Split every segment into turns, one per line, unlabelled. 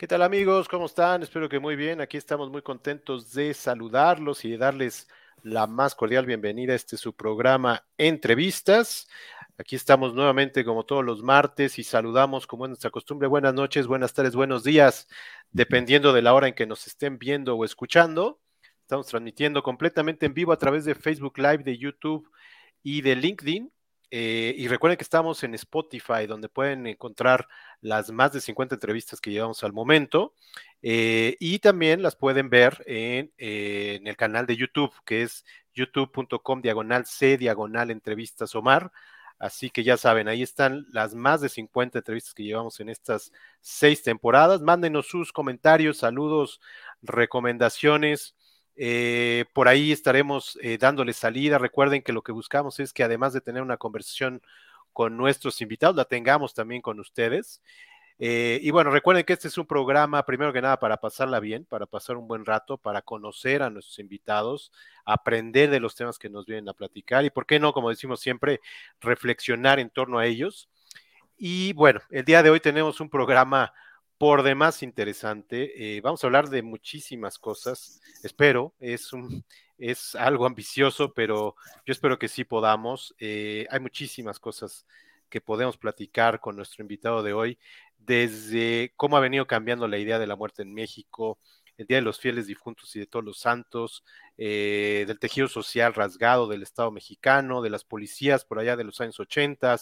¿Qué tal amigos? ¿Cómo están? Espero que muy bien. Aquí estamos muy contentos de saludarlos y de darles la más cordial bienvenida a este su programa Entrevistas. Aquí estamos nuevamente como todos los martes y saludamos como es nuestra costumbre. Buenas noches, buenas tardes, buenos días, dependiendo de la hora en que nos estén viendo o escuchando. Estamos transmitiendo completamente en vivo a través de Facebook Live, de YouTube y de LinkedIn. Eh, y recuerden que estamos en Spotify, donde pueden encontrar las más de 50 entrevistas que llevamos al momento. Eh, y también las pueden ver en, eh, en, el canal de YouTube, que es youtube.com diagonal C diagonal entrevistas Omar. Así que ya saben, ahí están las más de 50 entrevistas que llevamos en estas seis temporadas. Mándenos sus comentarios, saludos, recomendaciones. Eh, por ahí estaremos eh, dándole salida. Recuerden que lo que buscamos es que además de tener una conversación con nuestros invitados, la tengamos también con ustedes. Eh, y bueno, recuerden que este es un programa, primero que nada, para pasarla bien, para pasar un buen rato, para conocer a nuestros invitados, aprender de los temas que nos vienen a platicar y, ¿por qué no, como decimos siempre, reflexionar en torno a ellos? Y bueno, el día de hoy tenemos un programa por demás interesante. Eh, vamos a hablar de muchísimas cosas. Espero, es, algo ambicioso, pero yo espero que sí podamos. Eh, hay muchísimas cosas que podemos platicar con nuestro invitado de hoy, desde cómo ha venido cambiando la idea de la muerte en México, el Día de los Fieles Difuntos y de todos los santos, eh, del tejido social rasgado del Estado mexicano, de las policías por allá de los años 80,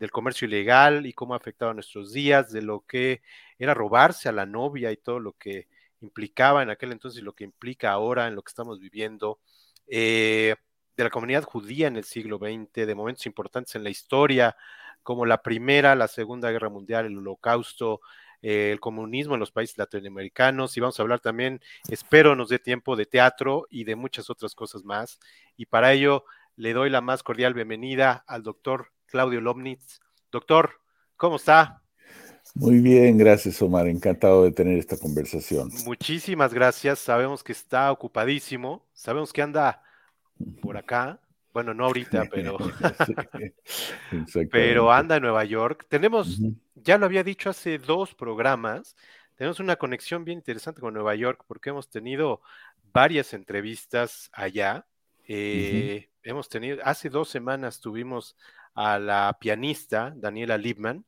del comercio ilegal y cómo ha afectado a nuestros días, de lo que era robarse a la novia y todo lo que implicaba en aquel entonces y lo que implica ahora en lo que estamos viviendo, eh, de la comunidad judía en el siglo XX, de momentos importantes en la historia, como la Primera, la Segunda Guerra Mundial, el Holocausto, eh, el comunismo en los países latinoamericanos y vamos a hablar también, espero nos dé tiempo de teatro y de muchas otras cosas más. Y para ello le doy la más cordial bienvenida al doctor Claudio Lomnitz. Doctor, ¿cómo está?
Muy bien, gracias Omar, encantado de tener esta conversación.
Muchísimas gracias, sabemos que está ocupadísimo, sabemos que anda por acá, bueno, no ahorita, pero, pero anda en Nueva York. Tenemos, ya lo había dicho hace dos programas, tenemos una conexión bien interesante con Nueva York porque hemos tenido varias entrevistas allá. Eh, hemos tenido, hace dos semanas tuvimos a la pianista Daniela Liebman,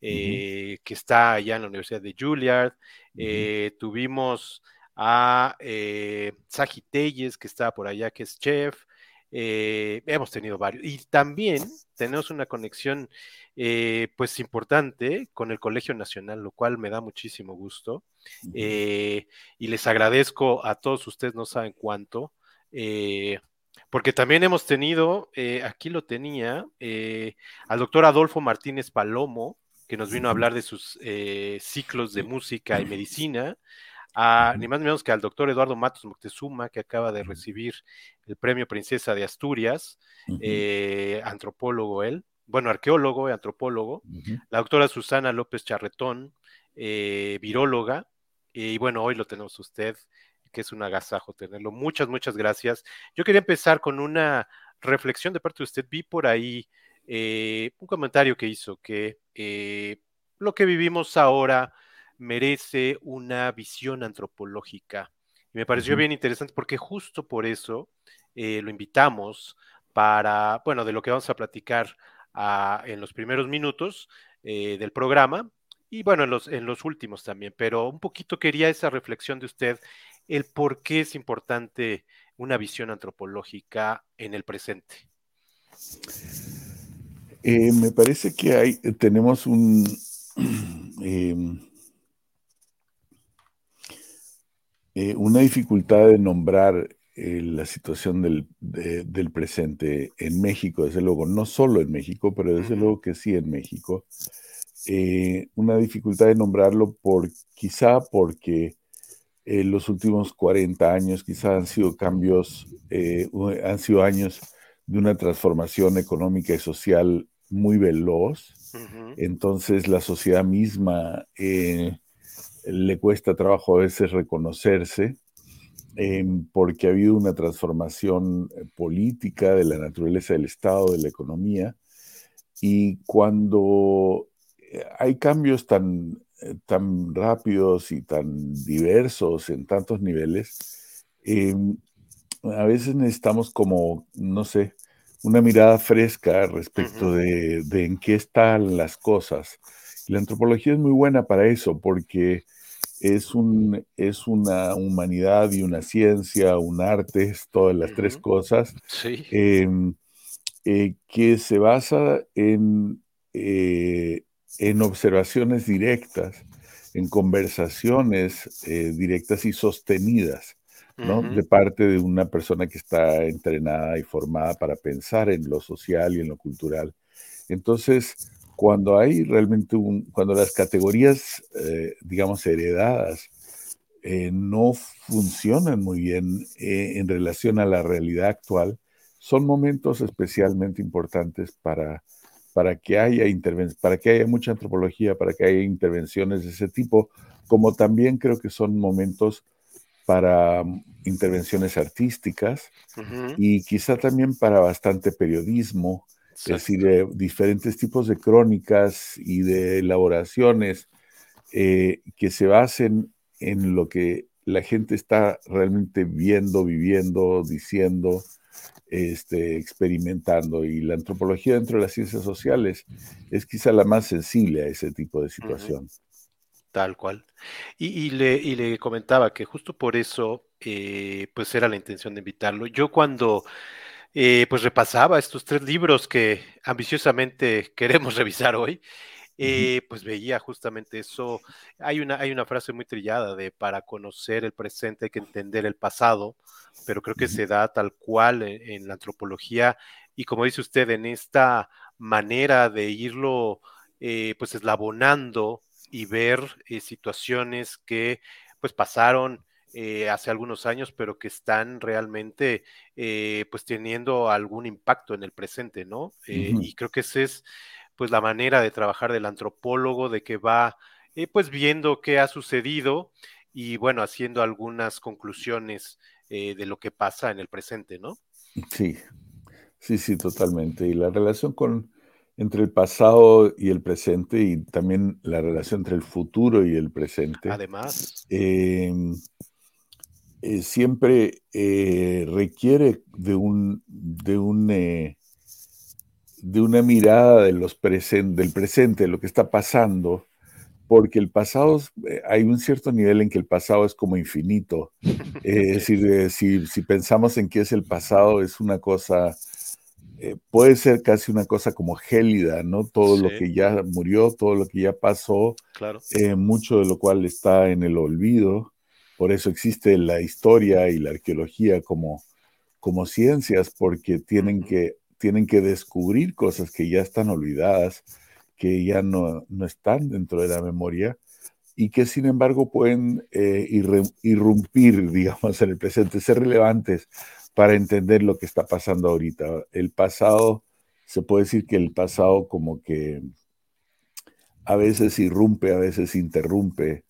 eh, que está allá en la Universidad de Juilliard. Eh, tuvimos a eh, Saji Telles, que está por allá, que es chef. Eh, hemos tenido varios. Y también tenemos una conexión, pues, importante con el Colegio Nacional, lo cual me da muchísimo gusto. y les agradezco a todos ustedes, no saben cuánto. Porque también hemos tenido, aquí lo tenía, al doctor Adolfo Martínez Palomo, que nos vino a hablar de sus eh, ciclos de música y medicina, a, ni más ni menos que al doctor Eduardo Matos Moctezuma, que acaba de recibir el premio Princesa de Asturias, eh, antropólogo él, bueno, arqueólogo y antropólogo, la doctora Susana López Charretón, eh, viróloga, y bueno, hoy lo tenemos usted, que es un agasajo tenerlo. Muchas, muchas gracias. Yo quería empezar con una reflexión de parte de usted. Vi por ahí eh, un comentario que hizo que eh, lo que vivimos ahora merece una visión antropológica. Y me pareció bien interesante porque justo por eso eh, lo invitamos para, bueno, de lo que vamos a platicar ah, en los primeros minutos del programa y bueno, en los, en los últimos también, pero un poquito quería esa reflexión de usted, el por qué es importante una visión antropológica en el presente.
Eh, me parece que hay, tenemos un, em, eh, una dificultad de nombrar eh, la situación del, del, presente en México, desde luego, no solo en México, pero desde luego que sí en México. una dificultad de nombrarlo por, quizá porque los últimos 40 años quizá han sido cambios, han sido años de una transformación económica y social muy veloz, entonces la sociedad misma eh, le cuesta trabajo a veces reconocerse, em, porque ha habido una transformación eh, política de la naturaleza del Estado, de la economía, y cuando hay cambios tan, tan rápidos y tan diversos en tantos niveles. Em, a veces necesitamos como, no sé, una mirada fresca respecto de, en qué están las cosas. La antropología es muy buena para eso porque es, un, es una humanidad y una ciencia, un arte, todas las tres cosas, em, eh, que se basa en, eh, en observaciones directas, en conversaciones eh, directas y sostenidas. De parte de una persona que está entrenada y formada para pensar en lo social y en lo cultural. Entonces, cuando hay realmente un, cuando las categorías, eh, digamos, heredadas eh, no funcionan muy bien en relación a la realidad actual, son momentos especialmente importantes para, para que haya para que haya mucha antropología, para que haya intervenciones de ese tipo, como también creo que son momentos para mm, intervenciones artísticas y quizá también para bastante periodismo, es decir, de diferentes tipos de crónicas y de elaboraciones eh, que se basen en lo que la gente está realmente viendo, viviendo, diciendo, este, experimentando. Y la antropología dentro de las ciencias sociales es quizá la más sensible a ese tipo de situación.
Tal cual. Y, le, le, comentaba que justo por eso, eh, pues era la intención de invitarlo. Yo cuando eh, pues repasaba estos tres libros que ambiciosamente queremos revisar hoy, eh, pues veía justamente eso. Hay una, hay una frase muy trillada de para conocer el presente hay que entender el pasado, pero creo que se da tal cual en la antropología y como dice usted, en esta manera de irlo pues eslabonando y ver eh, situaciones que pues pasaron eh, hace algunos años, pero que están realmente eh, pues teniendo algún impacto en el presente, ¿no? Y creo que esa es pues la manera de trabajar del antropólogo, de que va pues viendo qué ha sucedido y bueno, haciendo algunas conclusiones de lo que pasa en el presente, ¿no?
Sí, sí, sí, totalmente. Y la relación con, entre el pasado y el presente y también la relación entre el futuro y el presente.
Además.
Em, eh, siempre eh, requiere de un, de un eh, de una mirada de los del presente, de lo que está pasando, porque el pasado, hay un cierto nivel en que el pasado es como infinito. es decir, si, si, pensamos en qué es el pasado, es una cosa eh, puede ser casi una cosa como gélida, ¿no? Todo lo que ya murió, todo lo que ya pasó,
claro.
Eh, mucho de lo cual está en el olvido. Por eso existe la historia y la arqueología como, como ciencias, porque tienen que, tienen que descubrir cosas que ya están olvidadas, que ya no, no están dentro de la memoria y que sin embargo pueden eh, irrumpir, digamos, en el presente, ser relevantes para entender lo que está pasando ahorita. El pasado, se puede decir que el pasado como que a veces irrumpe, a veces interrumpe,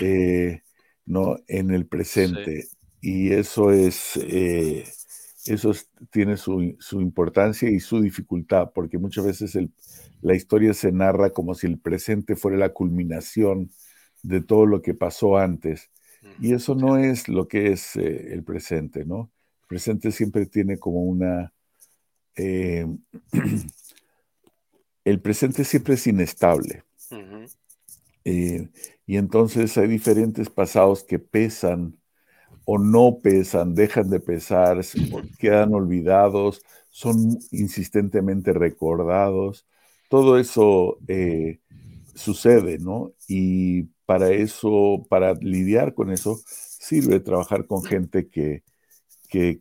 eh, ¿no? En el presente. Y eso es, eh, eso tiene su, importancia y su dificultad, porque muchas veces la historia se narra como si el presente fuera la culminación de todo lo que pasó antes. Y eso no es lo que es eh, el presente, ¿no? presente siempre tiene como una... Eh, el presente siempre es inestable. Eh, y entonces hay diferentes pasados que pesan o no pesan, dejan de pesar, quedan olvidados, son insistentemente recordados. Todo eso eh, sucede, ¿no? Y para eso, para lidiar con eso, sirve trabajar con gente que, que,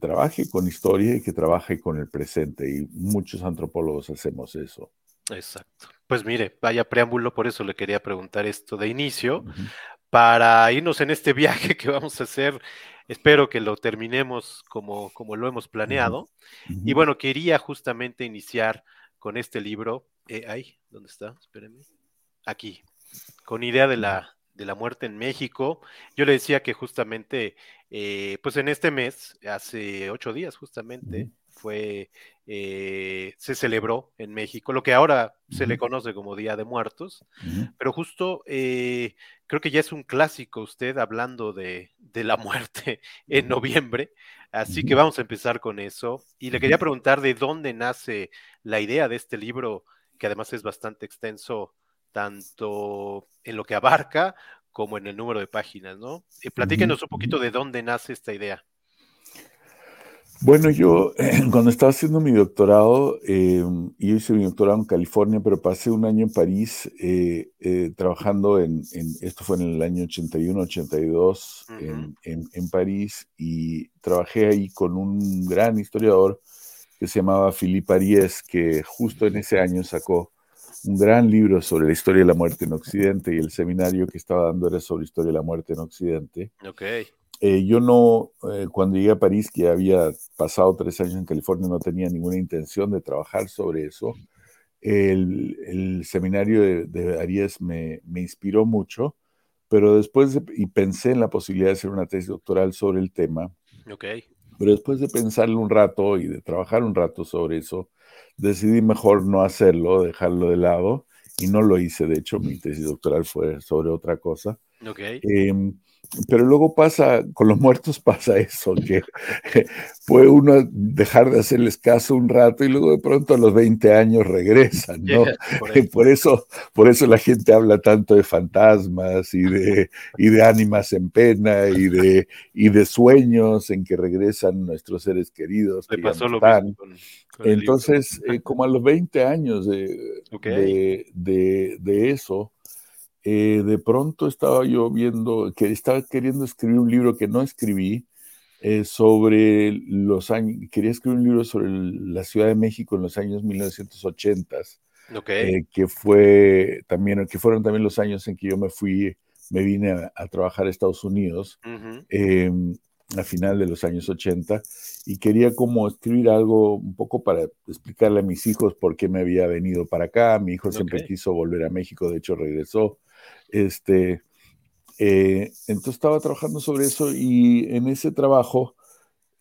trabaje con historia y que trabaje con el presente. Y muchos antropólogos hacemos eso.
Exacto. Pues mire, vaya preámbulo, por eso le quería preguntar esto de inicio, para irnos en este viaje que vamos a hacer. Espero que lo terminemos como, como lo hemos planeado. Y bueno, quería justamente iniciar con este libro. Eh, ahí, ¿dónde está? Espérenme. Aquí, con idea de la, de la muerte en México. Yo le decía que justamente, eh, pues en este mes, hace ocho días justamente, fue, eh, se celebró en México, lo que ahora se le conoce como Día de Muertos, pero justo eh, creo que ya es un clásico usted hablando de, de la muerte en noviembre, así que vamos a empezar con eso. Y le quería preguntar de dónde nace la idea de este libro, que además es bastante extenso, tanto en lo que abarca como en el número de páginas, ¿no? Eh, platíquenos un poquito de dónde nace esta idea.
Bueno, yo cuando estaba haciendo mi doctorado, eh, yo hice mi doctorado en California, pero pasé un año en París eh, eh, trabajando en, esto fue en el año 81, 82, en, en, París, y trabajé ahí con un gran historiador que se llamaba Philippe Ariès, que justo en ese año sacó un gran libro sobre la historia de la muerte en Occidente, y el seminario que estaba dando era sobre historia de la muerte en Occidente.
Okay.
Eh, yo no, eh, cuando llegué a París, que había pasado tres años en California, no tenía ninguna intención de trabajar sobre eso. El, seminario de, de Arias me, me, inspiró mucho, pero después, y pensé en la posibilidad de hacer una tesis doctoral sobre el tema.
Okay.
Pero después de pensarlo un rato y de trabajar un rato sobre eso, decidí mejor no hacerlo, dejarlo de lado, y no lo hice. De hecho, mi tesis doctoral fue sobre otra cosa.
Okay.
Em, pero luego pasa, con los muertos pasa eso, que puede uno dejar de hacerles caso un rato y luego de pronto a los 20 años regresan, ¿no? por, eso. por, eso. la gente habla tanto de fantasmas y de, y de ánimas en pena y de, y de sueños en que regresan nuestros seres queridos.
Le pasó lo
Entonces, eh, como a los 20 años de, de, de eso, eh, de pronto estaba yo viendo que estaba queriendo escribir un libro que no escribí eh, sobre los años, quería escribir un libro sobre la Ciudad de México en los años 1980,
okay.
Eh, que fue también, que fueron también los años en que yo me fui, me vine a, trabajar a Estados Unidos. Em, a final de los años 80 y quería como escribir algo un poco para explicarle a mis hijos por qué me había venido para acá. Mi hijo siempre quiso volver a México, de hecho regresó. Este, eh, entonces estaba trabajando sobre eso y en ese trabajo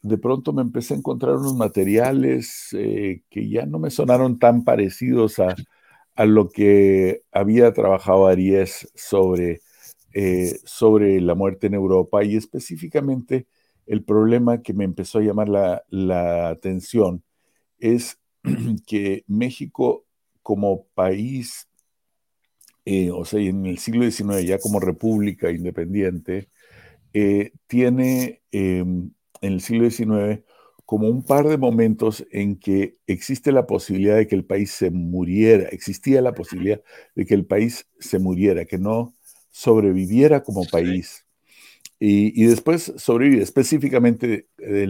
de pronto me empecé a encontrar unos materiales eh, que ya no me sonaron tan parecidos a, a lo que había trabajado Aries sobre, eh, sobre la muerte en Europa y específicamente el problema que me empezó a llamar la, la atención es que México como país eh, o sea, en el siglo XIX, ya como república independiente, eh, tiene em, en el siglo XIX como un par de momentos en que existe la posibilidad de que el país se muriera, existía la posibilidad de que el país se muriera, que no sobreviviera como país. Y, después sobrevive específicamente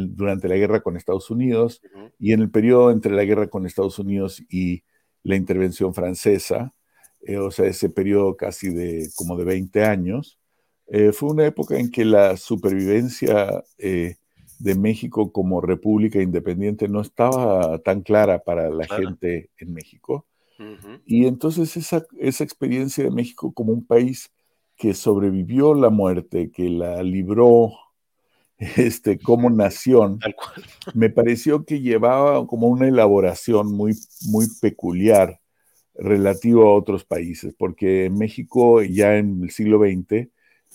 durante la guerra con Estados Unidos y en el periodo entre la guerra con Estados Unidos y la intervención francesa, eh, o sea, ese periodo casi de como de 20 años, eh, fue una época en que la supervivencia eh, de México como república independiente no estaba tan clara para la gente en México. Y entonces esa, esa experiencia de México como un país que sobrevivió la muerte, que la libró este, como nación, me pareció que llevaba como una elaboración muy, muy peculiar relativo a otros países, porque en México ya en el siglo XX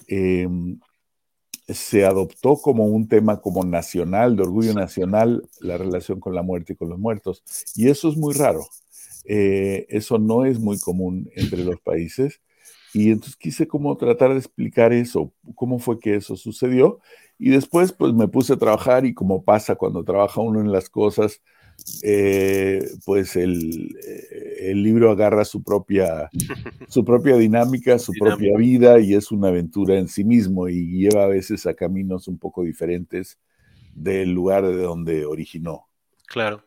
em, se adoptó como un tema como nacional, de orgullo nacional, la relación con la muerte y con los muertos. Y eso es muy raro. Eh, eso no es muy común entre los países. Y entonces quise como tratar de explicar eso, cómo fue que eso sucedió. Y después pues me puse a trabajar y como pasa cuando trabaja uno en las cosas, eh, pues el, eh, el, libro agarra su propia, su propia dinámica, su propia vida y es una aventura en sí mismo y lleva a veces a caminos un poco diferentes del lugar de donde originó.
Claro.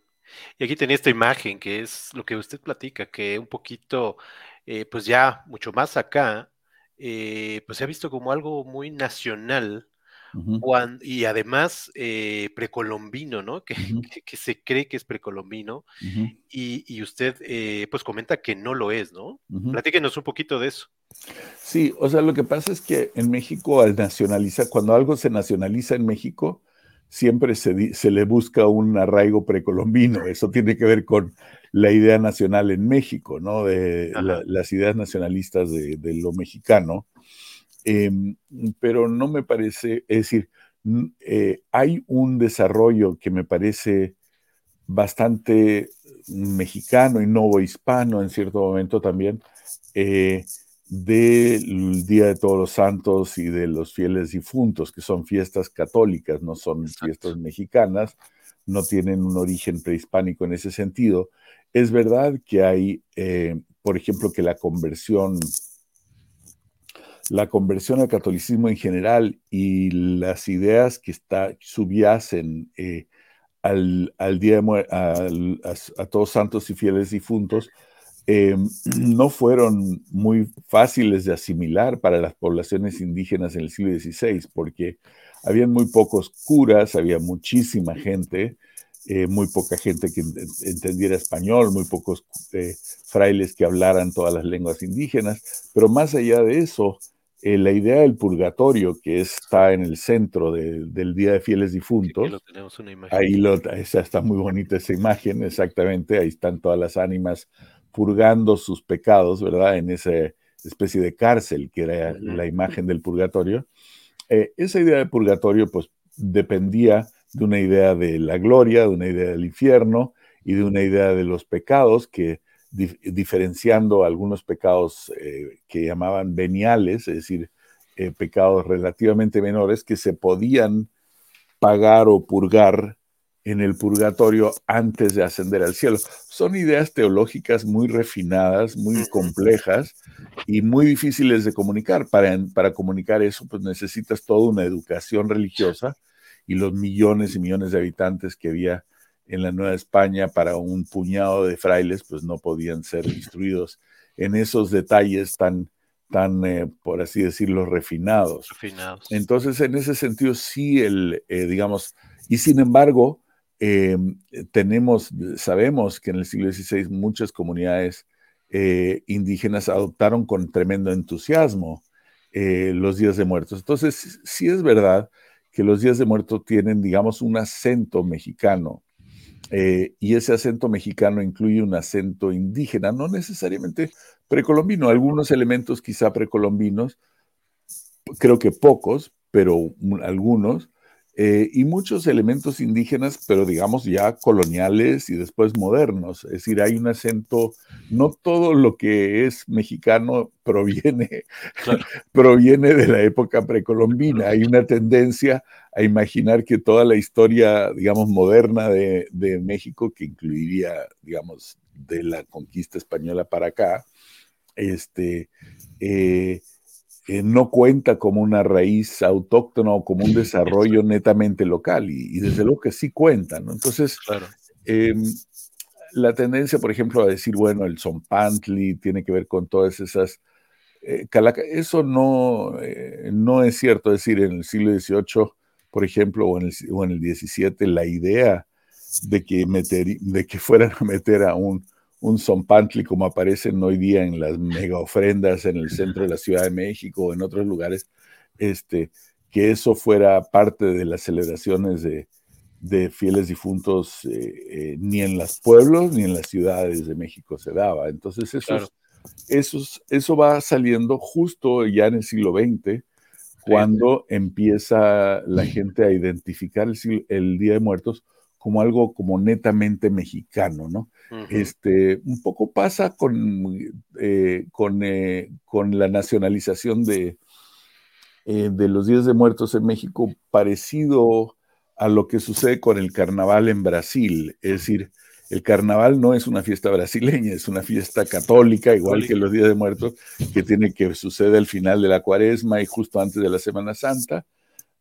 Y aquí tenía esta imagen que es lo que usted platica, que un poquito, eh, pues ya mucho más acá, pues se ha visto como algo muy nacional y además eh, precolombino, ¿no? Que, que, se cree que es precolombino y, y, usted eh, pues comenta que no lo es, ¿no? Platíquenos un poquito de eso.
Sí, o sea, lo que pasa es que en México al nacionalizar, cuando algo se nacionaliza en México, siempre se, se, le busca un arraigo precolombino. Eso tiene que ver con la idea nacional en México, ¿no? De las ideas nacionalistas de, lo mexicano. Em, pero no me parece, es decir, eh, hay un desarrollo que me parece bastante mexicano y novohispano en cierto momento también, eh, del Día de Todos los Santos y de los fieles difuntos, que son fiestas católicas, no son fiestas mexicanas, no tienen un origen prehispánico en ese sentido. Es verdad que hay, eh, por ejemplo, que la conversión, la conversión al catolicismo en general y las ideas que está, subyacen eh, al, día de, a todos santos y fieles difuntos, eh, no fueron muy fáciles de asimilar para las poblaciones indígenas en el siglo XVI, porque habían muy pocos curas, había muchísima gente, eh, muy poca gente que entendiera español, muy pocos eh, frailes que hablaran todas las lenguas indígenas, pero más allá de eso, la idea del purgatorio, que está en el centro del Día de Fieles Difuntos, ahí lo, está muy bonita esa imagen, exactamente, ahí están todas las ánimas purgando sus pecados, ¿verdad? En esa especie de cárcel que era la imagen del purgatorio. Eh, esa idea de purgatorio, pues, dependía de una idea de la gloria, de una idea del infierno y de una idea de los pecados que diferenciando algunos pecados eh, que llamaban veniales, es decir, eh, pecados relativamente menores que se podían pagar o purgar en el purgatorio antes de ascender al cielo. Son ideas teológicas muy refinadas, muy complejas y muy difíciles de comunicar. Para, para comunicar eso, pues necesitas toda una educación religiosa y los millones y millones de habitantes que había en la Nueva España para un puñado de frailes, pues no podían ser instruidos en esos detalles tan, tan eh, por así decirlo, refinados. refinados. Entonces, en ese sentido, sí, el, eh, digamos, y sin embargo, eh, tenemos, sabemos que en el siglo XVI muchas comunidades eh, indígenas adoptaron con tremendo entusiasmo los días de muertos. Entonces, sí es verdad que los días de muertos tienen, digamos, un acento mexicano. Y ese acento mexicano incluye un acento indígena, no necesariamente precolombino, algunos elementos quizá precolombinos, creo que pocos, pero algunos, eh, y muchos elementos indígenas, pero digamos ya coloniales y después modernos. Es decir, hay un acento, no todo lo que es mexicano proviene, proviene de la época precolombina. Hay una tendencia a imaginar que toda la historia, digamos, moderna de, de México, que incluiría, digamos, de la conquista española para acá, este, eh, no cuenta como una raíz autóctona o como un desarrollo netamente local, y, desde luego que sí cuenta, ¿no? Entonces, em, la tendencia, por ejemplo, a decir, bueno, el Zompantli tiene que ver con todas esas... Eh, eso no, eh, no es cierto, es decir, en el siglo XVIII, por ejemplo, o en el, o en el XVII, la idea de que, meter, de que fueran a meter a un un zompantli como aparecen hoy día en las mega ofrendas en el centro de la Ciudad de México o en otros lugares, este, que eso fuera parte de las celebraciones de, fieles difuntos, eh, eh, ni en los pueblos ni en las ciudades de México se daba. Entonces eso, eso va saliendo justo ya en el siglo XX, cuando empieza la gente a identificar el, el Día de Muertos como algo como netamente mexicano, ¿no? este, un poco pasa con, eh, con, eh, con, la nacionalización de, eh, de los Días de Muertos en México, parecido a lo que sucede con el carnaval en Brasil. Es decir, el carnaval no es una fiesta brasileña, es una fiesta católica, igual que los Días de Muertos, que tiene que suceder al final de la cuaresma y justo antes de la Semana Santa.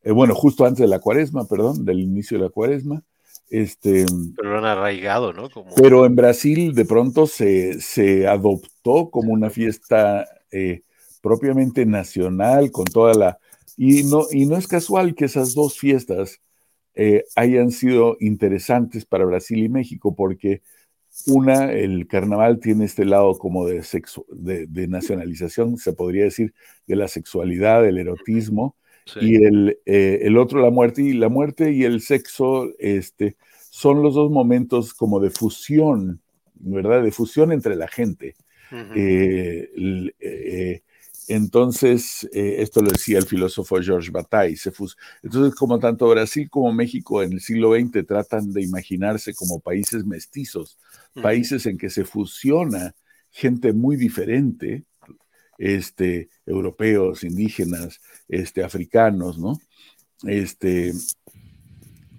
bueno, justo antes de la cuaresma, perdón, del inicio de la cuaresma. Este,
pero lo han arraigado, ¿no?
Pero en Brasil de pronto se, se adoptó como una fiesta eh, propiamente nacional, con toda la... Y no, y no es casual que esas dos fiestas eh, hayan sido interesantes para Brasil y México, porque una, el carnaval tiene este lado como de, sexo, de, de nacionalización, se podría decir, de la sexualidad, del erotismo, y el, eh, el, otro la muerte. Y la muerte y el sexo este, son los dos momentos como de fusión, ¿verdad? De fusión entre la gente. Eh, eh, entonces, esto lo decía el filósofo Georges Bataille. Se Entonces, como tanto Brasil como México en el siglo XX tratan de imaginarse como países mestizos, países en que se fusiona gente muy diferente, este, europeos, indígenas, este, africanos, ¿no? Este,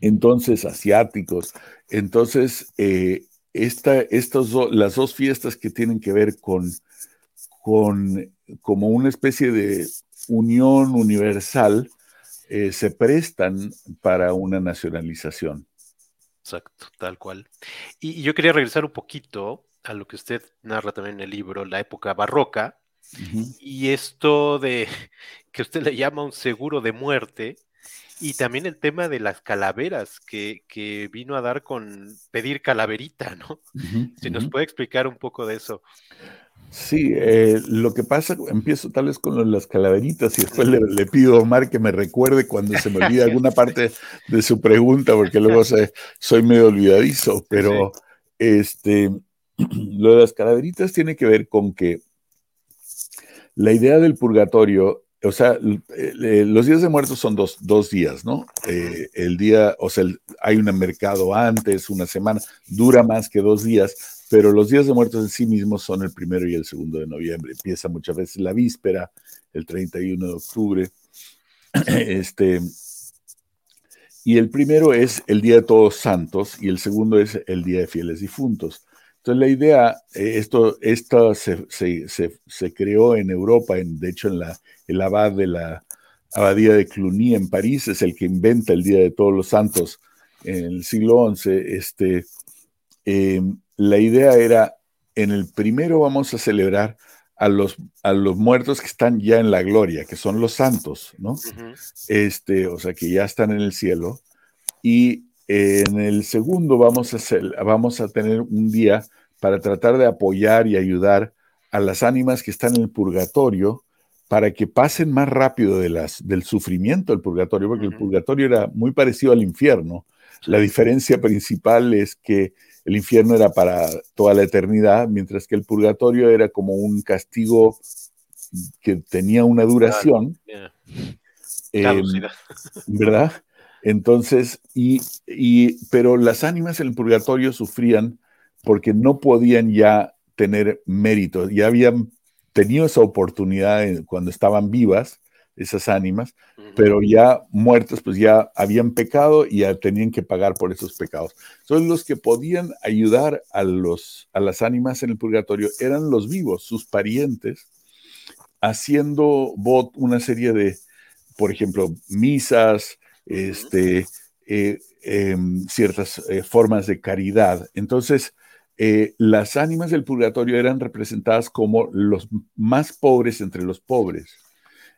entonces, asiáticos. Entonces, eh, esta, estos las dos fiestas que tienen que ver con, con como una especie de unión universal, eh, se prestan para una nacionalización.
Exacto, tal cual. Y yo quería regresar un poquito a lo que usted narra también en el libro, la época barroca, y esto de que usted le llama un seguro de muerte, y también el tema de las calaveras que, que vino a dar con pedir calaverita, ¿no? si nos puede explicar un poco de eso.
Sí, eh, lo que pasa, empiezo tal vez con las calaveritas y después le, pido a Omar que me recuerde cuando se me olvide alguna parte de su pregunta, porque luego soy medio olvidadizo, pero este, lo de las calaveritas tiene que ver con que la idea del purgatorio, o sea, eh, los días de muertos son dos, días, ¿no? Eh, el día, o sea, hay un mercado antes, una semana, dura más que dos días, pero los días de muertos en sí mismos son el primero y el segundo de noviembre. Empieza muchas veces la víspera, el 31 de octubre. Este, y el primero es el Día de Todos Santos y el segundo es el Día de Fieles Difuntos. Entonces la idea, eh, esto, esto se, se, creó en Europa, en, de hecho en la, el abad de la abadía de Cluny en París es el que inventa el Día de Todos los Santos en el siglo XI. Este, eh, la idea era, en el primero vamos a celebrar a los, a los muertos que están ya en la gloria, que son los santos, ¿no? este, o sea, que ya están en el cielo. Y en el segundo vamos a, hacer, vamos a tener un día para tratar de apoyar y ayudar a las ánimas que están en el purgatorio para que pasen más rápido de las, del sufrimiento del purgatorio, porque el purgatorio era muy parecido al infierno. La diferencia principal es que el infierno era para toda la eternidad, mientras que el purgatorio era como un castigo que tenía una duración. Em, ¿Verdad? Entonces, y, pero las ánimas en el purgatorio sufrían porque no podían ya tener mérito, ya habían tenido esa oportunidad cuando estaban vivas, esas ánimas, pero ya muertas, pues ya habían pecado y ya tenían que pagar por esos pecados. Son los que podían ayudar a, los, a las ánimas en el purgatorio, eran los vivos, sus parientes, haciendo una serie de, por ejemplo, misas, este, eh, em, ciertas eh, formas de caridad. Entonces, eh, las ánimas del purgatorio eran representadas como los más pobres entre los pobres.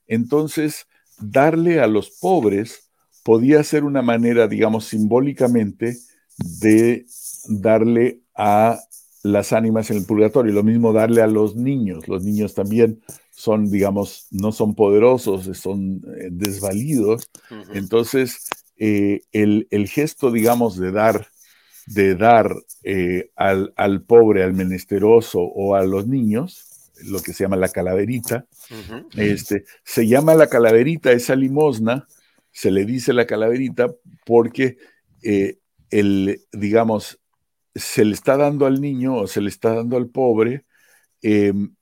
Entonces, darle a los pobres podía ser una manera, digamos, simbólicamente de darle a las ánimas en el purgatorio. Lo mismo darle a los niños. Los niños también son, digamos, no son poderosos, son eh, desvalidos. Entonces, eh, el, gesto, digamos, de dar, de dar eh, al, pobre, al menesteroso o a los niños, lo que se llama la calaverita, este, se llama la calaverita, esa limosna, se le dice la calaverita porque el, digamos, se le está dando al niño o se le está dando al pobre, em,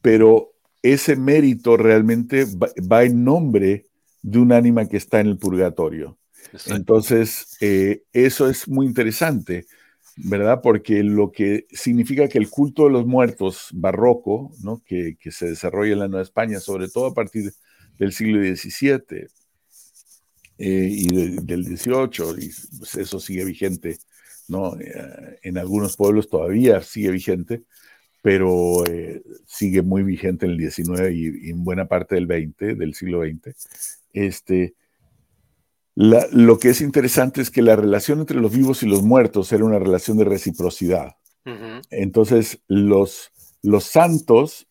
pero ese mérito realmente va, en nombre de un ánima que está en el purgatorio. Entonces, eh, eso es muy interesante, ¿verdad? Porque lo que significa que el culto de los muertos barroco, ¿no? que, se desarrolla en la Nueva España, sobre todo a partir del siglo XVII eh, y del XVIII, y pues eso sigue vigente, ¿no? Eh, en algunos pueblos todavía sigue vigente, pero eh, sigue muy vigente en el 19 y, en buena parte del 20, del siglo XX. Este, lo que es interesante es que la relación entre los vivos y los muertos era una relación de reciprocidad. Entonces, los, los santos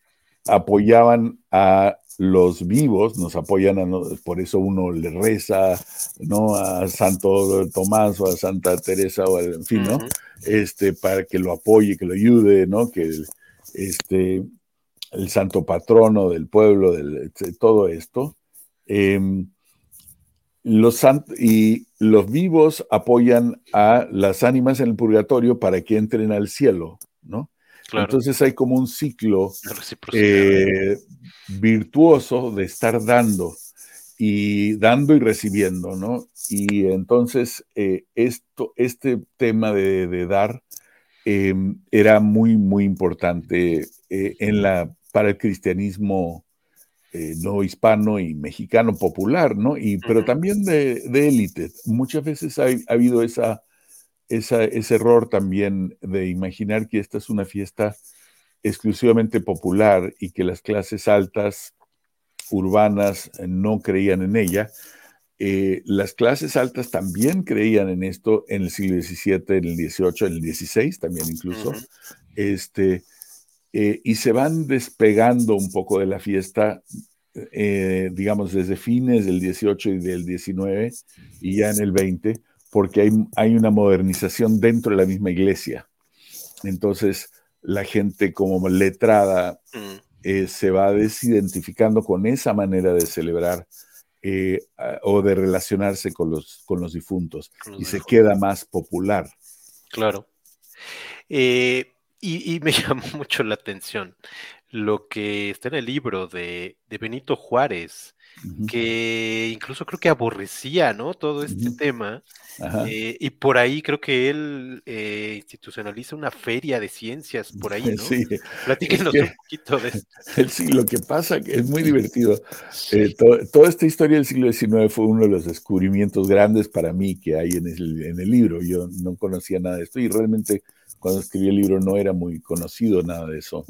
apoyaban a los vivos, nos apoyan, a, por eso uno le reza, ¿no? A Santo Tomás o a Santa Teresa o en fin, ¿no? Este, para que lo apoye, que lo ayude, ¿no? Que este, el santo patrono del pueblo, del, todo esto. Em, los y los vivos apoyan a las ánimas en el purgatorio para que entren al cielo, ¿no? Entonces hay como un ciclo eh, virtuoso de estar dando y dando y recibiendo, ¿no? Y entonces eh, esto, este tema de, dar em, era muy, muy importante eh, en la, para el cristianismo no hispano y mexicano popular, ¿no? Y, pero también de, élite. Muchas veces ha habido esa ese error también de imaginar que esta es una fiesta exclusivamente popular y que las clases altas urbanas no creían en ella. Eh, las clases altas también creían en esto en el siglo XVII, en el XVIII, en el XVI también incluso. este, eh, y se van despegando un poco de la fiesta, eh, digamos, desde fines del XVIII y del XIX y ya en el XX porque hay, hay una modernización dentro de la misma iglesia. Entonces, la gente como letrada mm. eh, se va desidentificando con esa manera de celebrar eh, o de relacionarse con los, con los difuntos y se queda más popular.
Claro. Eh, y, me llamó mucho la atención lo que está en el libro de, de Benito Juárez, que incluso creo que aborrecía, ¿no? Todo este tema. Eh, y por ahí creo que él eh, institucionaliza una feria de ciencias por ahí, ¿no? Sí. Platíquenos un poquito de esto.
Sí, lo que pasa es muy divertido. Eh, toda esta historia del siglo XIX fue uno de los descubrimientos grandes para mí que hay en el, en el libro. Yo no conocía nada de esto y realmente cuando escribí el libro no era muy conocido nada de eso.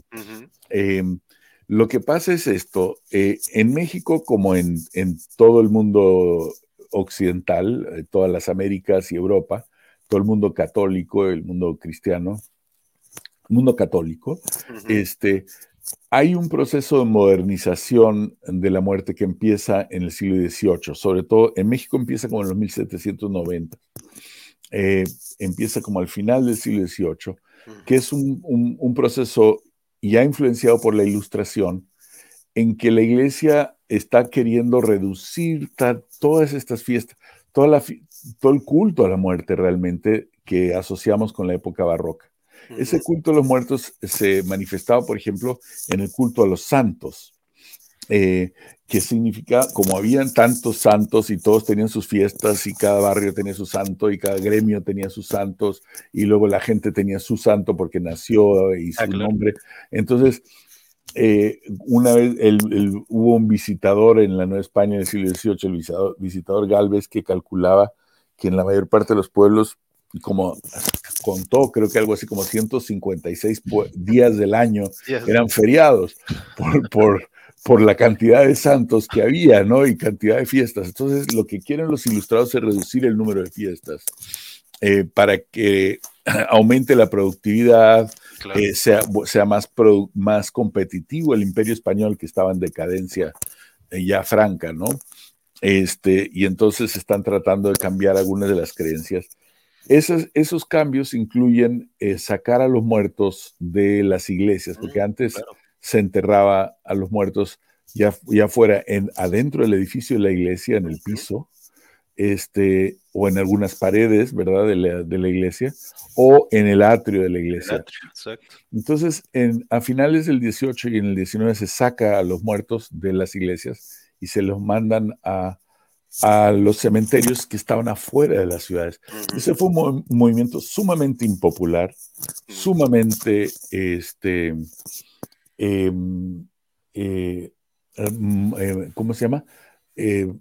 Lo que pasa es esto, eh, en México como en, todo el mundo occidental, eh, todas las Américas y Europa, todo el mundo católico, el mundo cristiano, el mundo católico, este, hay un proceso de modernización de la muerte que empieza en el siglo XVIII, sobre todo en México empieza como en los 1790, eh, empieza como al final del siglo XVIII, que es un, un proceso y ha influenciado por la ilustración, en que la iglesia está queriendo reducir todas estas fiestas, toda todo el culto a la muerte realmente que asociamos con la época barroca. Ese culto a los muertos se manifestaba, por ejemplo, en el culto a los santos, eh, que significa, como habían tantos santos y todos tenían sus fiestas y cada barrio tenía su santo y cada gremio tenía sus santos y luego la gente tenía su santo porque nació y su nombre. Entonces, eh, una vez hubo un visitador en la Nueva España en el siglo XVIII, el visitador, visitador Galvez, que calculaba que en la mayor parte de los pueblos, como contó, creo que algo así como 156 días del año eran feriados por, por, por la cantidad de santos que había, ¿no? Y cantidad de fiestas. Entonces, lo que quieren los ilustrados es reducir el número de fiestas eh, para que aumente la productividad, eh, sea, sea más, más competitivo el imperio español que estaba en decadencia eh, ya franca, ¿no? Este, y entonces están tratando de cambiar algunas de las creencias. Esos, esos cambios incluyen sacar a los muertos de las iglesias, porque antes se enterraba a los muertos ya, ya fuera en, adentro del edificio de la iglesia, en el piso, este, o en algunas paredes, ¿verdad?, de la, iglesia, o en el atrio de la iglesia. Entonces, en, a finales del 18 y en el 19 se saca a los muertos de las iglesias y se los mandan a, los cementerios que estaban afuera de las ciudades. Ese fue un, movimiento sumamente impopular, sumamente, este, eh, em, eh, ¿cómo se llama? Eh,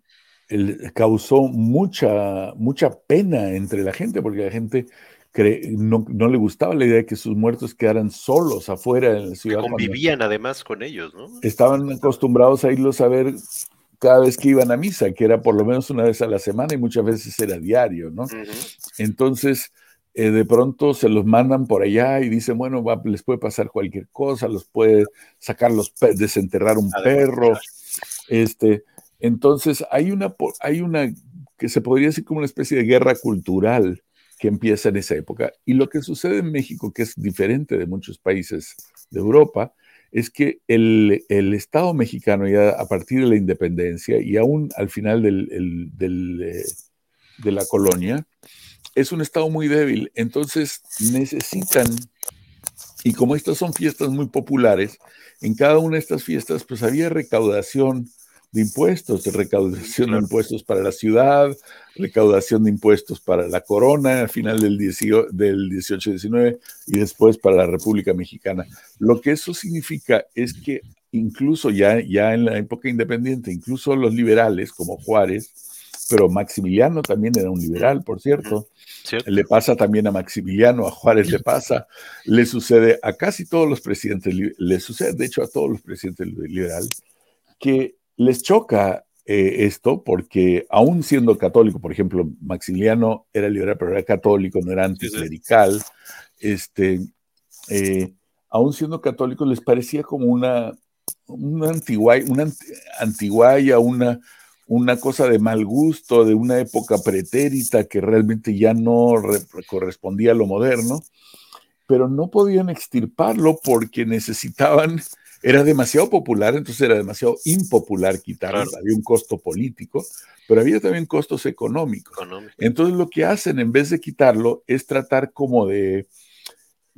causó mucha, mucha pena entre la gente, porque la gente no, le gustaba la idea de que sus muertos quedaran solos afuera en la ciudad.
convivían además con ellos, ¿no?
Estaban acostumbrados a irlos a ver cada vez que iban a misa, que era por lo menos una vez a la semana y muchas veces era diario, ¿no? Entonces, eh, de pronto se los mandan por allá y dicen, bueno, les puede pasar cualquier cosa, los puede sacar los desenterrar un perro. Este, entonces hay una, hay una que se podría decir como una especie de guerra cultural que empieza en esa época. Y lo que sucede en México, que es diferente de muchos países de Europa, es que el, Estado mexicano ya a partir de la independencia y aún al final del, eh, de la colonia, es un Estado muy débil. Entonces necesitan, y como estas son fiestas muy populares, en cada una de estas fiestas pues había recaudación de impuestos, de recaudación de impuestos para la ciudad, recaudación de impuestos para la corona al final del, del 18-19 y después para la República Mexicana. Lo que eso significa es que incluso ya, ya en la época independiente, incluso los liberales como Juárez, pero Maximiliano también era un liberal, por cierto. Le pasa también a Maximiliano, a Juárez le pasa, le sucede a casi todos los presidentes, le sucede de hecho a todos los presidentes liberales, que les choca eh, esto porque aún siendo católico, por ejemplo, Maximiliano era liberal, pero era católico, no era anticlerical, este, eh, aún siendo católico les parecía como una, una antiguaya, una, antiguaya una, una cosa de mal gusto, de una época pretérita que realmente ya no correspondía a lo moderno, pero no podían extirparlo porque necesitaban era demasiado popular, entonces era demasiado impopular quitarlo, había un costo político, pero había también costos económicos. Entonces lo que hacen en vez de quitarlo es tratar como de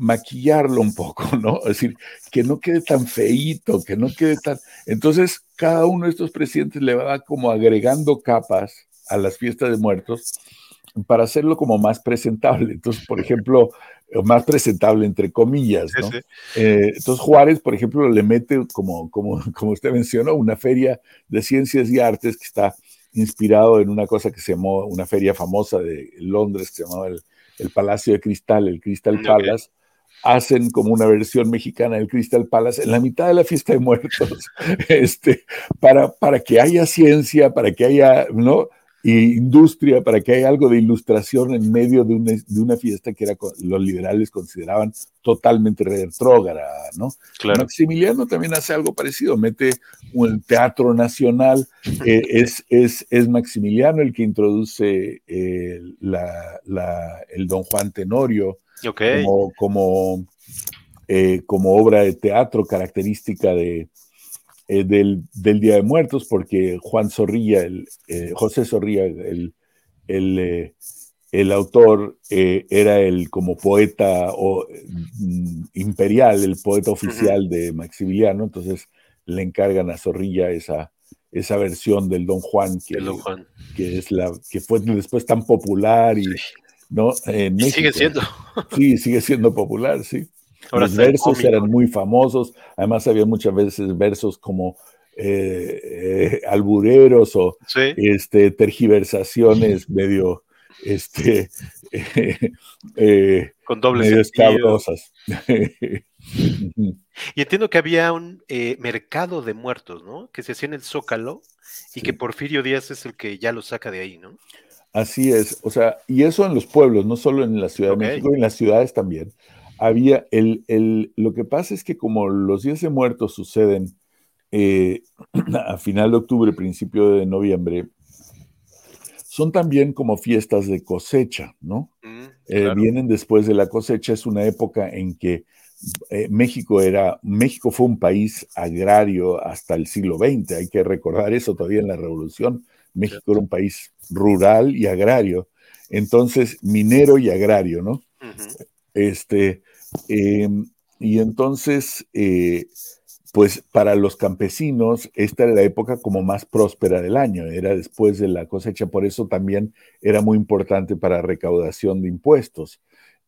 maquillarlo un poco, ¿no? Es decir, que no quede tan feíto, que no quede tan... Entonces cada uno de estos presidentes le va como agregando capas a las fiestas de muertos para hacerlo como más presentable. Entonces, por ejemplo, más presentable, entre comillas, ¿no? Eh, entonces Juárez, por ejemplo, le mete, como, como, como usted mencionó, una feria de ciencias y artes que está inspirado en una cosa que se llamó, una feria famosa de Londres que se llamaba el, Palacio de Cristal, el Crystal Palace, hacen como una versión mexicana del Crystal Palace en la mitad de la fiesta de muertos, este, para, para que haya ciencia, para que haya, ¿no? y industria para que haya algo de ilustración en medio de una, de una fiesta que era, los liberales consideraban totalmente retrógrada, ¿no? Maximiliano también hace algo parecido, mete un teatro nacional, eh, es, es, es, Maximiliano el que introduce eh, la, el Don Juan Tenorio como, como, eh, como obra de teatro característica de, eh, del, Día de Muertos, porque Juan Zorrilla, el, eh, José Zorrilla, el, el, el autor, era el como poeta o, mm, imperial, el poeta oficial de Maximiliano, entonces le encargan a Zorrilla esa, esa versión del Don Juan que, que es la que fue después tan popular y no
sigue siendo.
Sí sigue siendo popular sí. Los versos eran muy famosos, además había muchas veces versos como eh, eh, albureros o este, tergiversaciones medio este,
eh, con medio
escabrosas.
y entiendo que había un mercado de muertos, ¿no? Que se hacía en el Zócalo y que Porfirio Díaz es el que ya lo saca de ahí, ¿no?
Así es, o sea, y eso en los pueblos, no solo en la Ciudad de México, en las ciudades también había el, el, lo que pasa es que como los días de muertos suceden eh, a final de octubre, principio de noviembre, son también como fiestas de cosecha, ¿no? Mm, eh, vienen después de la cosecha, es una época en que eh, México era, México fue un país agrario hasta el siglo XX, hay que recordar eso todavía en la revolución, México era un país rural y agrario, entonces minero y agrario, ¿no? Este, Em, y entonces, eh, pues para los campesinos, esta era la época como más próspera del año, era después de la cosecha, por eso también era muy importante para recaudación de impuestos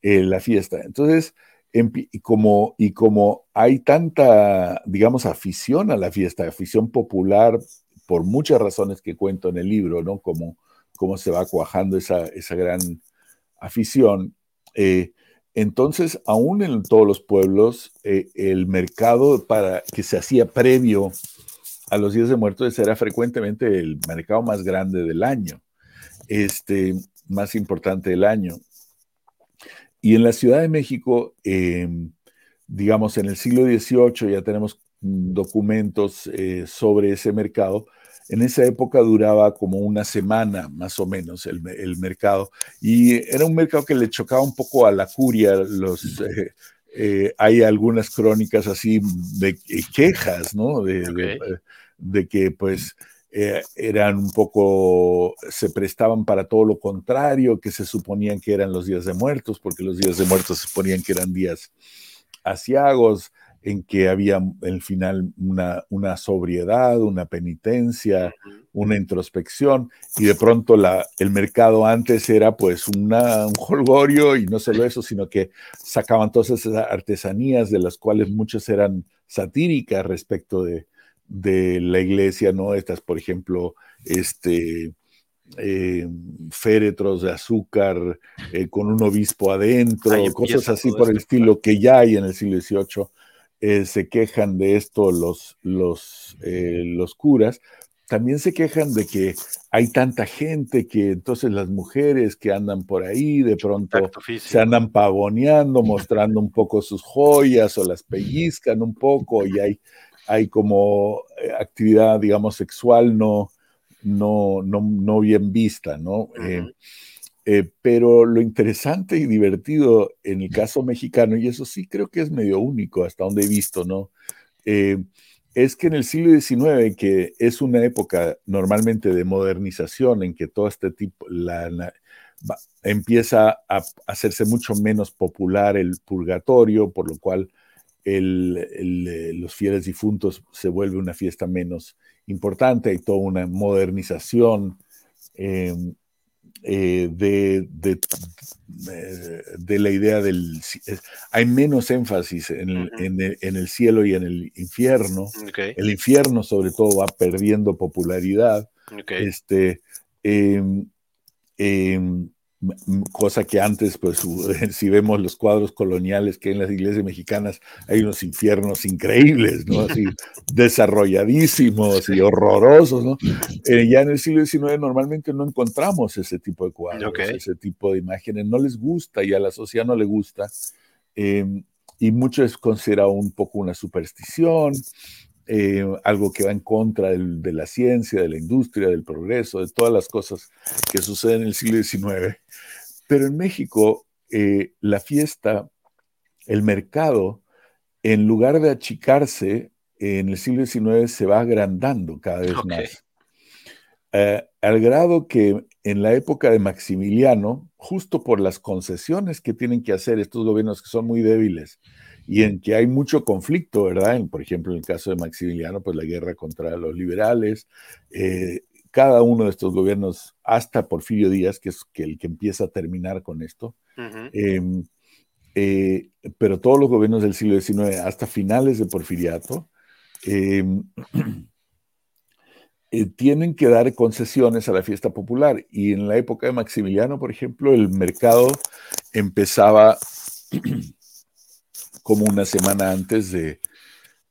eh, la fiesta. Entonces, y como, y como hay tanta, digamos, afición a la fiesta, afición popular, por muchas razones que cuento en el libro, ¿no? Como, cómo se va cuajando esa, esa gran afición. Eh, entonces, aún en todos los pueblos, eh, el mercado para que se hacía previo a los días de muertos era frecuentemente el mercado más grande del año, este, más importante del año. y en la Ciudad de México, em, digamos, en el siglo XVIII ya tenemos documentos eh, sobre ese mercado. En esa época duraba como una semana más o menos el, mercado y era un mercado que le chocaba un poco a la curia. Los, eh, eh, hay algunas crónicas así de quejas, ¿no? De, de que pues eran un poco, se prestaban para todo lo contrario, que se suponían que eran los días de muertos, porque los días de muertos se suponían que eran días asiagos, en que había al final una, una sobriedad, una penitencia, una introspección, y de pronto la, el mercado antes era pues una, un holgorio, y no solo eso, sino que sacaban todas esas artesanías de las cuales muchas eran satíricas respecto de, de la iglesia, ¿no? Estas, por ejemplo, este, eh, féretros de azúcar eh, con un obispo adentro, cosas así por el estilo que ya hay en el siglo XVIII. Eh, se quejan de esto los, los, los curas. También se quejan de que hay tanta gente que entonces las mujeres que andan por ahí de pronto se andan pavoneando, mostrando un poco sus joyas o las pellizcan un poco y hay, hay como actividad, digamos, sexual no, no, no, bien vista, ¿no? Eh, eh, pero lo interesante y divertido en el caso mexicano, y eso sí creo que es medio único hasta donde he visto, ¿no? Eh, es que en el siglo XIX, que es una época normalmente de modernización, en que todo este tipo, empieza a hacerse mucho menos popular el purgatorio, por lo cual los fieles difuntos se vuelve una fiesta menos importante, hay toda una modernización eh, de, de, la idea del... Hay menos énfasis en el, cielo y en el infierno. El infierno sobre todo va perdiendo popularidad. Este, em, em, cosa que antes, pues si vemos los cuadros coloniales que hay en las iglesias mexicanas, hay unos infiernos increíbles, ¿no? Así desarrolladísimos y horrorosos, ¿no? Eh, ya en el siglo XIX normalmente no encontramos ese tipo de cuadros, ese tipo de imágenes, no les gusta y a la sociedad no le gusta. Em, y mucho es considerado un poco una superstición, eh, algo que va en contra de la ciencia, de la industria, del progreso, de todas las cosas que suceden en el siglo XIX. Pero en México, eh, la fiesta, el mercado, en lugar de achicarse, en el siglo XIX se va agrandando cada vez más. Eh, al grado que en la época de Maximiliano, justo por las concesiones que tienen que hacer estos gobiernos que son muy débiles, y en que hay mucho conflicto, ¿verdad? por ejemplo, en el caso de Maximiliano, pues la guerra contra los liberales, eh, cada uno de estos gobiernos, hasta Porfirio Díaz, que es el que empieza a terminar con esto, em, eh, pero todos los gobiernos del siglo XIX, hasta finales de Porfiriato, em, eh, tienen que dar concesiones a la fiesta popular. Y en la época de Maximiliano, por ejemplo, el mercado empezaba como una semana antes de,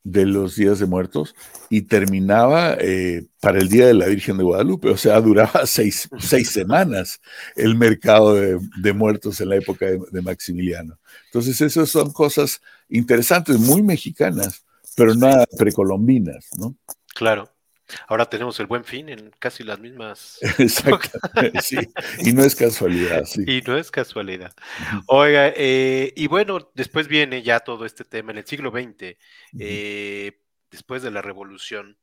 los días de muertos y terminaba eh, para el Día de la Virgen de Guadalupe, o sea, duraba seis, semanas el mercado de, muertos en la época de, Maximiliano. Entonces, esas son cosas interesantes, muy mexicanas, pero nada precolombinas, ¿no?
Claro. Ahora tenemos el buen fin en casi las mismas.
Exacto, sí. Y no es casualidad, sí.
Y no es casualidad. Oiga, eh, y bueno, después viene ya todo este tema en el siglo XX, eh, después de la revolución.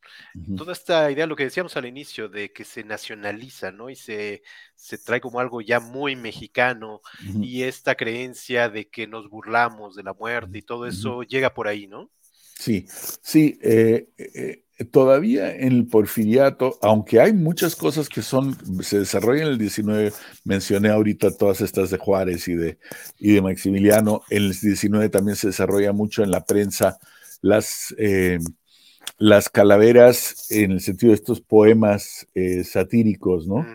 Toda esta idea, lo que decíamos al inicio, de que se nacionaliza, ¿no? Y se, se trae como algo ya muy mexicano, y esta creencia de que nos burlamos de la muerte y todo eso llega por ahí, ¿no?
Sí, sí. Eh, todavía en el porfiriato, aunque hay muchas cosas que son, se desarrollan en el 19, mencioné ahorita todas estas de Juárez y de, y de Maximiliano, en el 19 también se desarrolla mucho en la prensa las, eh, las calaveras en el sentido de estos poemas eh, satíricos, ¿no?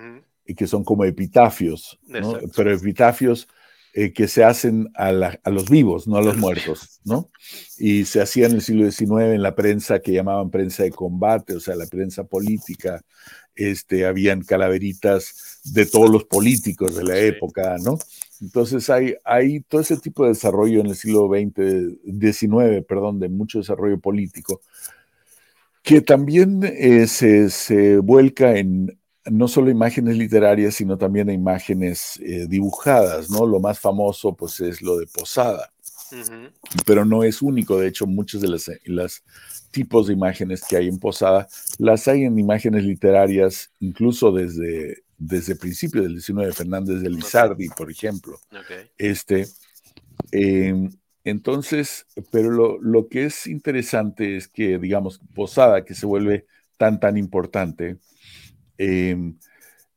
Y que son como epitafios, ¿no? Pero epitafios eh, que se hacen a, los vivos, no a los muertos, ¿no? Y se hacía en el siglo XIX en la prensa que llamaban prensa de combate, o sea, la prensa política, este, habían calaveritas de todos los políticos de la época, ¿no? Entonces hay, hay todo ese tipo de desarrollo en el siglo XX, XIX, perdón, de mucho desarrollo político, que también eh, se, se, vuelca en no solo imágenes literarias, sino también imágenes eh, dibujadas, ¿no? Lo más famoso, pues, es lo de Posada, pero no es único, de hecho, muchos de las, las tipos de imágenes que hay en Posada las hay en imágenes literarias, incluso desde, desde el principio del 19, Fernández de Lizardi, por ejemplo. Este, em, entonces, pero lo, lo, que es interesante es que, digamos, Posada, que se vuelve tan, tan importante, Em,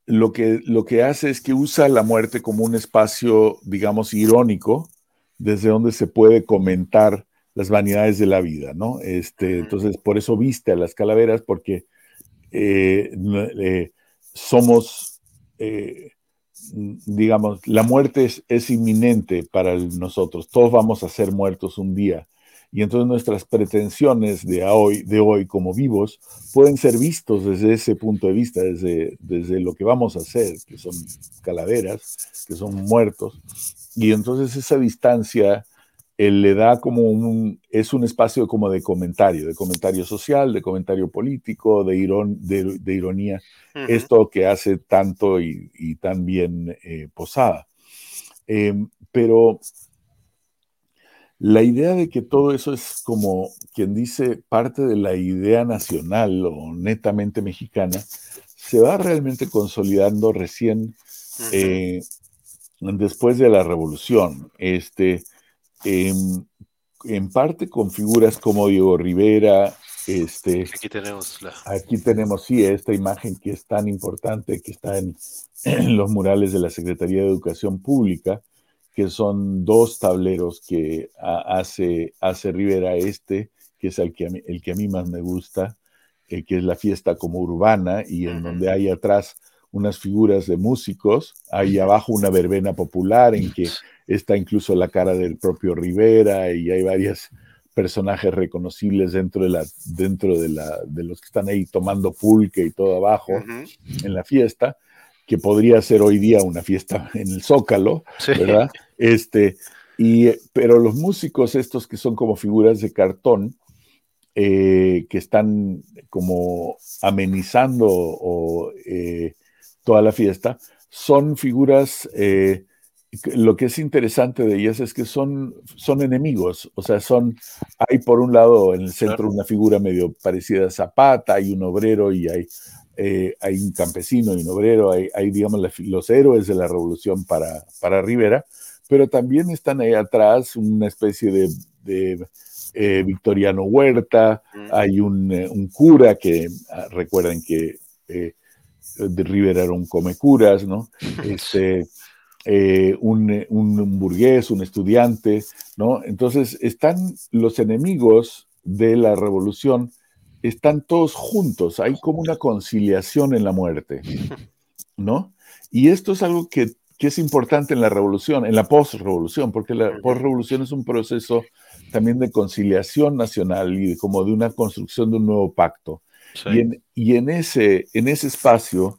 lo, que, lo que hace es que usa la muerte como un espacio, digamos, irónico, desde donde se puede comentar las vanidades de la vida, ¿no? Este, entonces, por eso viste a las calaveras, porque eh, eh, somos, eh, digamos, la muerte es, es, inminente para nosotros, todos vamos a ser muertos un día y entonces nuestras pretensiones de hoy, de hoy como vivos pueden ser vistos desde ese punto de vista, desde, desde lo que vamos a hacer, que son calaveras, que son muertos, y entonces esa distancia él le da como un, es un espacio como de comentario, de comentario social, de comentario político, de, de, ironía, esto que hace tanto y, y tan bien eh, Posada. Em, pero la idea de que todo eso es como quien dice parte de la idea nacional o netamente mexicana, se va realmente consolidando recién eh, después de la revolución. Este, en, parte con figuras como Diego Rivera. Este,
aquí tenemos la...
Aquí tenemos, sí, esta imagen que es tan importante, que está en los murales de la Secretaría de Educación Pública, que son dos tableros que hace, hace Rivera este, que es el que a mí, el que a mí más me gusta, eh, que es la fiesta como urbana, y en donde hay atrás unas figuras de músicos, hay abajo una verbena popular en que está incluso la cara del propio Rivera y hay varios personajes reconocibles dentro de la dentro de la de los que están ahí tomando pulque y todo abajo en la fiesta que podría ser hoy día una fiesta en el Zócalo, ¿verdad? Este, y, pero los músicos estos que son como figuras de cartón, eh, que están como amenizando o, eh, toda la fiesta, son figuras, eh, lo que es interesante de ellas es que son, son enemigos, o sea, son, hay por un lado en el centro una figura medio parecida a Zapata, hay un obrero y hay eh, hay un campesino y un obrero, hay, digamos, los héroes de la revolución para, para Rivera, pero también están ahí atrás una especie de, eh, Victoriano Huerta, hay un, eh, un, cura que, ah, recuerden que de Rivera era un comecuras, ¿no? Este, un, un, burgués, un estudiante, ¿no? Entonces están los enemigos de la revolución están todos juntos, hay como una conciliación en la muerte, ¿no? Y esto es algo que, es importante en la revolución, en la post-revolución, porque la post-revolución es un proceso también de conciliación nacional y como de una construcción de un nuevo pacto. Y, en, ese, en ese espacio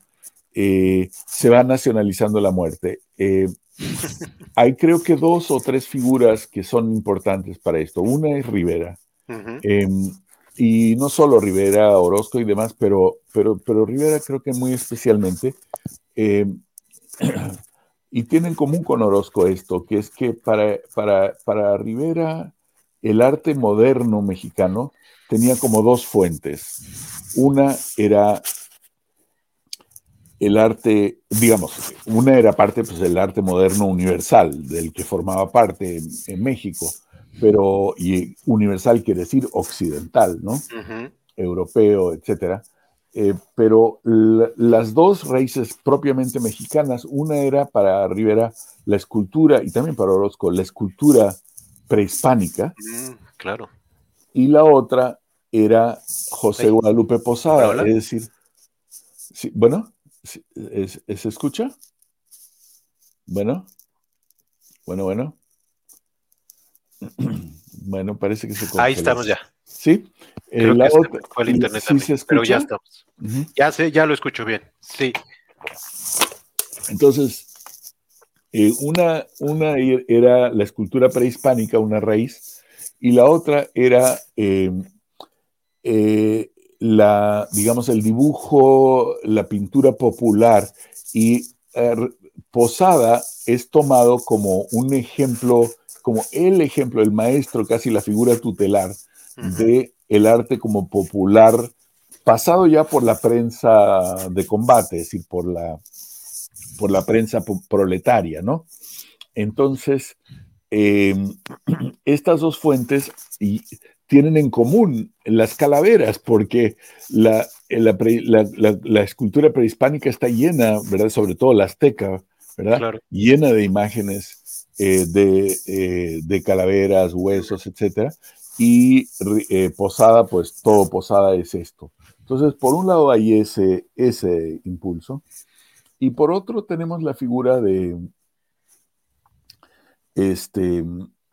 eh, se va nacionalizando la muerte. Eh, hay creo que dos o tres figuras que son importantes para esto. Una es Rivera y no solo Rivera, Orozco y demás, pero, pero, pero Rivera creo que muy especialmente, eh, y tienen en común con Orozco esto, que es que para, para, para Rivera el arte moderno mexicano tenía como dos fuentes. Una era el arte, digamos, una era parte pues, del arte moderno universal, del que formaba parte en México pero y universal quiere decir occidental, ¿no? Europeo, etcétera. Eh, pero las dos raíces propiamente mexicanas, una era para Rivera la escultura y también para Orozco la escultura prehispánica.
Mm, claro.
Y la otra era José Guadalupe Posada, es decir, bueno, ¿se escucha? Bueno, Bueno, bueno. Bueno, parece que se
congeló. Ahí estamos ya.
Sí.
Creo que otra, fue el internet ¿sí se pero ya estamos. Ya sé, ya lo escucho bien. Sí.
Entonces, eh, una, una era la escultura prehispánica, una raíz, y la otra era em, eh, la, digamos, el dibujo, la pintura popular, y eh, Posada es tomado como un ejemplo, como el ejemplo, el maestro, casi la figura tutelar de el arte como popular, pasado ya por la prensa de combate, es decir, por la, por la prensa proletaria, ¿no? Entonces, em, estas dos fuentes tienen en común las calaveras, porque la, la, escultura prehispánica está llena, ¿verdad? Sobre todo la azteca, ¿verdad? Llena de imágenes eh, de, eh, de, calaveras, huesos, etcétera. Y eh, Posada, pues todo Posada es esto. Entonces, por un lado hay ese, ese impulso, y por otro tenemos la figura de, este,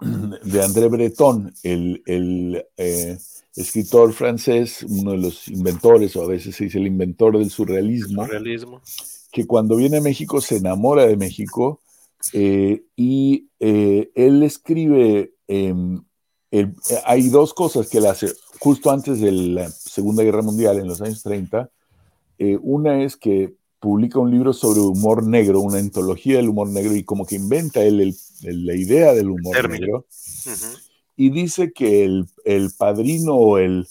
de André Breton, el, eh, escritor francés, uno de los inventores, o a veces se dice el inventor del surrealismo,
surrealismo.
que cuando viene a México se enamora de México eh, y eh, él escribe, em, hay dos cosas que él hace justo antes de la Segunda Guerra Mundial, en los años 30. una es que publica un libro sobre humor negro, una antología del humor negro, y como que inventa él la idea del humor negro. Y dice que el, el padrino o el,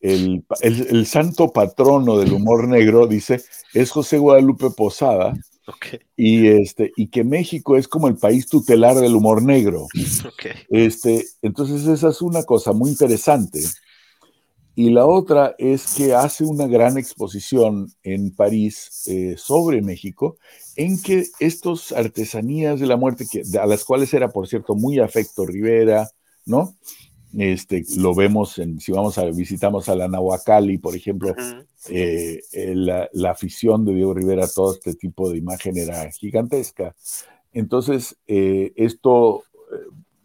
el, el, santo patrono del humor negro, dice, es José Guadalupe Posada. Y, este, y que México es como el país tutelar del humor negro. Este, entonces esa es una cosa muy interesante. Y la otra es que hace una gran exposición en París eh, sobre México, en que estas artesanías de la muerte, que, a las cuales era, por cierto, muy afecto Rivera, ¿no? Este, lo vemos en, si vamos a visitamos a la Nahuacali, por ejemplo, eh, eh, la, afición de Diego Rivera a todo este tipo de imagen era gigantesca. Entonces, esto,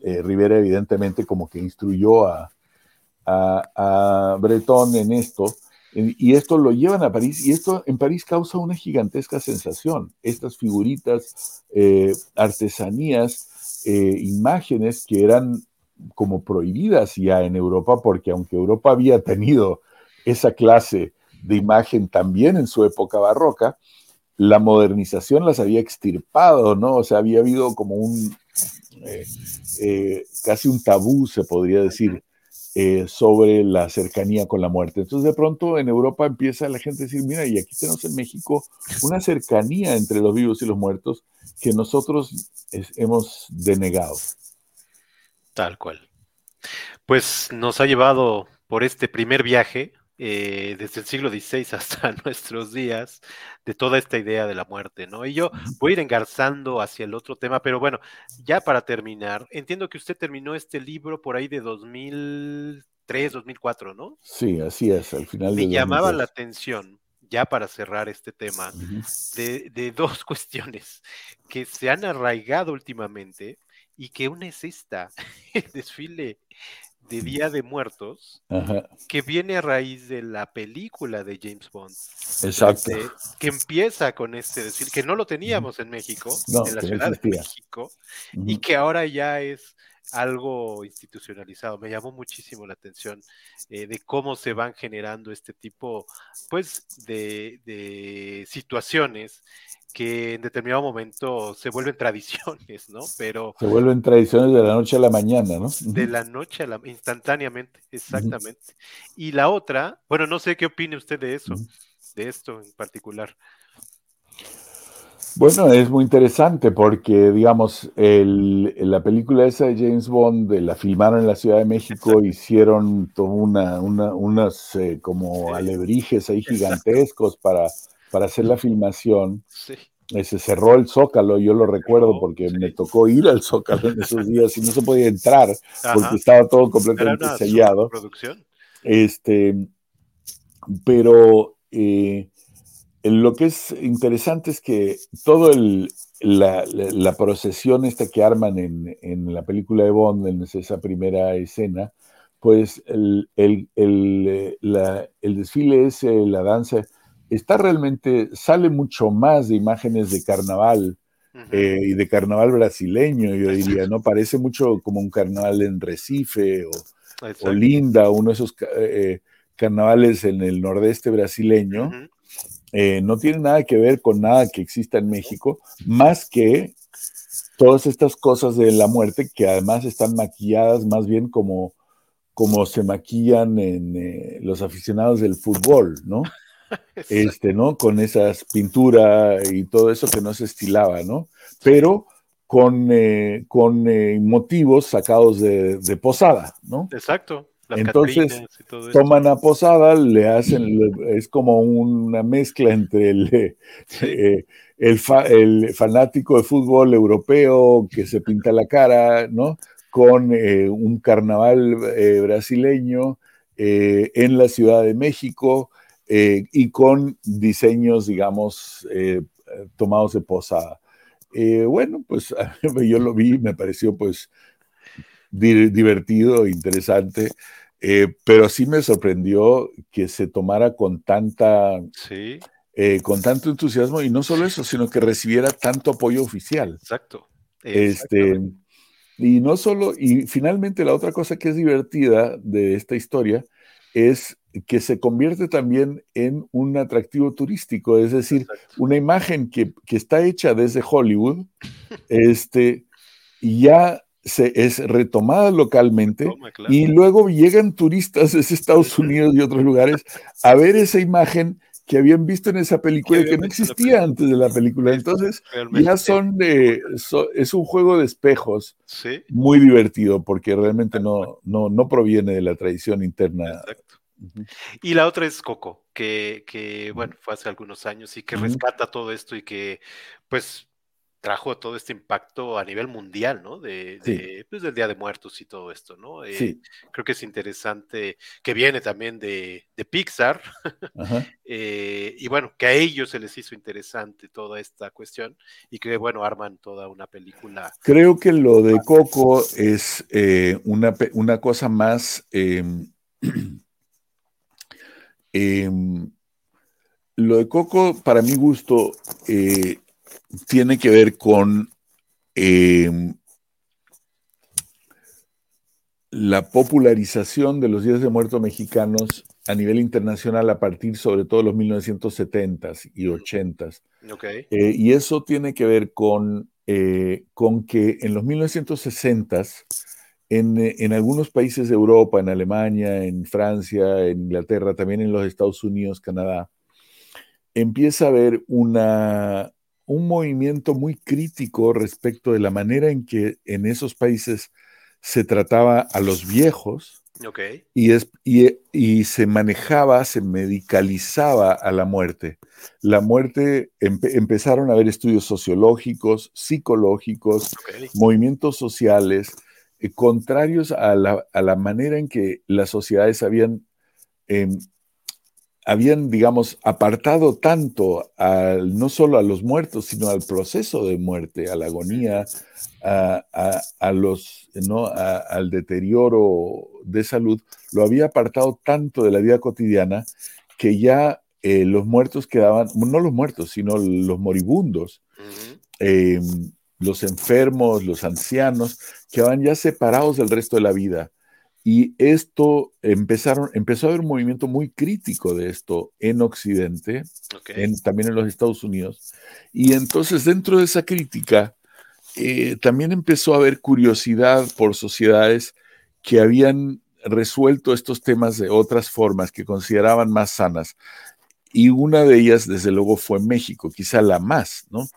Rivera evidentemente como que instruyó a, a, Breton en esto, y esto lo llevan a París, y esto en París causa una gigantesca sensación. Estas figuritas, eh, artesanías, eh, imágenes que eran como prohibidas ya en Europa, porque aunque Europa había tenido esa clase de imagen también en su época barroca, la modernización las había extirpado, ¿no? O sea, había habido como un, eh, casi un tabú, se podría decir, eh, sobre la cercanía con la muerte. Entonces de pronto en Europa empieza la gente a decir, mira, y aquí tenemos en México una cercanía entre los vivos y los muertos que nosotros hemos denegado.
Tal cual. Pues nos ha llevado por este primer viaje eh, desde el siglo XVI hasta nuestros días, de toda esta idea de la muerte, ¿no? Y yo voy a ir engarzando hacia el otro tema, pero bueno, ya para terminar, entiendo que usted terminó este libro por ahí de 2003, 2004, ¿no?
Sí, así es, al final.
Me llamaba la atención, ya para cerrar este tema, de, de dos cuestiones que se han arraigado últimamente y que una es esta, el desfile de Día de Muertos, que viene a raíz de la película de James Bond.
Exacto.
que empieza con este decir que no lo teníamos en México, en la Ciudad de México, y que ahora ya es algo institucionalizado. Me llamó muchísimo la atención eh, de cómo se van generando este tipo, pues, de, de situaciones que en determinado momento se vuelven tradiciones, ¿no? Pero...
Se vuelven tradiciones de la noche a la mañana, ¿no?
De la noche a la... instantáneamente, exactamente. Y la otra, bueno, no sé qué opine usted de eso, de esto en particular.
Bueno, es muy interesante porque, digamos, el, la película esa de James Bond la filmaron en la Ciudad de México, hicieron una, una, unas eh, como alebrijes ahí gigantescos para para hacer la filmación. Eh, se cerró el Zócalo, yo lo recuerdo porque me tocó ir al Zócalo en esos días y no se podía entrar porque estaba todo completamente sellado.
Producción.
Este, pero eh, lo que es interesante es que todo el, la, procesión esta que arman en, la película de Bond, en esa primera escena, pues el, el, el, desfile ese, la danza, está realmente, sale mucho más de imágenes de carnaval eh, y de carnaval brasileño, yo diría, ¿no? Parece mucho como un carnaval en Recife o, Linda, uno de esos eh, carnavales en el nordeste brasileño. Eh, no tiene nada que ver con nada que exista en México, más que todas estas cosas de la muerte que además están maquilladas más bien como, como se maquillan en eh, los aficionados del fútbol, ¿no? Este, ¿no? Con esas pinturas y todo eso que no se estilaba, ¿no? Pero con, eh, con motivos sacados de, de posada, ¿no?
Exacto.
Entonces toman a Posada, le hacen, es como una mezcla entre el, eh, el, fanático de fútbol europeo que se pinta la cara, ¿no? Con eh, un carnaval eh, brasileño en la Ciudad de México y con diseños, digamos, tomados de Posada. bueno, pues yo lo vi, me pareció pues divertido, interesante, eh, pero sí me sorprendió que se tomara con tanta... Eh, con tanto entusiasmo y no solo eso, sino que recibiera tanto apoyo oficial.
Exacto.
Este, y no solo, y finalmente la otra cosa que es divertida de esta historia es que se convierte también en un atractivo turístico, es decir, una imagen que, que, está hecha desde Hollywood, este, y ya se, es retomada localmente y luego llegan turistas de Estados Unidos y otros lugares a ver esa imagen que habían visto en esa película y que no existía antes de la película. Entonces, ya son de, es un juego de espejos muy divertido porque realmente no, no, no proviene de la tradición interna.
Y la otra es Coco, que, que, bueno, fue hace algunos años y que rescata todo esto y que, pues, trajo todo este impacto a nivel mundial, ¿no? De, pues, del Día de Muertos y todo esto, ¿no? Eh, creo que es interesante que viene también de, Pixar eh, y bueno, que a ellos se les hizo interesante toda esta cuestión y que bueno, arman toda una película.
Creo que lo de Coco es eh, una, una, cosa más... Em, em, lo de Coco, para mi gusto, tiene que ver con em, la popularización de los días de muertos mexicanos a nivel internacional a partir sobre todo de los 1970s y 80s. Eh, y eso tiene que ver con, eh, con que en los 1960s, en, en, algunos países de Europa, en Alemania, en Francia, en Inglaterra, también en los Estados Unidos, Canadá, empieza a haber una, un movimiento muy crítico respecto de la manera en que en esos países se trataba a los viejos y, es, y, se manejaba, se medicalizaba a la muerte. La muerte, empezaron a haber estudios sociológicos, psicológicos, movimientos sociales, eh, contrarios a la, a la, manera en que las sociedades habían em, habían, digamos, apartado tanto no solo a los muertos, sino al proceso de muerte, a la agonía, a, los, ¿no? al deterioro de salud, lo había apartado tanto de la vida cotidiana que ya eh, los muertos quedaban, no los muertos, sino los moribundos, em, los enfermos, los ancianos, quedaban ya separados del resto de la vida. Y esto empezaron, empezó a haber un movimiento muy crítico de esto en Occidente, también en los Estados Unidos. Y entonces dentro de esa crítica eh, también empezó a haber curiosidad por sociedades que habían resuelto estos temas de otras formas que consideraban más sanas y una de ellas, desde luego, fue México, quizá la más, ¿no?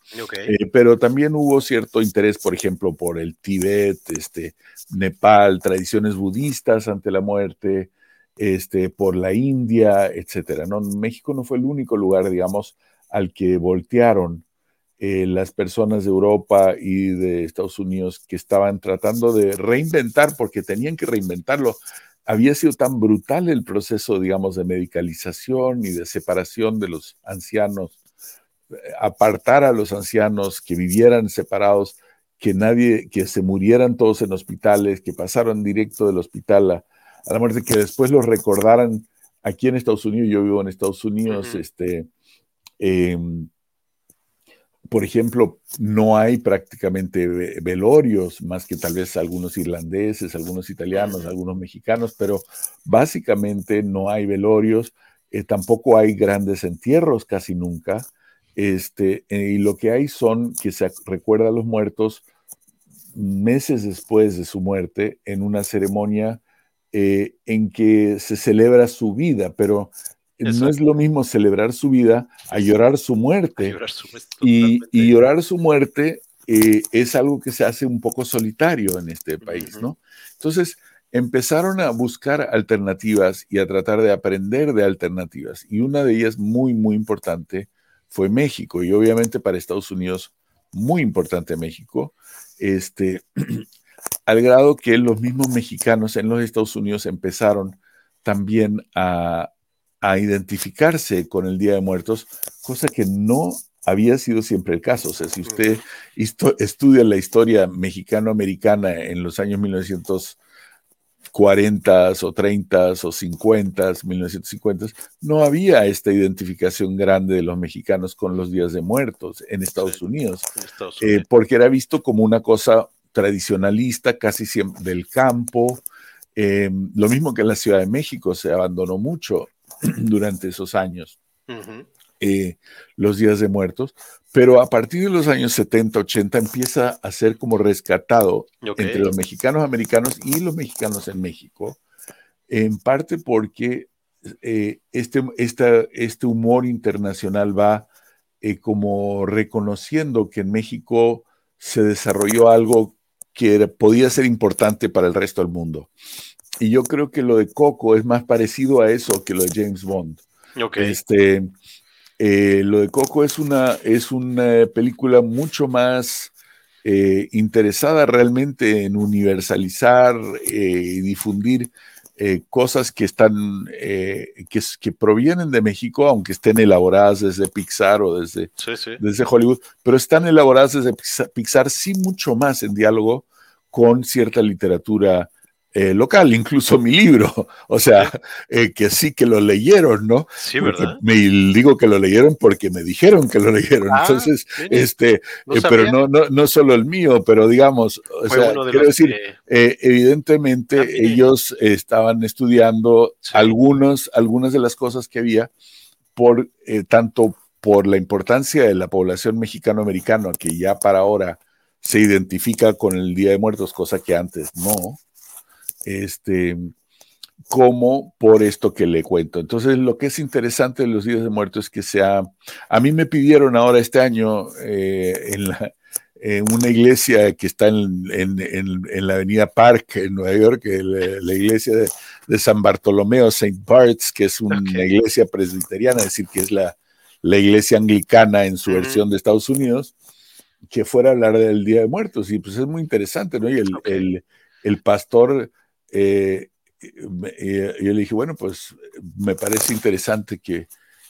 Eh, pero también hubo cierto interés, por ejemplo, por el Tíbet, este, Nepal, tradiciones budistas ante la muerte, este, por la India, etcétera. ¿no? México no fue el único lugar, digamos, al que voltearon eh, las personas de Europa y de Estados Unidos que estaban tratando de reinventar, porque tenían que reinventarlo había sido tan brutal el proceso, digamos, de medicalización y de separación de los ancianos apartar a los ancianos, que vivieran separados, que nadie, que se murieran todos en hospitales, que pasaron directo del hospital a, la muerte, que después los recordaran aquí en Estados Unidos, yo vivo en Estados Unidos, este, em, por ejemplo, no hay prácticamente velorios, más que tal vez algunos irlandeses, algunos italianos, algunos mexicanos, pero básicamente no hay velorios, eh, tampoco hay grandes entierros casi nunca, este, eh, y lo que hay son que se recuerda a los muertos meses después de su muerte en una ceremonia eh, en que se celebra su vida, pero no es lo mismo celebrar su vida a llorar su muerte. y, llorar su muerte eh, es algo que se hace un poco solitario en este país, ¿no? Entonces empezaron a buscar alternativas y a tratar de aprender de alternativas. Y una de ellas muy, muy importante fue México. Y obviamente para Estados Unidos, muy importante México. Este, al grado que los mismos mexicanos en los Estados Unidos empezaron también a, a identificarse con el Día de Muertos, cosa que no había sido siempre el caso. O sea, si usted estudia la historia mexicano-americana en los años 1940 o 30 o 50, 1950, no había esta identificación grande de los mexicanos con los días de muertos en Estados Unidos, eh, porque era visto como una cosa tradicionalista, casi siempre del campo. Eh, lo mismo que en la Ciudad de México se abandonó mucho durante esos años, eh, los días de muertos, pero a partir de los años 70, 80 empieza a ser como rescatado entre los mexicanos americanos y los mexicanos en México, en parte porque eh, este, este humor internacional va eh, como reconociendo que en México se desarrolló algo que podía ser importante para el resto del mundo. Y yo creo que lo de Coco es más parecido a eso que lo de James Bond. Este, eh, lo de Coco es una, es una película mucho más eh, interesada realmente en universalizar eh, y difundir cosas que están, que, que, provienen de México, aunque estén elaboradas desde Pixar o desde, desde Hollywood, pero están elaboradas desde Pixar, sí mucho más en diálogo con cierta literatura eh, local, incluso mi libro, o sea, eh, que sí que lo leyeron, ¿no?
Sí, ¿verdad?
Me digo que lo leyeron porque me dijeron que lo leyeron, ah, entonces, este, eh, pero no, no, no solo el mío, pero digamos, o sea, quiero decir, evidentemente ah, ellos estaban estudiando algunos, algunas de las cosas que había por tanto por la importancia de la población mexicano-americana, que ya para ahora se identifica con el Día de Muertos, cosa que antes no, este, como por esto que le cuento. Entonces, lo que es interesante de los días de muertos es que sea, a mí me pidieron ahora este año eh, en, una iglesia que está en, la avenida Park en Nueva York, la, iglesia de, San Bartolomeo, St. Bart's, que es una iglesia presbiteriana, es decir, que es la, iglesia anglicana en su versión de Estados Unidos, que fuera a hablar del Día de Muertos. Y pues es muy interesante, ¿no? Y el, el pastor eh, yo le dije, bueno, pues me parece interesante que,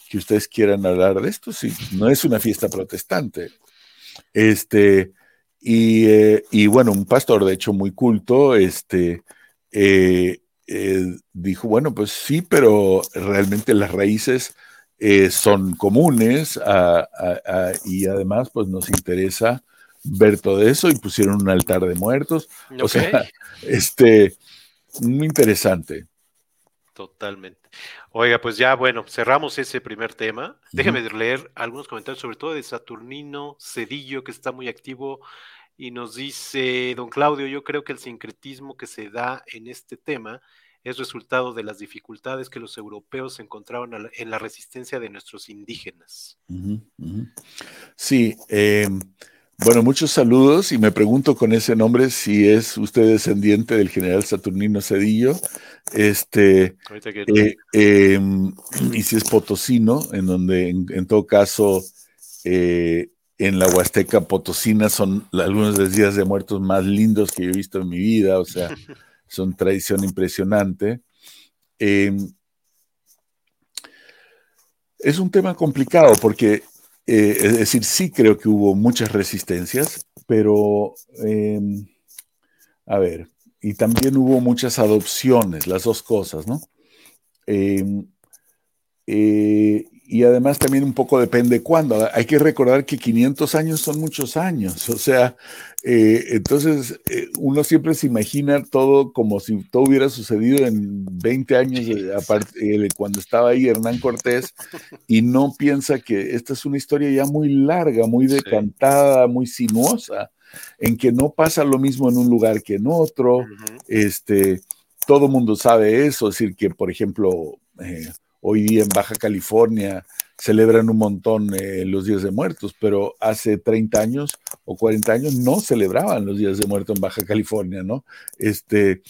que ustedes quieran hablar de esto, si no es una fiesta protestante. Este, y, eh, y, bueno, un pastor, de hecho, muy culto, este, eh, dijo, bueno, pues sí, pero realmente las raíces son comunes y además, pues nos interesa ver todo eso y pusieron un altar de muertos. O sea, este, muy interesante.
Totalmente. Oiga, pues ya, bueno, cerramos ese primer tema. Déjeme leer algunos comentarios, sobre todo de Saturnino Cedillo, que está muy activo y nos dice, don Claudio, yo creo que el sincretismo que se da en este tema es resultado de las dificultades que los europeos encontraron en la resistencia de nuestros indígenas.
Sí, eh, bueno, muchos saludos y me pregunto con ese nombre si es usted descendiente del general Saturnino Cedillo, este, eh, em, y si es potosino, en donde en, todo caso eh, en la Huasteca Potosina son algunos de los días de muertos más lindos que yo he visto en mi vida, o sea, son tradición impresionante. Em, es un tema complicado porque eh, es decir, sí creo que hubo muchas resistencias, pero, em, a ver, y también hubo muchas adopciones, las dos cosas, ¿no? Em, eh, y además también un poco depende cuándo. Hay que recordar que 500 años son muchos años, o sea, eh, entonces eh, uno siempre se imagina todo como si todo hubiera sucedido en 20 años de, cuando estaba ahí Hernán Cortés y no piensa que esta es una historia ya muy larga, muy decantada, muy sinuosa, en que no pasa lo mismo en un lugar que en otro. este, todo mundo sabe eso, es decir, que por ejemplo Hoy día en Baja California celebran un montón eh, los días de muertos, pero hace 30 años o 40 años no celebraban los días de muertos en Baja California, ¿no? Este,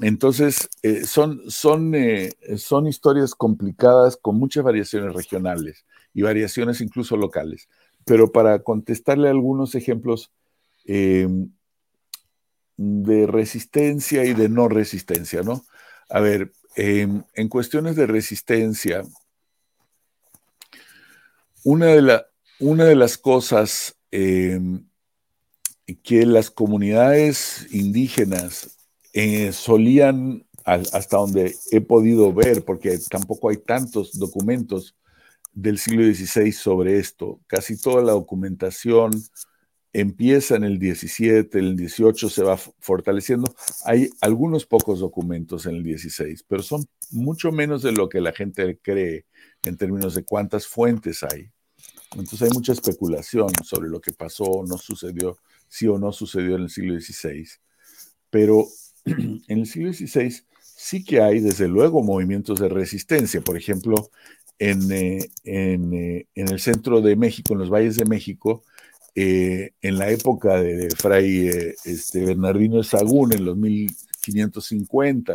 entonces, eh, son, son, eh, son historias complicadas con muchas variaciones regionales y variaciones incluso locales. Pero para contestarle algunos ejemplos em, de resistencia y de no resistencia, ¿no? A ver, Em, en cuestiones de resistencia, una de, las cosas em, que las comunidades indígenas eh, solían, hasta donde he podido ver, porque tampoco hay tantos documentos del siglo XVI sobre esto, casi toda la documentación empieza en el 17, el 18 se va fortaleciendo. Hay algunos pocos documentos en el 16, pero son mucho menos de lo que la gente cree en términos de cuántas fuentes hay. Entonces hay mucha especulación sobre lo que pasó o no sucedió, sí o no sucedió en el siglo XVI. Pero en el siglo XVI sí que hay, desde luego, movimientos de resistencia. Por ejemplo, en, eh, eh, en el centro de México, en los valles de México, eh, en la época de Fray eh, este, Bernardino de Sagún, en los 1550,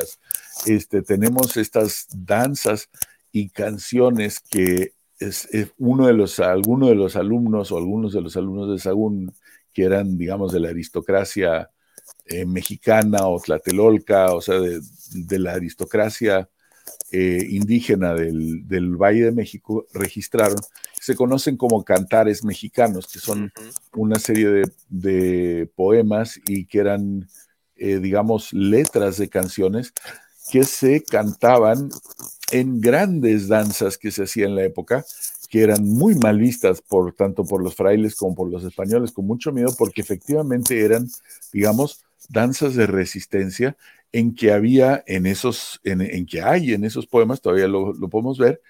este, tenemos estas danzas y canciones que es, uno de los, algunos de los alumnos o algunos de los alumnos de Sagún, que eran, digamos, de la aristocracia eh, mexicana o tlatelolca, o sea, de la aristocracia eh, indígena del, Valle de México registraron, se conocen como cantares mexicanos, que son una serie de, poemas y que eran, eh, digamos, letras de canciones que se cantaban en grandes danzas que se hacían en la época, que eran muy mal vistas por tanto por los frailes como por los españoles, con mucho miedo, porque efectivamente eran, digamos, danzas de resistencia en que había en esos, en, que hay en esos poemas, todavía lo, podemos ver,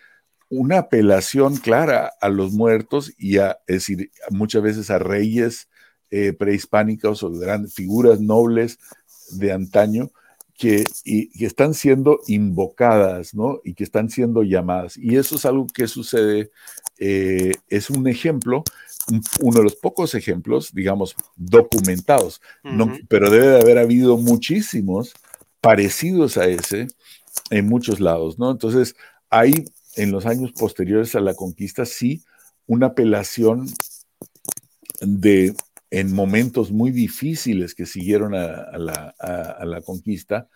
una apelación clara a los muertos y a, es decir, muchas veces a reyes eh, prehispánicos o grandes figuras nobles de antaño que, y, están siendo invocadas, ¿no? Y que están siendo llamadas. Y eso es algo que sucede, eh, es un ejemplo, uno de los pocos ejemplos, digamos, documentados, pero debe de haber habido muchísimos parecidos a ese en muchos lados, ¿no? Entonces, hay en los años posteriores a la conquista, sí, una apelación de, en momentos muy difíciles que siguieron a, la, conquista,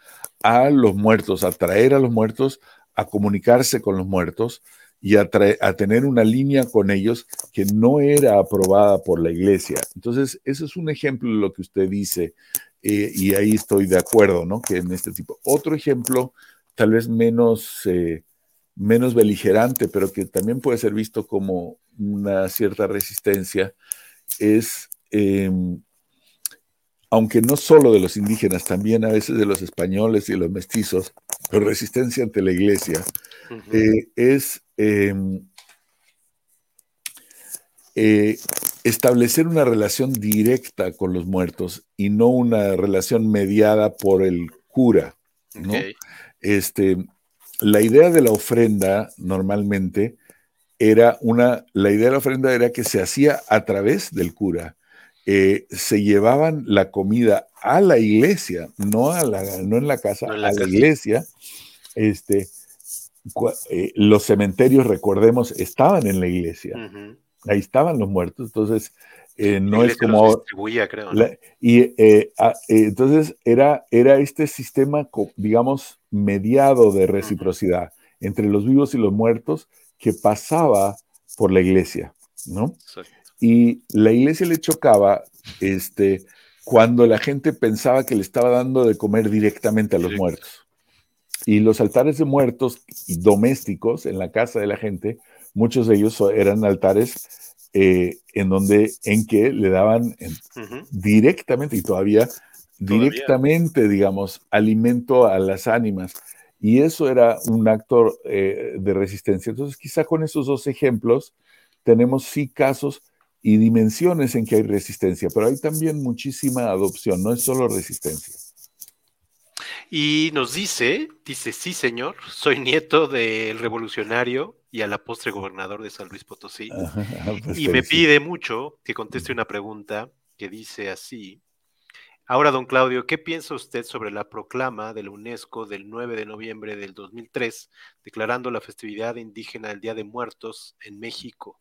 a los muertos, a traer a los muertos, a comunicarse con los muertos y a, a, tener una línea con ellos que no era aprobada por la iglesia. Entonces, eso es un ejemplo de lo que usted dice eh, y ahí estoy de acuerdo, ¿no? Que en este tipo. Otro ejemplo, tal vez menos, eh, menos beligerante, pero que también puede ser visto como una cierta resistencia, es, em, aunque no solo de los indígenas, también a veces de los españoles y los mestizos, pero resistencia ante la iglesia, eh, es em, establecer una relación directa con los muertos y no una relación mediada por el cura. ¿no? Este, la idea de la ofrenda normalmente era una, la idea de la ofrenda era que se hacía a través del cura. Eh, se llevaban la comida a la iglesia, no, a la, no en la casa, a la iglesia. Este, eh, los cementerios, recordemos, estaban en la iglesia ahí estaban los muertos, entonces eh, no es como...
creo.
y eh, eh, entonces era, era este sistema, digamos, mediado de reciprocidad entre los vivos y los muertos que pasaba por la iglesia. ¿no? Y la iglesia le chocaba este, cuando la gente pensaba que le estaba dando de comer directamente a los muertos. Y los altares de muertos domésticos en la casa de la gente, muchos de ellos eran altares eh, en donde, en que le daban directamente y todavía, directamente, digamos, alimento a las ánimas. Y eso era un acto eh, de resistencia. Entonces, quizá con esos dos ejemplos tenemos sí casos y dimensiones en que hay resistencia, pero hay también muchísima adopción, no es solo resistencia.
Y nos dice, dice, sí señor, soy nieto del revolucionario y a la postre gobernador de San Luis Potosí. Pues y me pide mucho que conteste una pregunta que dice así. Ahora, don Claudio, ¿qué piensa usted sobre la proclama de la UNESCO del 9 de noviembre del 2003, declarando la festividad indígena del Día de Muertos en México?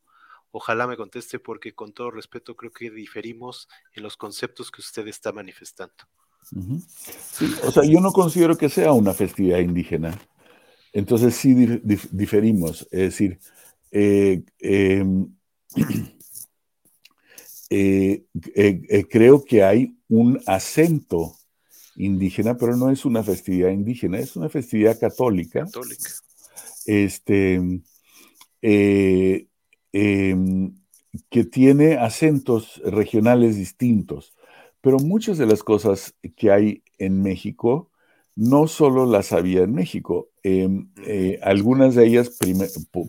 Ojalá me conteste porque con todo respeto creo que diferimos en los conceptos que usted está manifestando
o sea, yo no considero que sea una festividad indígena. Entonces sí diferimos. Es decir, eh, em, eh, eh, creo que hay un acento indígena, pero no es una festividad indígena, es una festividad católica.
Católica.
Este, em, que tiene acentos regionales distintos. Pero muchas de las cosas que hay en México no solo las había en México. Em, eh, algunas de ellas,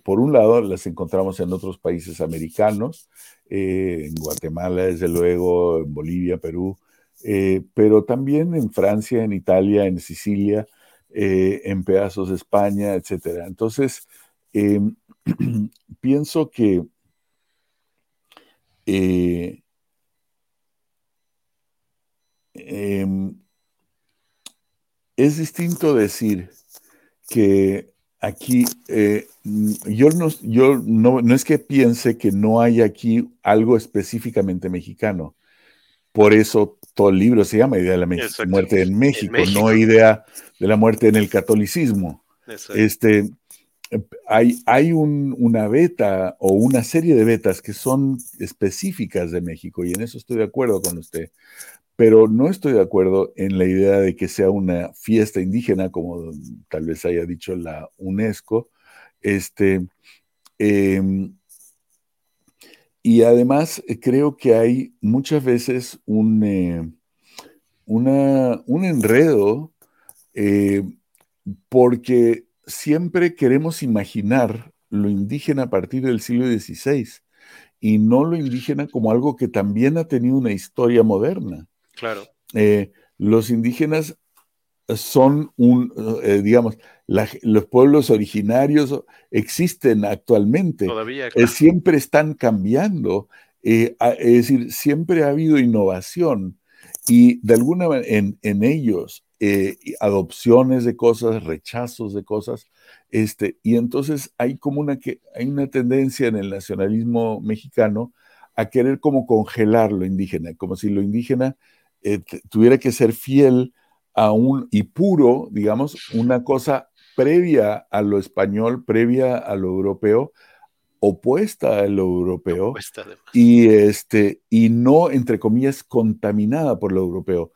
por un lado, las encontramos en otros países americanos, eh, en Guatemala, desde luego, en Bolivia, Perú, eh, pero también en Francia, en Italia, en Sicilia, en pedazos de España, etc. Entonces, em, pienso que Em, es distinto decir que aquí, eh, yo, no, yo no, no, es que piense que no hay aquí algo específicamente mexicano. Por eso todo el libro se llama Idea de la muerte en México, no idea de la muerte en el catolicismo. Este, hay, hay una beta o una serie de betas que son específicas de México y en eso estoy de acuerdo con usted pero no estoy de acuerdo en la idea de que sea una fiesta indígena, como tal vez haya dicho la UNESCO. Este, em, y además eh, creo que hay muchas veces un, eh, un enredo eh, porque siempre queremos imaginar lo indígena a partir del siglo XVI y no lo indígena como algo que también ha tenido una historia moderna.
Claro.
Eh, los indígenas son un, eh, digamos, los pueblos originarios existen actualmente.
Todavía,
eh, siempre están cambiando. es decir, siempre ha habido innovación y de alguna manera en, ellos adopciones de cosas, rechazos de cosas, este, y entonces hay como una, que, hay una tendencia en el nacionalismo mexicano a querer como congelar lo indígena, como si lo indígena eh, tuviera que ser fiel a un, y puro, digamos, una cosa previa a lo español, previa a lo europeo, opuesta a lo europeo, y, este, y no, entre comillas, contaminada por lo europeo.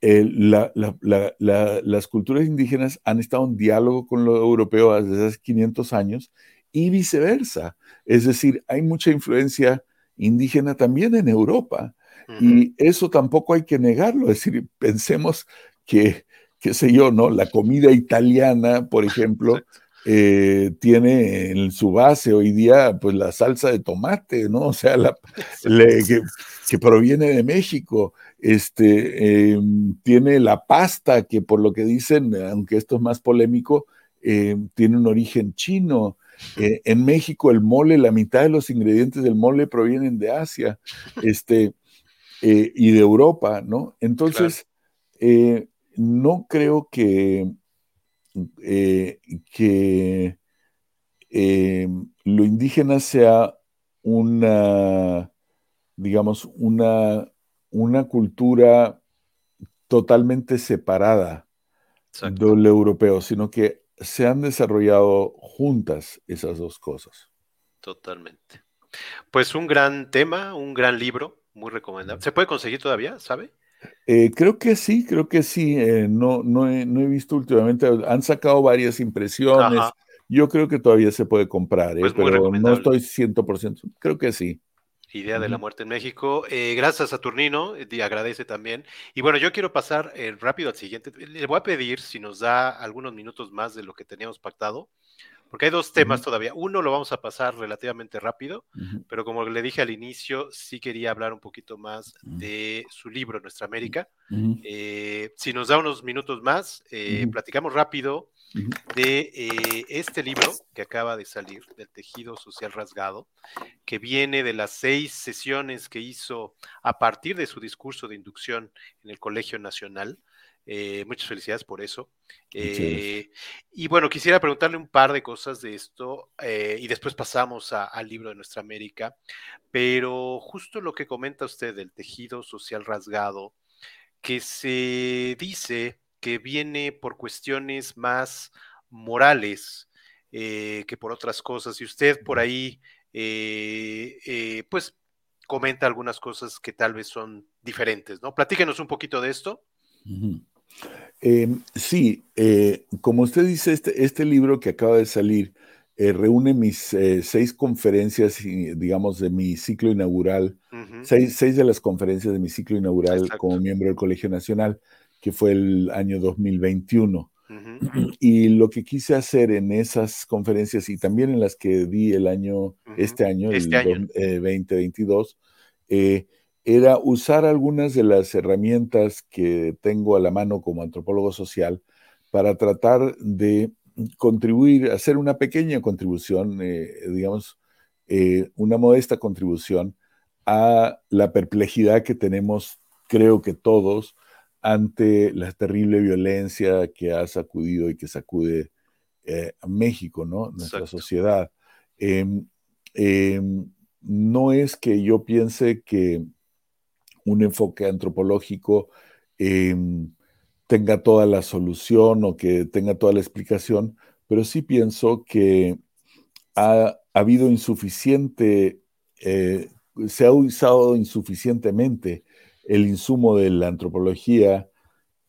las culturas indígenas han estado en diálogo con lo europeo desde hace 500 años y viceversa. Es decir, hay mucha influencia indígena también en Europa. Y eso tampoco hay que negarlo, es decir, pensemos que, qué sé yo, ¿no? La comida italiana, por ejemplo, eh, tiene en su base hoy día, pues la salsa de tomate, ¿no? O sea, la, que, proviene de México. Este, em, tiene la pasta, que por lo que dicen, aunque esto es más polémico, em, tiene un origen chino. Eh, en México el mole, la mitad de los ingredientes del mole provienen de Asia. Este, eh, y de Europa, ¿no? Entonces, eh, no creo que, eh, que lo indígena sea una, digamos, una, una cultura totalmente separada de lo europeo, sino que se han desarrollado juntas esas dos cosas.
Totalmente. Pues un gran tema, un gran libro, muy recomendable. ¿Se puede conseguir todavía, sabe?
Eh, creo que sí, creo que sí. Eh, no, no he, no, he, visto últimamente, han sacado varias impresiones. Ajá. Yo creo que todavía se puede comprar, ¿eh? pues pero no estoy 100%. Creo que sí.
Idea de la muerte en México. Eh, gracias a Turnino, te agradece también. Y bueno, yo quiero pasar eh, rápido al siguiente. Le voy a pedir si nos da algunos minutos más de lo que teníamos pactado, porque hay dos temas uh -huh. todavía. Uno lo vamos a pasar relativamente rápido, uh -huh. pero como le dije al inicio, sí quería hablar un poquito más de su libro, Nuestra América. Eh, si nos da unos minutos más, eh, platicamos rápido de eh, este libro que acaba de salir, del tejido social rasgado, que viene de las seis sesiones que hizo a partir de su discurso de inducción en el Colegio Nacional. Eh, muchas felicidades por eso. Eh, y bueno, quisiera preguntarle un par de cosas de esto eh, y después pasamos a, al libro de Nuestra América, pero justo lo que comenta usted del tejido social rasgado, que se dice que viene por cuestiones más morales que por otras cosas. Y usted por ahí, pues, comenta algunas cosas que tal vez son diferentes, ¿no? Platíquenos un poquito de esto.
-huh. sí, como usted dice, este, este, libro que acaba de salir reúne mis seis conferencias, digamos, de mi ciclo inaugural, uh -huh. seis, seis, de las conferencias de mi ciclo inaugural Exacto. como miembro del Colegio Nacional que fue el año 2021. Uh -huh. Y lo que quise hacer en esas conferencias y también en las que di el año, uh -huh. este año,
este
el
año.
Eh, 2022, eh, era usar algunas de las herramientas que tengo a la mano como antropólogo social para tratar de contribuir, hacer una pequeña contribución, eh, digamos, eh, una modesta contribución a la perplejidad que tenemos, creo que todos, ante la terrible violencia que ha sacudido y que sacude eh, a México, ¿no? Nuestra Exacto. sociedad. Eh, eh, no es que yo piense que un enfoque antropológico tenga toda la solución o que tenga toda la explicación, pero sí pienso que ha, ha habido insuficiente, eh, se ha usado insuficientemente el insumo de la antropología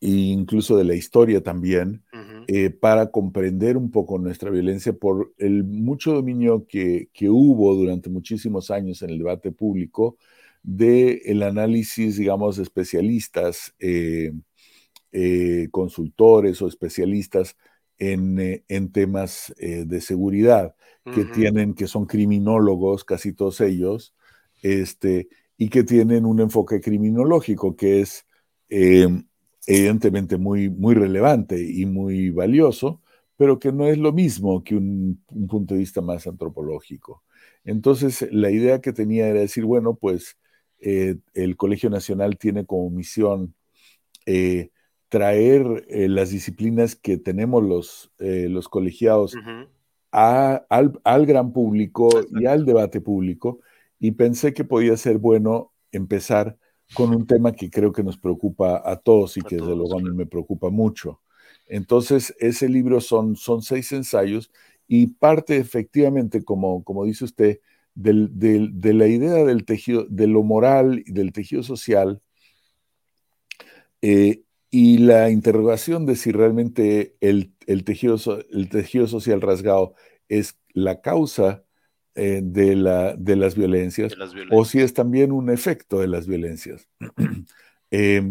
e incluso de la historia también, uh -huh. eh, para comprender un poco nuestra violencia por el mucho dominio que, que, hubo durante muchísimos años en el debate público del el análisis, digamos, de especialistas, eh, eh, consultores o especialistas en, eh, en temas de seguridad, uh -huh. que tienen, que son criminólogos, casi todos ellos, este, y que tienen un enfoque criminológico que es eh, evidentemente muy, muy relevante y muy valioso, pero que no es lo mismo que un, un, punto de vista más antropológico. Entonces, la idea que tenía era decir, bueno, pues eh, el Colegio Nacional tiene como misión eh, traer eh, las disciplinas que tenemos los, los colegiados uh -huh. a, al, al, gran público y al debate público y pensé que podía ser bueno empezar con un tema que creo que nos preocupa a todos y a que todos, desde luego a mí me preocupa mucho. Entonces, ese libro son, son seis ensayos y parte efectivamente, como, como dice usted, del, del, de la idea del tejido, de lo moral y del tejido social eh, y la interrogación de si realmente el, el, tejido, el tejido social rasgado es la causa eh, de, la, de, las violencias, de, las violencias, o si es también un efecto de las violencias. eh,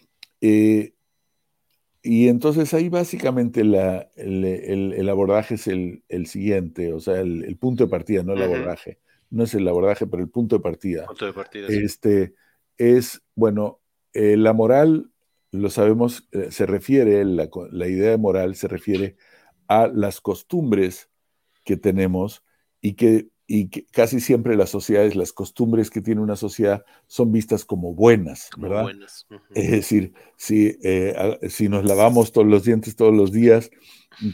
eh, y entonces ahí básicamente la, el, el, el, abordaje es el, siguiente, o sea, el, punto de partida, no el uh -huh. abordaje. No es el abordaje, pero el punto de partida.
Punto de partida
este, sí. Es, bueno, eh, la moral, lo sabemos, eh, se refiere, la, la idea de moral se refiere a las costumbres que tenemos y que y que casi siempre las sociedades, las costumbres que tiene una sociedad son vistas como buenas, ¿verdad? Como buenas. Uh -huh. Es decir, si, eh, si nos lavamos todos los dientes todos los días,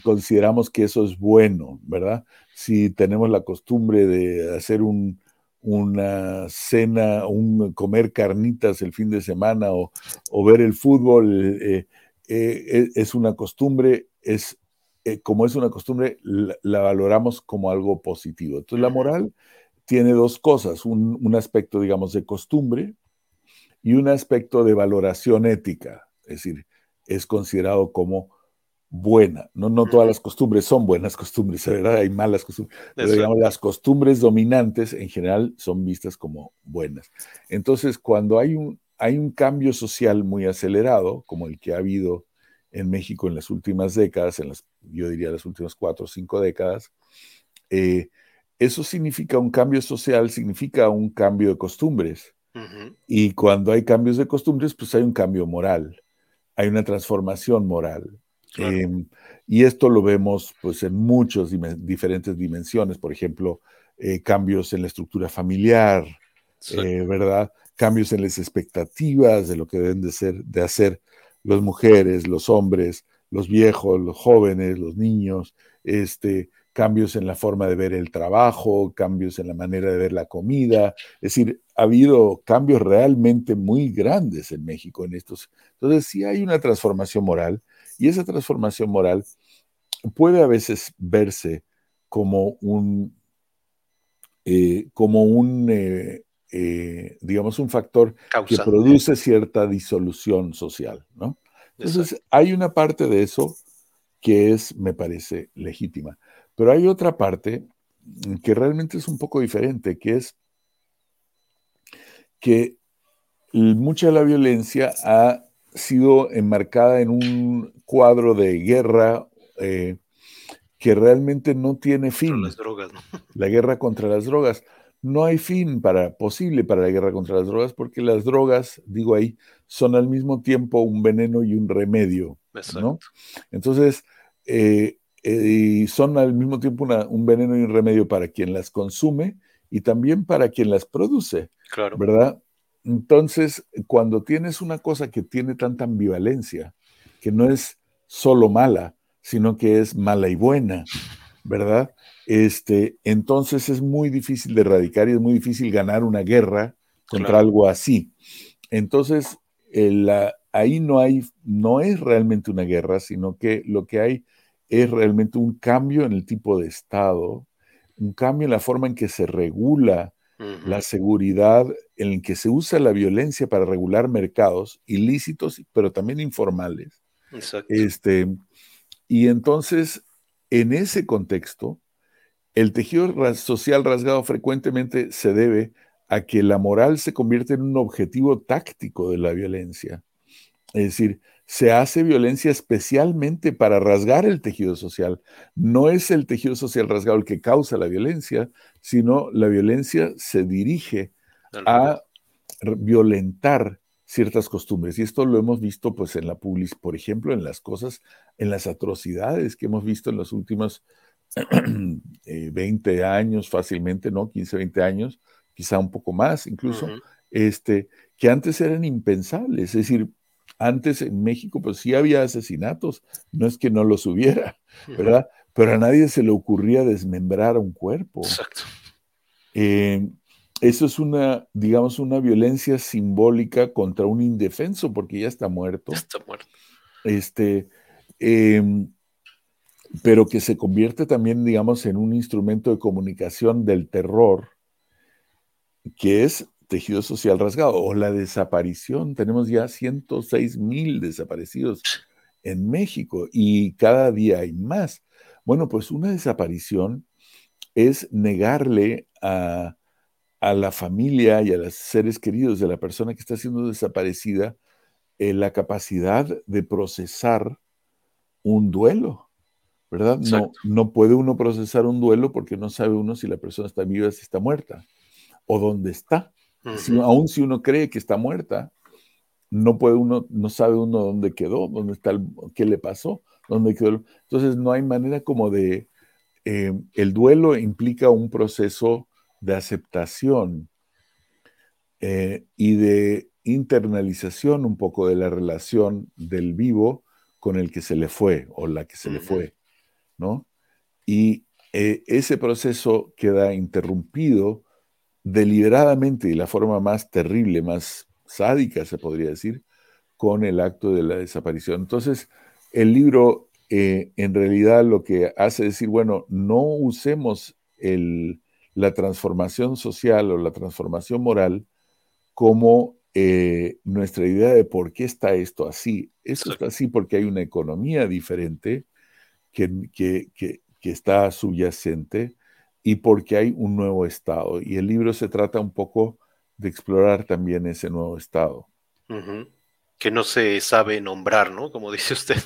consideramos que eso es bueno, ¿verdad? Si tenemos la costumbre de hacer un, una cena, un comer carnitas el fin de semana o, o ver el fútbol, eh, eh, es una costumbre, es eh, como es una costumbre, la, la, valoramos como algo positivo. Entonces, la moral tiene dos cosas, un, aspecto, digamos, de costumbre y un aspecto de valoración ética, es decir, es considerado como buena. No, no todas las costumbres son buenas costumbres, ¿verdad? Hay malas costumbres. Pero digamos, las costumbres dominantes en general son vistas como buenas. Entonces, cuando hay un, hay un cambio social muy acelerado, como el que ha habido en México en las últimas décadas, en las, yo diría las últimas cuatro o cinco décadas, eh, eso significa un cambio social, significa un cambio de costumbres. Y cuando hay cambios de costumbres, pues hay un cambio moral, hay una transformación moral. Em, y esto lo vemos pues en muchas diferentes dimensiones, por ejemplo, eh, cambios en la estructura familiar, eh, ¿verdad? Cambios en las expectativas de lo que deben de, ser, de hacer las mujeres, los hombres, los viejos, los jóvenes, los niños, este, cambios en la forma de ver el trabajo, cambios en la manera de ver la comida. Es decir, ha habido cambios realmente muy grandes en México en estos. Entonces, sí hay una transformación moral y esa transformación moral puede a veces verse como un, eh, como un, eh, eh, digamos, un factor que produce cierta disolución social, ¿no? Entonces, hay una parte de eso que es, me parece, legítima. Pero hay otra parte que realmente es un poco diferente, que es que mucha de la violencia ha sido enmarcada en un cuadro de guerra eh, que realmente no tiene fin.
Las drogas,
La guerra contra las drogas. No hay fin para, posible para la guerra contra las drogas porque las drogas, digo ahí, son al mismo tiempo un veneno y un remedio. ¿no? Entonces, eh, eh, son al mismo tiempo un veneno y un remedio para quien las consume y también para quien las produce.
Claro.
¿Verdad? Entonces, cuando tienes una cosa que tiene tanta ambivalencia, que no es solo mala, sino que es mala y buena, ¿verdad? Este, entonces es muy difícil de erradicar y es muy difícil ganar una guerra contra algo así. Entonces, ahí no hay, no es realmente una guerra, sino que lo que hay es realmente un cambio en el tipo de Estado, un cambio en la forma en que se regula la seguridad, en que se usa la violencia para regular mercados ilícitos, pero también informales. Este, y entonces, en ese contexto, el tejido social rasgado frecuentemente se debe a que la moral se convierte en un objetivo táctico de la violencia. Es decir, se hace violencia especialmente para rasgar el tejido social. No es el tejido social rasgado el que causa la violencia, sino la violencia se dirige a violentar ciertas costumbres. Y esto lo hemos visto pues en la publicidad, por ejemplo, en las cosas, en las atrocidades que hemos visto en los últimos 20 eh, años fácilmente, ¿no? 15, 20 años, quizá un poco más incluso, este, que antes eran impensables. Es decir, antes en México, pues sí había asesinatos, no es que no los hubiera, ¿verdad? Pero a nadie se le ocurría desmembrar un cuerpo.
Exacto.
Eh, eso es una, digamos, una violencia simbólica contra un indefenso, porque ya está muerto.
Está muerto.
Este, em, pero que se convierte también, digamos, en un instrumento de comunicación del terror, que es tejido social rasgado o la desaparición. Tenemos ya 106 mil desaparecidos en México y cada día hay más. Bueno, pues una desaparición es negarle a, la familia y a los seres queridos de la persona que está siendo desaparecida eh, la capacidad de procesar un duelo, ¿verdad? No, no puede uno procesar un duelo porque no sabe uno si la persona está viva, si está muerta o dónde está aún si uno cree que está muerta, no puede uno, no sabe uno dónde quedó, dónde está, qué le pasó, dónde quedó. Entonces no hay manera como de, eh, el duelo implica un proceso de aceptación eh, y de internalización un poco de la relación del vivo con el que se le fue o la que se le fue, ¿no? Y eh, ese proceso queda interrumpido deliberadamente y la forma más terrible, más sádica, se podría decir, con el acto de la desaparición. Entonces, el libro eh, en realidad lo que hace es decir, bueno, no usemos la transformación social o la transformación moral como eh, nuestra idea de por qué está esto así. Esto está así porque hay una economía diferente que, que, está subyacente y porque hay un nuevo Estado. Y el libro se trata un poco de explorar también ese nuevo Estado.
Que no se sabe nombrar, ¿no? Como dice usted.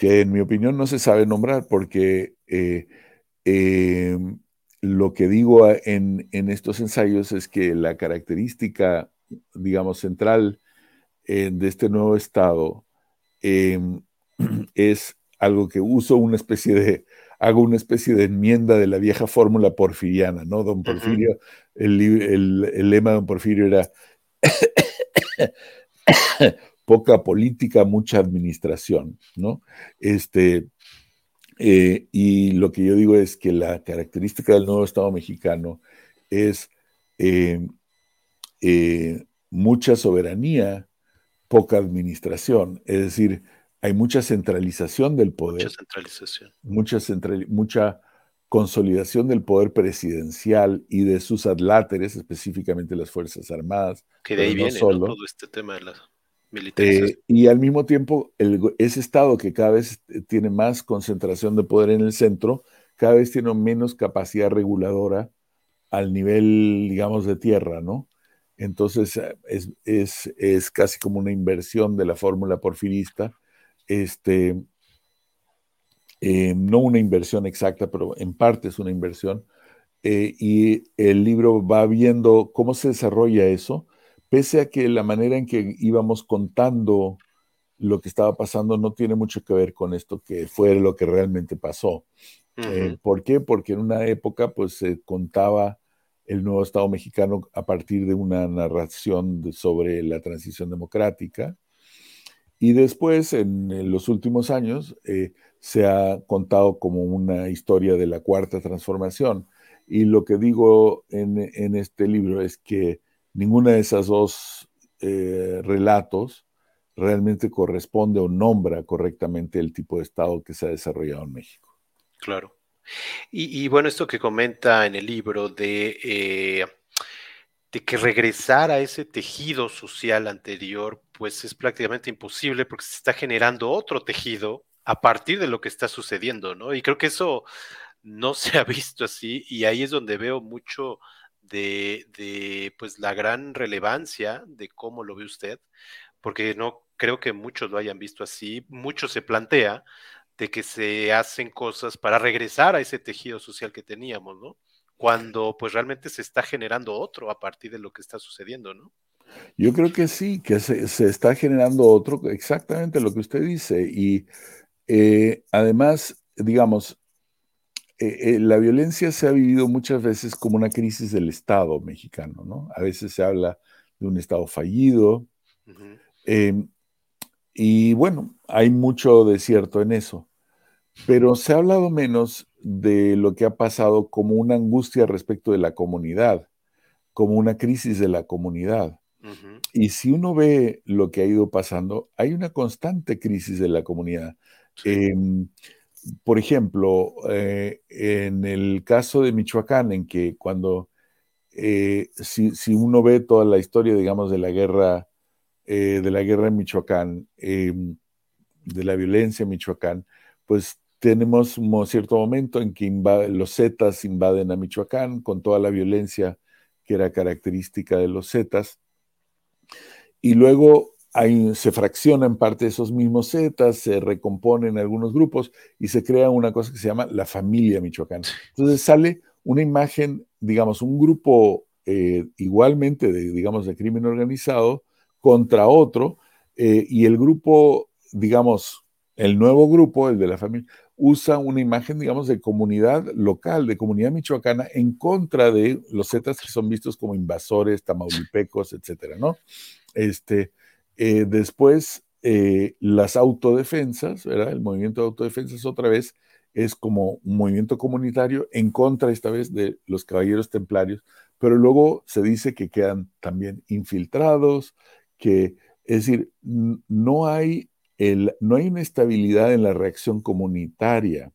Que en mi opinión no se sabe nombrar porque eh, em, lo que digo en, estos ensayos es que la característica, digamos, central eh, de este nuevo Estado em, es algo que uso una especie de, hago una especie de enmienda de la vieja fórmula porfiriana, ¿no? Don Porfirio, el, lema de Don Porfirio era poca política, mucha administración, ¿no? Este, eh, y lo que yo digo es que la característica del nuevo Estado mexicano es eh, eh, mucha soberanía, poca administración. Es decir, hay mucha centralización del poder.
Mucha centralización.
Mucha, mucha consolidación del poder presidencial y de sus adláteres, específicamente las Fuerzas Armadas.
Que de ahí viene todo este tema de la
eh, y al mismo tiempo, ese Estado que cada vez tiene más concentración de poder en el centro, cada vez tiene menos capacidad reguladora al nivel, digamos, de tierra, ¿no? Entonces eh, es, casi como una inversión de la fórmula porfirista, este, eh, no una inversión exacta, pero en parte es una inversión, y el libro va viendo cómo se desarrolla eso, pese a que la manera en que íbamos contando lo que estaba pasando no tiene mucho que ver con esto que fue lo que realmente pasó. Eh, ¿Por qué? Porque en una época pues se contaba el nuevo Estado mexicano a partir de una narración sobre la transición democrática y después en, los últimos años eh, se ha contado como una historia de la cuarta transformación. Y lo que digo en, en este libro es que ninguna de esas dos eh, relatos realmente corresponde o nombra correctamente el tipo de Estado que se ha desarrollado en México.
Claro. Y, bueno, esto que comenta en el libro de, eh, de que regresar a ese tejido social anterior, pues es prácticamente imposible porque se está generando otro tejido a partir de lo que está sucediendo, ¿no? Y creo que eso no se ha visto así y ahí es donde veo mucho de, pues la gran relevancia de cómo lo ve usted, porque no creo que muchos lo hayan visto así, mucho se plantea de que se hacen cosas para regresar a ese tejido social que teníamos, ¿no? Cuando pues realmente se está generando otro a partir de lo que está sucediendo, ¿no?
Yo creo que sí, que se, está generando otro, exactamente lo que usted dice. Y eh, además, digamos, eh, eh, la violencia se ha vivido muchas veces como una crisis del Estado mexicano, ¿no? A veces se habla de un Estado fallido. Em, y bueno, hay mucho de cierto en eso. Pero se ha hablado menos de lo que ha pasado como una angustia respecto de la comunidad, como una crisis de la comunidad. Y si uno ve lo que ha ido pasando, hay una constante crisis de la comunidad. Em, por ejemplo, eh, en el caso de Michoacán, en que cuando, eh, si, uno ve toda la historia, digamos, de la guerra, eh, de la guerra en Michoacán, em, de la violencia en Michoacán, pues tenemos un cierto momento en que los Zetas invaden a Michoacán con toda la violencia que era característica de los Zetas. Y luego se fraccionan parte de esos mismos zetas, se recomponen algunos grupos y se crea una cosa que se llama la familia michoacana. Entonces sale una imagen, digamos, un grupo eh, igualmente de, digamos, de crimen organizado contra otro, eh, y el grupo, digamos, el nuevo grupo, el de la familia, usa una imagen, digamos, de comunidad local, de comunidad michoacana, en contra de los zetas que son vistos como invasores, tamaulipecos, etcétera, ¿no? Este, eh, después, eh, las autodefensas, ¿verdad? El movimiento de autodefensas otra vez es como un movimiento comunitario en contra esta vez de los caballeros templarios, pero luego se dice que quedan también infiltrados, que es decir, no hay, el, no hay una estabilidad en la reacción comunitaria,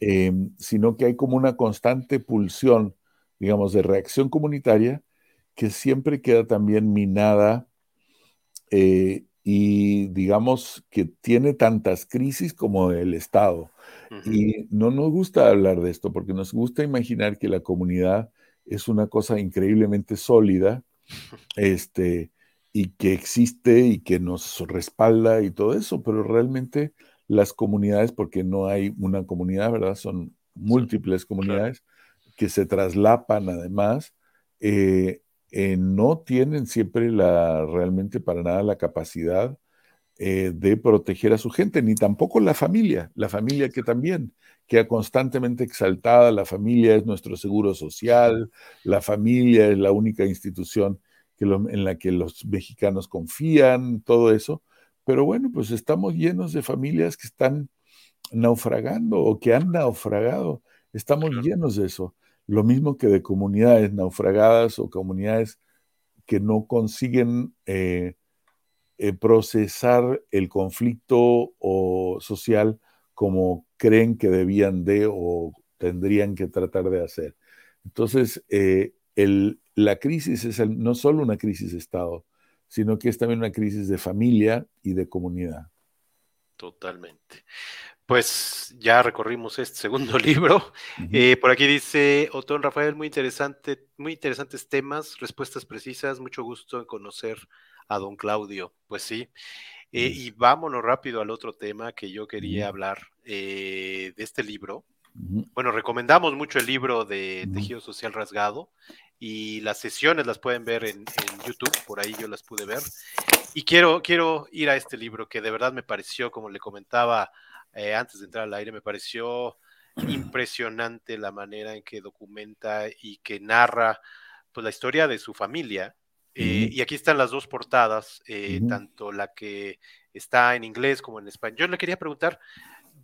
em, sino que hay como una constante pulsión digamos, de reacción comunitaria que siempre queda también minada eh, y digamos que tiene tantas crisis como el Estado. Y no nos gusta hablar de esto porque nos gusta imaginar que la comunidad es una cosa increíblemente sólida este, y que existe y que nos respalda y todo eso, pero realmente las comunidades, porque no hay una comunidad, ¿verdad? Son múltiples comunidades que se traslapan además, eh, eh, no tienen siempre la, realmente para nada la capacidad eh, de proteger a su gente, ni tampoco la familia, la familia que también queda constantemente exaltada, la familia es nuestro seguro social, la familia es la única institución que en la que los mexicanos confían, todo eso, pero bueno, pues estamos llenos de familias que están naufragando o que han naufragado, estamos llenos de eso. Lo mismo que de comunidades naufragadas o comunidades que no consiguen eh, eh, procesar el conflicto o social como creen que debían de o tendrían que tratar de hacer. Entonces, eh, la crisis es no solo una crisis de Estado, sino que es también una crisis de familia y de comunidad.
Totalmente. Pues ya recorrimos este segundo libro. Eh, por aquí dice Otón Rafael, muy interesante, muy interesantes temas, respuestas precisas, mucho gusto en conocer a don Claudio. Pues sí. Eh, y vámonos rápido al otro tema que yo quería hablar eh, de este libro. Bueno, recomendamos mucho el libro de Tejido Social Rasgado y las sesiones las pueden ver en, YouTube, por ahí yo las pude ver. Y quiero, quiero ir a este libro que de verdad me pareció, como le comentaba eh, antes de entrar al aire, me pareció impresionante la manera en que documenta y que narra pues, la historia de su familia. Eh, y aquí están las dos portadas, eh, tanto la que está en inglés como en español. Yo le quería preguntar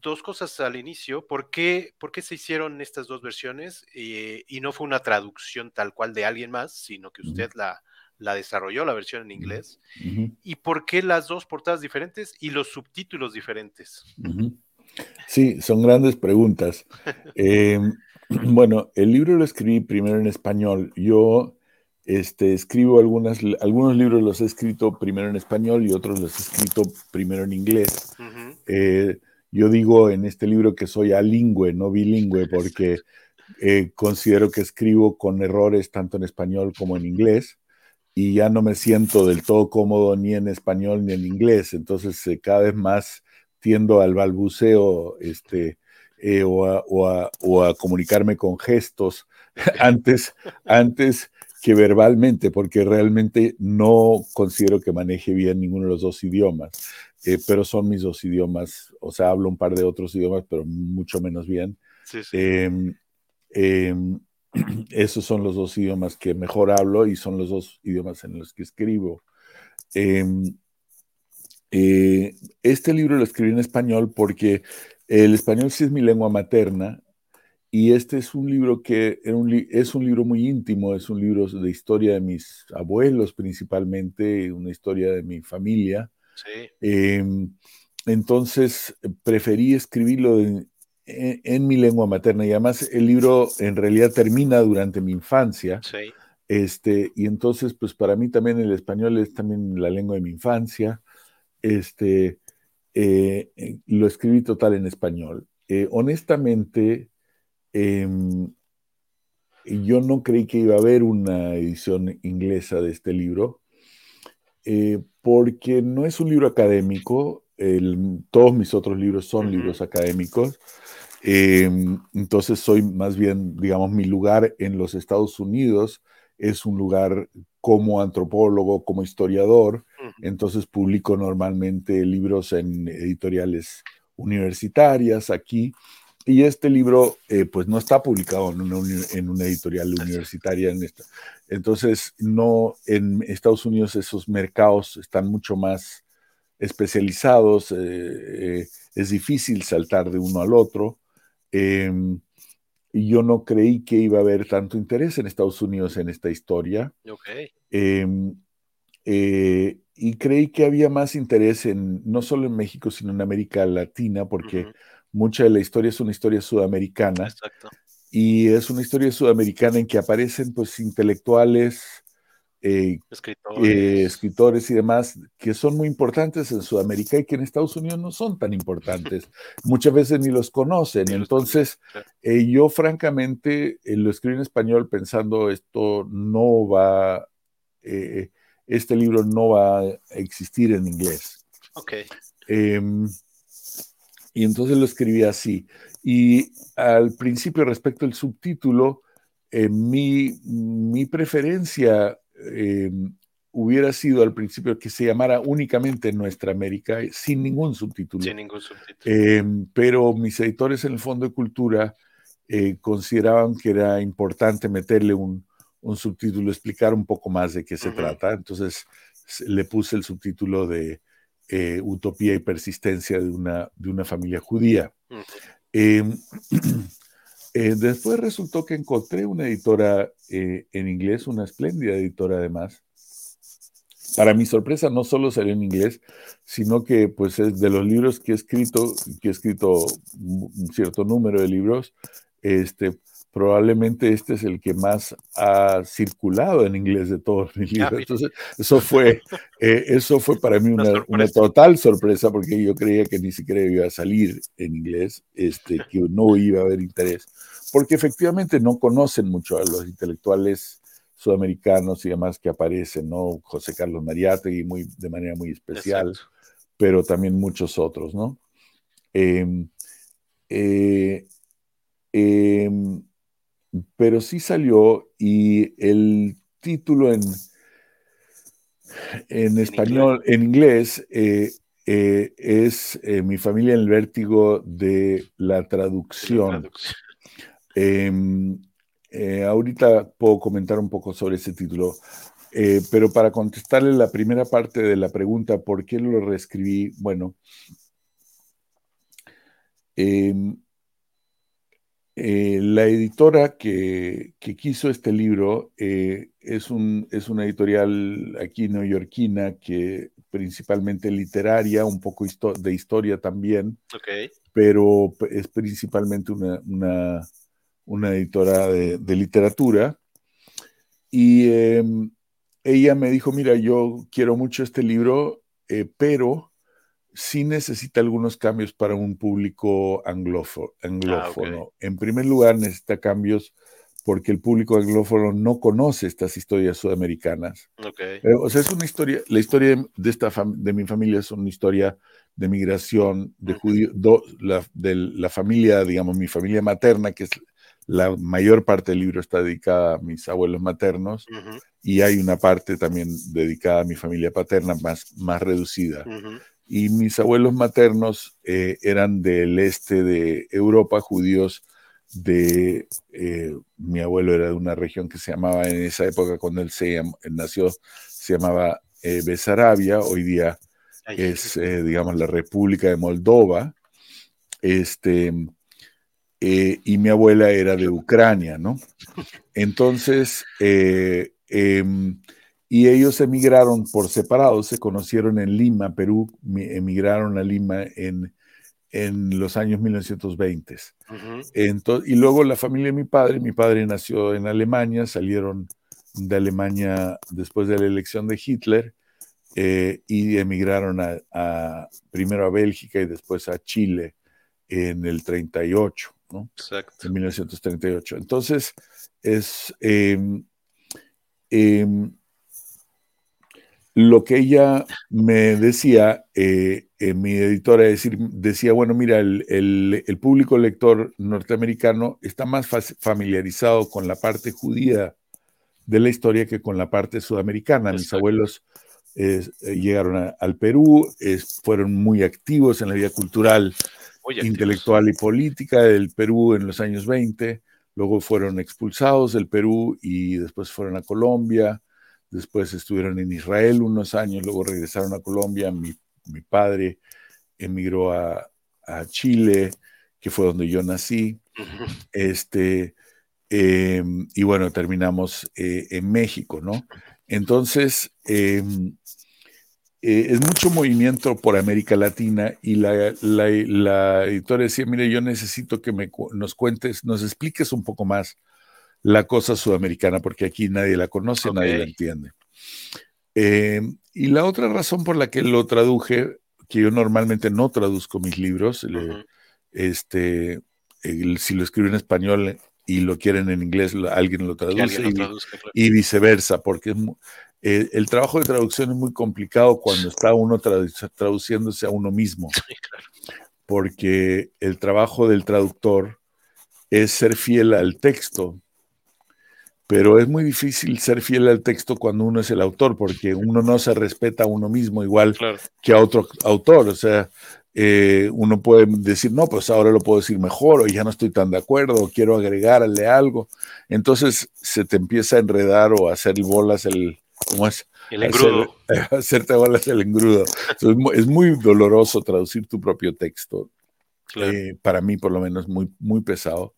dos cosas al inicio. ¿Por qué, por qué se hicieron estas dos versiones y no fue una traducción tal cual de alguien más, sino que usted la, la desarrolló la versión en inglés. ¿Y por qué las dos portadas diferentes y los subtítulos diferentes?
Sí, son grandes preguntas. Em, bueno, el libro lo escribí primero en español. Yo este, escribo algunas, algunos libros los he escrito primero en español y otros los he escrito primero en inglés. Eh, yo digo en este libro que soy alingüe, no bilingüe, porque eh, considero que escribo con errores tanto en español como en inglés y ya no me siento del todo cómodo ni en español ni en inglés, entonces eh, cada vez más tiendo al balbuceo este, eh, o, a, comunicarme con gestos antes, antes que verbalmente, porque realmente no considero que maneje bien ninguno de los dos idiomas, eh, pero son mis dos idiomas, o sea, hablo un par de otros idiomas, pero mucho menos bien. Sí, sí. Esos son los dos idiomas que mejor hablo y son los dos idiomas en los que escribo. Em, eh, este libro lo escribí en español porque el español sí es mi lengua materna y este es un libro que es un libro muy íntimo, es un libro de historia de mis abuelos principalmente, una historia de mi familia. Em, entonces preferí escribirlo en, en, mi lengua materna y además el libro en realidad termina durante mi infancia. Este, y entonces, pues para mí también el español es también la lengua de mi infancia. Este, eh, eh, lo escribí total en español. Eh, honestamente, em, yo no creí que iba a haber una edición inglesa de este libro, porque no es un libro académico. todos mis otros libros son libros académicos. Em, entonces soy más bien, digamos, mi lugar en los Estados Unidos es un lugar como antropólogo, como historiador, entonces publico normalmente libros en editoriales universitarias aquí, y este libro eh, pues no está publicado en una, editorial universitaria. En esta. Entonces, no, en Estados Unidos esos mercados están mucho más especializados, eh, eh, es difícil saltar de uno al otro. Y yo no creí que iba a haber tanto interés en Estados Unidos en esta historia. Em, eh, y creí que había más interés en, no solo en México, sino en América Latina, porque mucha de la historia es una historia sudamericana. y es una historia sudamericana en que aparecen pues intelectuales, eh, escritores. y demás que son muy importantes en Sudamérica y que en Estados Unidos no son tan importantes. Muchas veces ni los conocen. Entonces, yo francamente lo escribí en español pensando esto no va, este libro no va a existir en inglés.
Ok.
Em, y entonces lo escribí así. Y al principio, respecto al subtítulo, eh, mi, mi, preferencia em, hubiera sido al principio que se llamara únicamente Nuestra América, sin ningún subtítulo.
Sin ningún subtítulo.
Em, pero mis editores en el Fondo de Cultura eh, consideraban que era importante meterle un, un, subtítulo, explicar un poco más de qué se trata. Entonces le puse el subtítulo de eh, utopía y persistencia de una, de una familia judía. eh, después resultó que encontré una editora eh, en inglés, una espléndida editora además. Para mi sorpresa, no solo salió en inglés, sino que pues es de los libros que he escrito, que he escrito un cierto número de libros, este, probablemente este es el que más ha circulado en inglés de todos mis ah, libros. Entonces, eso fue, eh, eso fue para mí una, una, total sorpresa porque yo creía que ni siquiera iba a salir en inglés, este, que no iba a haber interés, porque efectivamente no conocen mucho a los intelectuales sudamericanos y demás que aparecen, ¿no? José Carlos Mariátegui muy, de manera muy especial, pero también muchos otros, ¿no? Em, eh, eh, pero sí salió y el título en, en español, en inglés, eh, eh, es Mi familia en el vértigo de la traducción. Em, ahorita puedo comentar un poco sobre ese título, pero para contestarle la primera parte de la pregunta, ¿por qué lo reescribí? Bueno, em, eh, la editora que, quiso este libro eh, es, un, es una editorial aquí neoyorquina que principalmente literaria, un poco de historia también, pero es principalmente una, una, editora de, literatura. Y em, ella me dijo, mira, yo quiero mucho este libro, eh, pero sí necesita algunos cambios para un público anglófono. Ah, en primer lugar, necesita cambios porque el público anglófono no conoce estas historias sudamericanas.
Eh,
o sea, es una historia, la historia de, esta de mi familia es una historia de migración de judíos, de la familia, digamos, mi familia materna, que es la mayor parte del libro está dedicada a mis abuelos maternos y hay una parte también dedicada a mi familia paterna más, más reducida. Y mis abuelos maternos eh, eran del este de Europa, judíos de, eh, mi abuelo era de una región que se llamaba en esa época cuando él, se, nació, se llamaba eh, Besarabia, hoy día es, digamos, la República de Moldova, este, y mi abuela era de Ucrania, ¿no? Entonces, em, y ellos emigraron por separado, se conocieron en Lima, Perú, emigraron a Lima en, en los años 1920. y luego la familia de mi padre, mi padre nació en Alemania, salieron de Alemania después de la elección de Hitler eh, y emigraron a, primero a Bélgica y después a Chile en el 38, ¿no?
Exacto.
En 1938. Entonces, es... Em, em, lo que ella me decía, eh, mi editora decir, decía, bueno, mira, el, público lector norteamericano está más familiarizado con la parte judía de la historia que con la parte sudamericana. Mis abuelos eh, llegaron al Perú, fueron muy activos en la vida cultural, intelectual y política del Perú en los años 20, luego fueron expulsados del Perú y después fueron a Colombia después estuvieron en Israel unos años, luego regresaron a Colombia, mi, padre emigró a, Chile, que fue donde yo nací, este, em, y bueno, terminamos eh, en México, ¿no? Entonces, em, eh, es mucho movimiento por América Latina y la, la, editora decía, mire, yo necesito que me, nos cuentes, nos expliques un poco más la cosa sudamericana, porque aquí nadie la conoce, nadie la entiende. Eh, y la otra razón por la que lo traduje, que yo normalmente no traduzco mis libros, este, si lo escribo en español y lo quieren en inglés, alguien lo traduce, y, viceversa, porque eh, el trabajo de traducción es muy complicado cuando está uno traduciéndose a uno mismo, porque el trabajo del traductor es ser fiel al texto, pero es muy difícil ser fiel al texto cuando uno es el autor, porque uno no se respeta a uno mismo igual que a otro autor, o sea, eh, uno puede decir, no, pues ahora lo puedo decir mejor, o ya no estoy tan de acuerdo, o quiero agregarle algo. Entonces se te empieza a enredar o a hacer bolas el, ¿Cómo es?
El engrudo.
hacerte bolas el engrudo. es, muy, doloroso traducir tu propio texto. Eh, para mí, por lo menos, muy, muy pesado.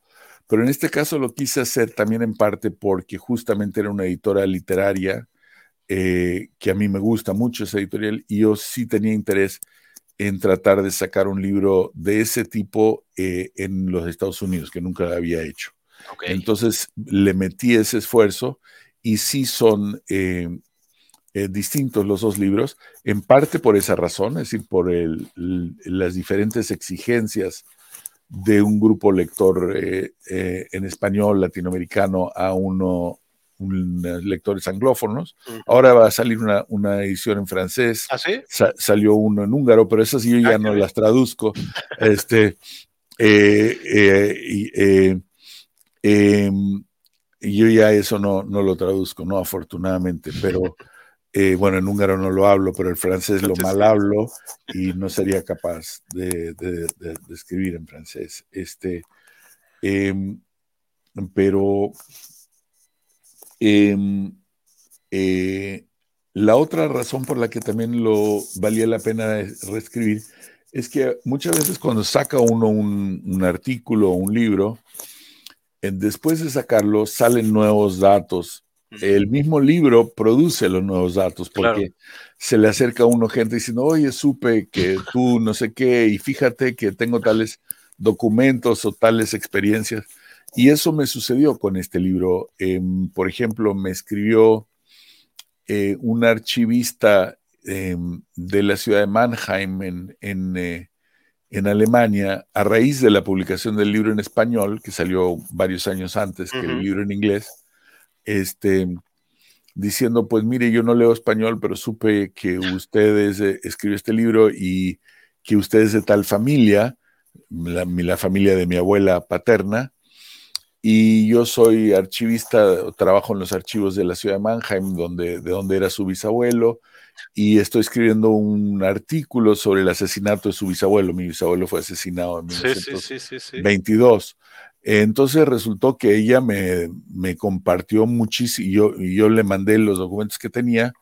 Pero en este caso lo quise hacer también en parte porque justamente era una editora literaria eh, que a mí me gusta mucho esa editorial y yo sí tenía interés en tratar de sacar un libro de ese tipo eh, en los Estados Unidos, que nunca había hecho. Entonces le metí ese esfuerzo y sí son eh, eh, distintos los dos libros, en parte por esa razón, es decir, por las diferentes exigencias de un grupo lector eh, en español latinoamericano a uno lectores anglófonos. Ahora va a salir una, edición en francés.
¿Ah, sí?
salió uno en húngaro, pero esas yo ya ah, no las traduzco. este, y, yo ya eso no, no lo traduzco, no, afortunadamente, pero eh, bueno, en húngaro no lo hablo, pero el francés lo mal hablo y no sería capaz de, escribir en francés. Este, em, pero em, eh, la otra razón por la que también lo valía la pena reescribir es que muchas veces cuando saca uno un, un artículo o un libro, después de sacarlo salen nuevos datos. El mismo libro produce los nuevos datos porque se le acerca a uno gente diciendo, oye, supe que tú no sé qué y fíjate que tengo tales documentos o tales experiencias. Y eso me sucedió con este libro. Em, por ejemplo, me escribió eh, un archivista em, de la ciudad de Mannheim en, eh, en Alemania, a raíz de la publicación del libro en español, que salió varios años antes que el libro en inglés, este, diciendo, pues mire, yo no leo español, pero supe que usted eh, escribió este libro y que usted es de tal familia, la, la, familia de mi abuela paterna, y yo soy archivista, trabajo en los archivos de la ciudad de Mannheim, donde, de donde era su bisabuelo, y estoy escribiendo un artículo sobre el asesinato de su bisabuelo. Mi bisabuelo fue asesinado en 1922. Entonces resultó que ella me, me compartió muchísimo, y yo, yo le mandé los documentos que tenía,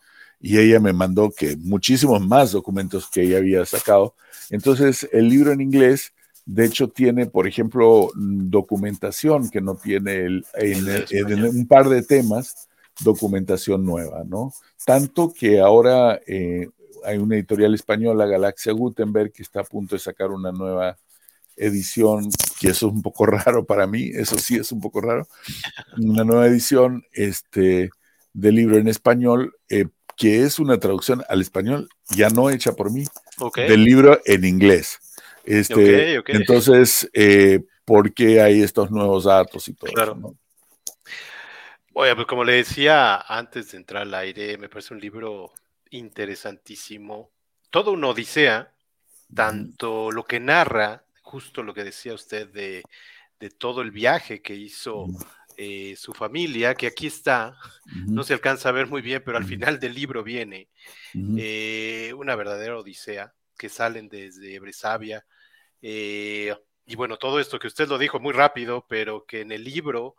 y ella me mandó que muchísimos más documentos que ella había sacado. Entonces el libro en inglés, de hecho, tiene, por ejemplo, documentación que no tiene el, en un par de temas documentación nueva, ¿no? Tanto que ahora eh, hay una editorial española, Galaxia Gutenberg, que está a punto de sacar una nueva edición, que eso es un poco raro para mí, eso sí es un poco raro, una nueva edición este, del libro en español, eh, que es una traducción al español ya no hecha por mí, del libro en inglés. Este, Entonces, eh, ¿por qué hay estos nuevos datos y todo
claro. eso? Oye, pues como le decía antes de entrar al aire, me parece un libro interesantísimo. Todo una odisea, tanto lo que narra, justo lo que decía usted de, todo el viaje que hizo eh, su familia, que aquí está, no se alcanza a ver muy bien, pero al final del libro viene eh, una verdadera odisea, que salen desde Bresavia. Eh, y bueno, todo esto que usted lo dijo muy rápido, pero que en el libro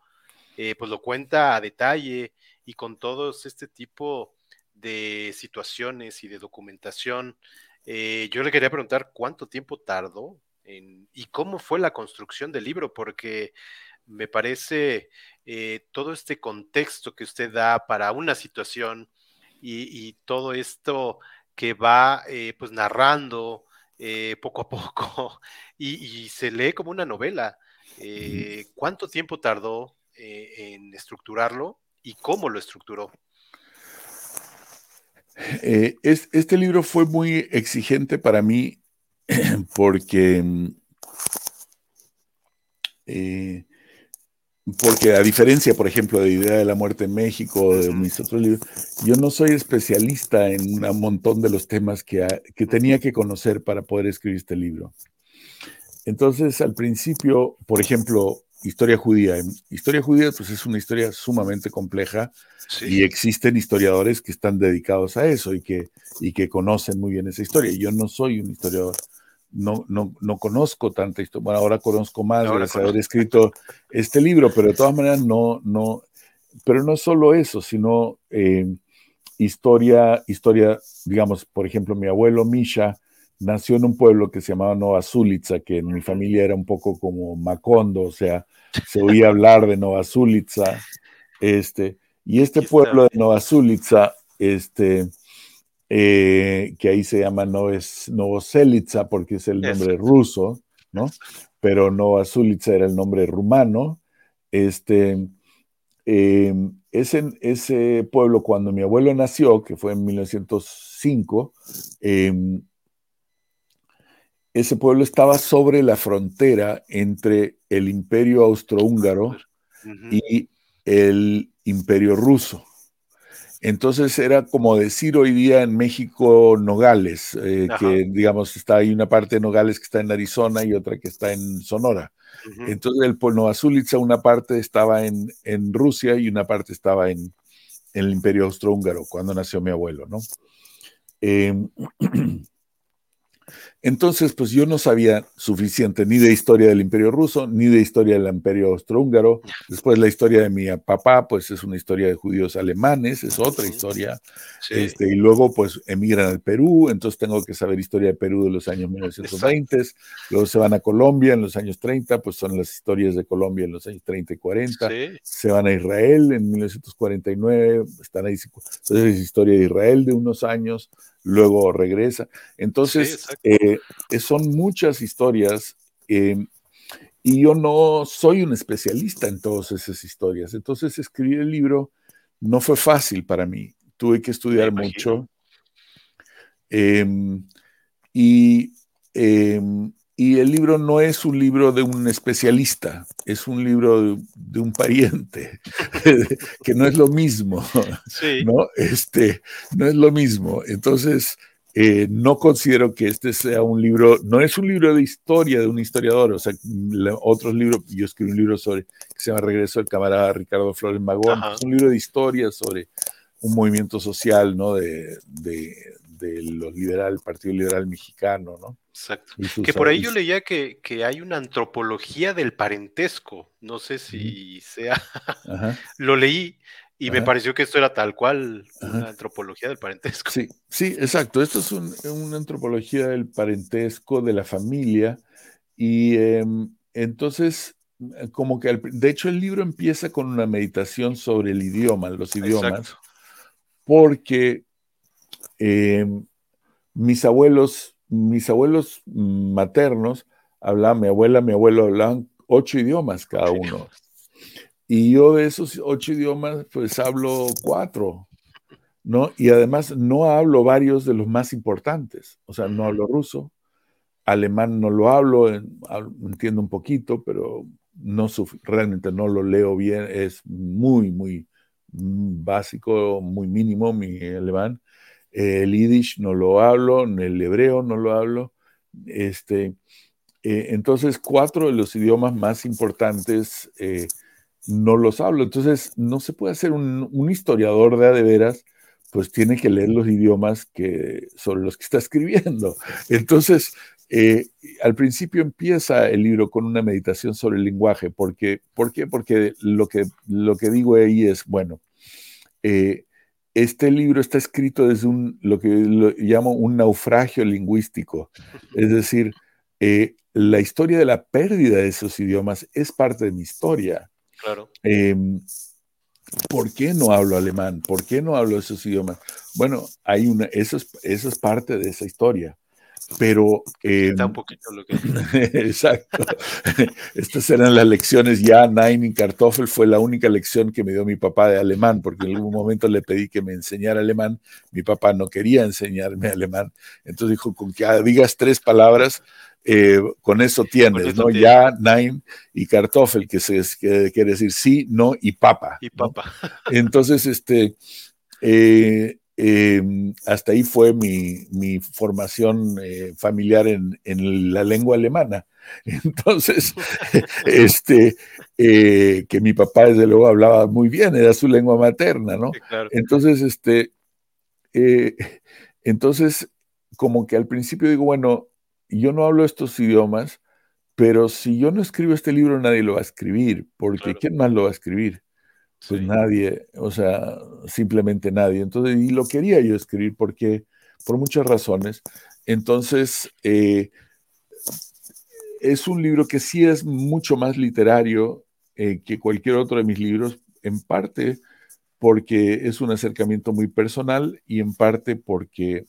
eh, pues lo cuenta a detalle y con todos este tipo de situaciones y de documentación. Eh, yo le quería preguntar cuánto tiempo tardó y cómo fue la construcción del libro, porque me parece eh, todo este contexto que usted da para una situación y, todo esto que va eh, pues narrando poco a poco y, se lee como una novela. ¿Cuánto tiempo tardó en estructurarlo y cómo lo estructuró?
este libro fue muy exigente para mí porque mm, porque a diferencia, por ejemplo, de Idea de la Muerte en México, de mis otros libros, yo no soy especialista en un montón de los temas que, que tenía que conocer para poder escribir este libro. Entonces, al principio, por ejemplo, historia judía. Historia judía, pues es una historia sumamente compleja y existen historiadores que están dedicados a eso y que, y que conocen muy bien esa historia. Yo no soy un historiador no, no, no conozco tanta historia. Bueno, ahora conozco más gracias a haber escrito este libro, pero de todas maneras no, no, pero no solo eso, sino eh, historia, historia, digamos, por ejemplo, mi abuelo Misha nació en un pueblo que se llamaba Nova Zulitza, que en mi familia era un poco como Macondo, o sea, se oía hablar de Nova Zulitza, este, y este pueblo de Nova Zulitza, este, eh, que ahí se llama Novoselitsa porque es el nombre ruso, ¿no? Pero Novosulitsa era el nombre rumano. Este, em, ese, ese, pueblo, cuando mi abuelo nació, que fue en 1905, em, ese pueblo estaba sobre la frontera entre el imperio austrohúngaro y el imperio ruso. Entonces era como decir hoy día en México Nogales, eh, que digamos está ahí una parte de Nogales que está en Arizona y otra que está en Sonora. Entonces el Polno Azulitza, una parte estaba en, en, Rusia y una parte estaba en, en el Imperio Austrohúngaro, cuando nació mi abuelo, ¿no? Em, Entonces, pues yo no sabía suficiente ni de historia del Imperio Ruso, ni de historia del Imperio Austrohúngaro. Después la historia de mi papá, pues es una historia de judíos alemanes, es otra historia. Este, y luego, pues emigran al Perú, entonces tengo que saber historia de Perú de los años 1920. Luego se van a Colombia en los años 30, pues son las historias de Colombia en los años 30 y 40. Se van a Israel en 1949, están ahí. Entonces es historia de Israel de unos años luego regresa. Entonces, eh, son muchas historias em, y yo no soy un especialista en todas esas historias. Entonces, escribir el libro no fue fácil para mí. Tuve que estudiar mucho. Em, y em, y el libro no es un libro de un especialista, es un libro de, un pariente, que no es lo mismo, ¿no? Este, no es lo mismo. Entonces, eh, no considero que este sea un libro, no es un libro de historia de un historiador, o sea, otros libros, yo escribí un libro sobre, que se llama Regreso del camarada Ricardo Flores Magón, es un libro de historia sobre un movimiento social, ¿no? De, de, de los liberal, Partido Liberal Mexicano, ¿no?
Exacto. Que por ahí yo leía que, hay una antropología del parentesco. No sé si sea. Lo leí y me pareció que esto era tal cual una antropología del parentesco.
Sí, sí, exacto. Esto es una antropología del parentesco, de la familia. Y em, entonces, como que, de hecho, el libro empieza con una meditación sobre el idioma, los idiomas, porque em, mis abuelos mis abuelos maternos hablaban, mi abuela, mi abuelo hablaban ocho idiomas cada uno. Y yo de esos ocho idiomas, pues hablo cuatro, ¿no? Y además no hablo varios de los más importantes. O sea, no hablo ruso, alemán no lo hablo, entiendo un poquito, pero no realmente no lo leo bien, es muy, muy básico, muy mínimo mi alemán el yiddish no lo hablo, el hebreo no lo hablo. Este, eh, entonces, cuatro de los idiomas más importantes eh, no los hablo. Entonces, no se puede hacer un, historiador de a de veras, pues tiene que leer los idiomas que, sobre los que está escribiendo. Entonces, eh, al principio empieza el libro con una meditación sobre el lenguaje. Porque, ¿Por qué? Porque lo que, lo que digo ahí es, bueno, este libro está escrito desde un, lo que llamo un naufragio lingüístico. Es decir, eh, la historia de la pérdida de esos idiomas es parte de mi historia.
Claro.
Em, ¿por qué no hablo alemán? ¿Por qué no hablo esos idiomas? Bueno, hay una, eso es, eso es parte de esa historia. Pero.
Está un em, poquito lo que.
exacto. Estas eran las lecciones ya. Nine in Kartoffel fue la única lección que me dio mi papá de alemán, porque en algún momento le pedí que me enseñara alemán. Mi papá no quería enseñarme alemán. Entonces dijo: con que digas tres palabras, eh, con eso tienes, ¿no? Ya, Nine y Kartoffel, que, se, que quiere decir sí, no y papa.
Y papa.
Entonces, este. Eh, Em, hasta ahí fue mi, formación eh, familiar en, la lengua alemana. Entonces, este, que mi papá desde luego hablaba muy bien, era su lengua materna, ¿no? Entonces, este, entonces, como que al principio digo, bueno, yo no hablo estos idiomas, pero si yo no escribo este libro, nadie lo va a escribir, porque ¿quién más lo va a escribir? Pues nadie, o sea, simplemente nadie. Entonces, y lo quería yo escribir porque, por muchas razones. Entonces, eh, es un libro que sí es mucho más literario eh, que cualquier otro de mis libros, en parte porque es un acercamiento muy personal y en parte porque,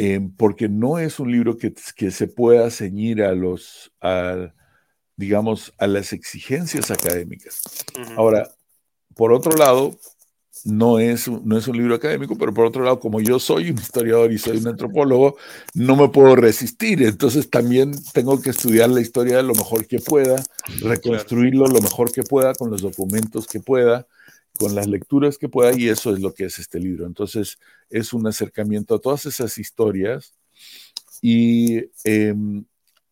eh, porque no es un libro que, que se pueda ceñir a los, a, digamos, a las exigencias académicas. Ahora, por otro lado, no es, no es un libro académico, pero por otro lado, como yo soy un historiador y soy un antropólogo, no me puedo resistir. Entonces también tengo que estudiar la historia lo mejor que pueda, reconstruirlo lo mejor que pueda, con los documentos que pueda, con las lecturas que pueda, y eso es lo que es este libro. Entonces es un acercamiento a todas esas historias y em,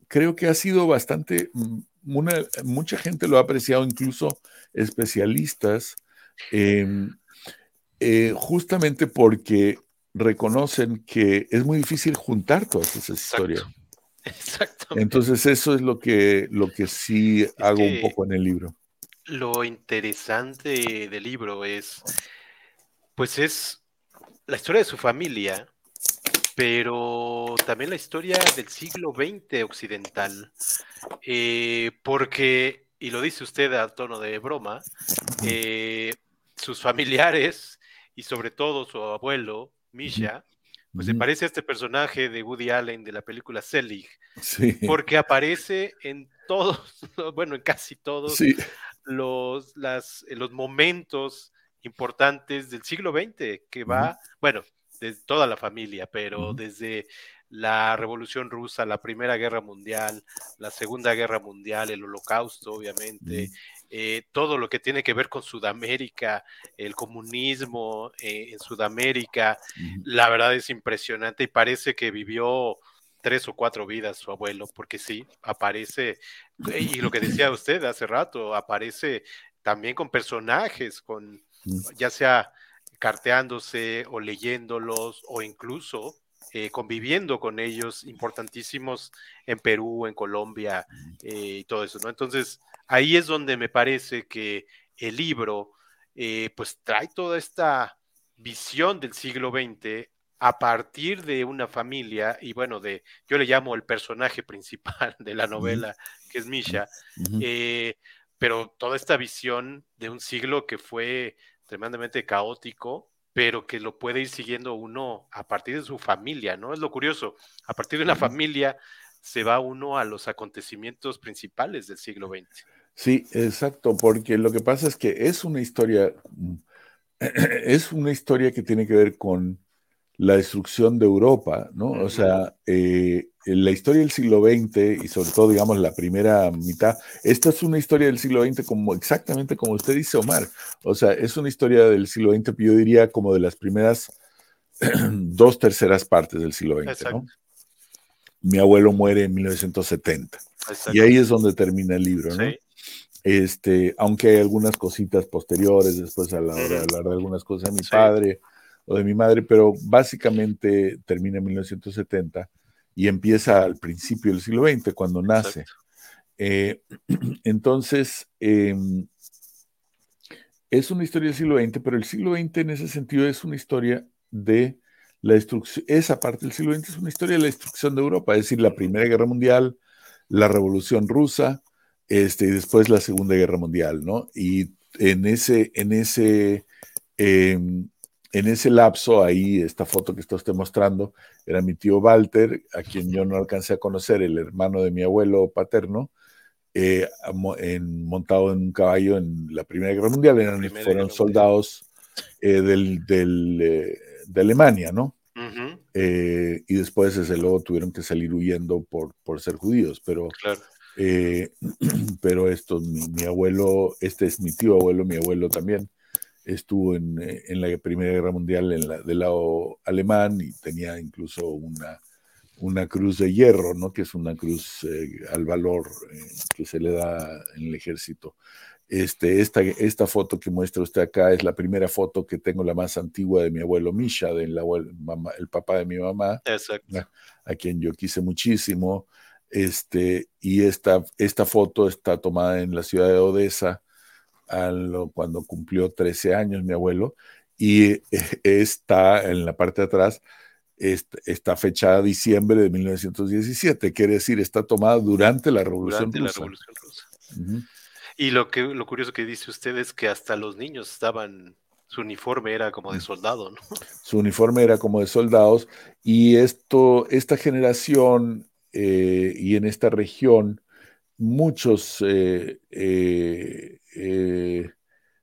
creo que ha sido bastante mm, mucha gente lo ha apreciado, incluso especialistas, em, eh, justamente porque reconocen que es muy difícil juntar todas esas historias.
Exacto.
Entonces eso es lo que, lo que sí hago un poco en el libro.
Lo interesante del libro es, pues es la historia de su familia, pero también la historia del siglo XX occidental, eh, porque, y lo dice usted a tono de broma, eh, sus familiares y sobre todo su abuelo, Misha, pues se parece a este personaje de Woody Allen de la película Selig, porque aparece en todos, bueno, en casi todos los, las, los momentos importantes del siglo XX, que va, bueno, de toda la familia, pero desde la Revolución Rusa, la Primera Guerra Mundial, la Segunda Guerra Mundial, el Holocausto, obviamente, eh, todo lo que tiene que ver con Sudamérica, el comunismo eh, en Sudamérica, la verdad es impresionante y parece que vivió tres o cuatro vidas su abuelo, porque sí, aparece, y lo que decía usted hace rato, aparece también con personajes, con ya sea carteándose o leyéndolos o incluso eh, conviviendo con ellos importantísimos en Perú, en Colombia eh, y todo eso, ¿no? Entonces, ahí es donde me parece que el libro, eh, pues trae toda esta visión del siglo XX a partir de una familia y bueno, de, yo le llamo el personaje principal de la novela, que es Misha, pero toda esta visión de un siglo que fue tremendamente caótico, pero que lo puede ir siguiendo uno a partir de su familia, ¿no? Es lo curioso, a partir de una familia se va uno a los acontecimientos principales del siglo XX.
Sí, exacto, porque lo que pasa es que es una historia, es una historia que tiene que ver con la destrucción de Europa, ¿no? O sea, eh, la historia del siglo XX y sobre todo, digamos, la primera mitad, esta es una historia del siglo XX como exactamente como usted dice, Omar. O sea, es una historia del siglo XX, yo diría como de las primeras dos terceras partes del siglo XX, ¿no? Mi abuelo muere en 1970 y ahí es donde termina el libro, ¿no? Este, aunque hay algunas cositas posteriores, después a la hora de hablar de algunas cosas de mi padre o de mi madre, pero básicamente termina en 1970 y empieza al principio del siglo XX, cuando nace. Eh, entonces, em, es una historia del siglo XX, pero el siglo XX en ese sentido es una historia de la destrucción, esa parte del siglo XX es una historia de la destrucción de Europa, es decir, la Primera Guerra Mundial, la Revolución Rusa, este, y después la Segunda Guerra Mundial, ¿no? Y en ese, en ese, em, en ese lapso, ahí, esta foto que está usted mostrando, era mi tío Walter, a quien yo no alcancé a conocer, el hermano de mi abuelo paterno, eh, en, montado en un caballo en la Primera Guerra Mundial, eran, fueron soldados eh, del, eh, de Alemania, ¿no? y después, desde luego, tuvieron que salir huyendo por, por ser judíos, pero, pero esto, mi, abuelo, este es mi tío abuelo, mi abuelo también, estuvo en, en la Primera Guerra Mundial en la, del lado alemán y tenía incluso una una cruz de hierro, ¿no? que es una cruz eh, al valor eh, que se le da en el ejército. Este, esta, esta foto que muestra usted acá es la primera foto que tengo, la más antigua de mi abuelo Misha, del abuelo, el papá de mi mamá, A, quien yo quise muchísimo. Este, y esta, esta foto está tomada en la ciudad de Odessa cuando cumplió 13 años mi abuelo, y eh, está en la parte de atrás está fechada diciembre de 1917, quiere decir, está tomada durante la Revolución Rusa.
Y lo, que, lo curioso que dice usted es que hasta los niños estaban, su uniforme era como de mm. soldado, ¿no?
Su uniforme era como de soldados y esto, esta generación eh, y en esta región, muchos, eh, eh,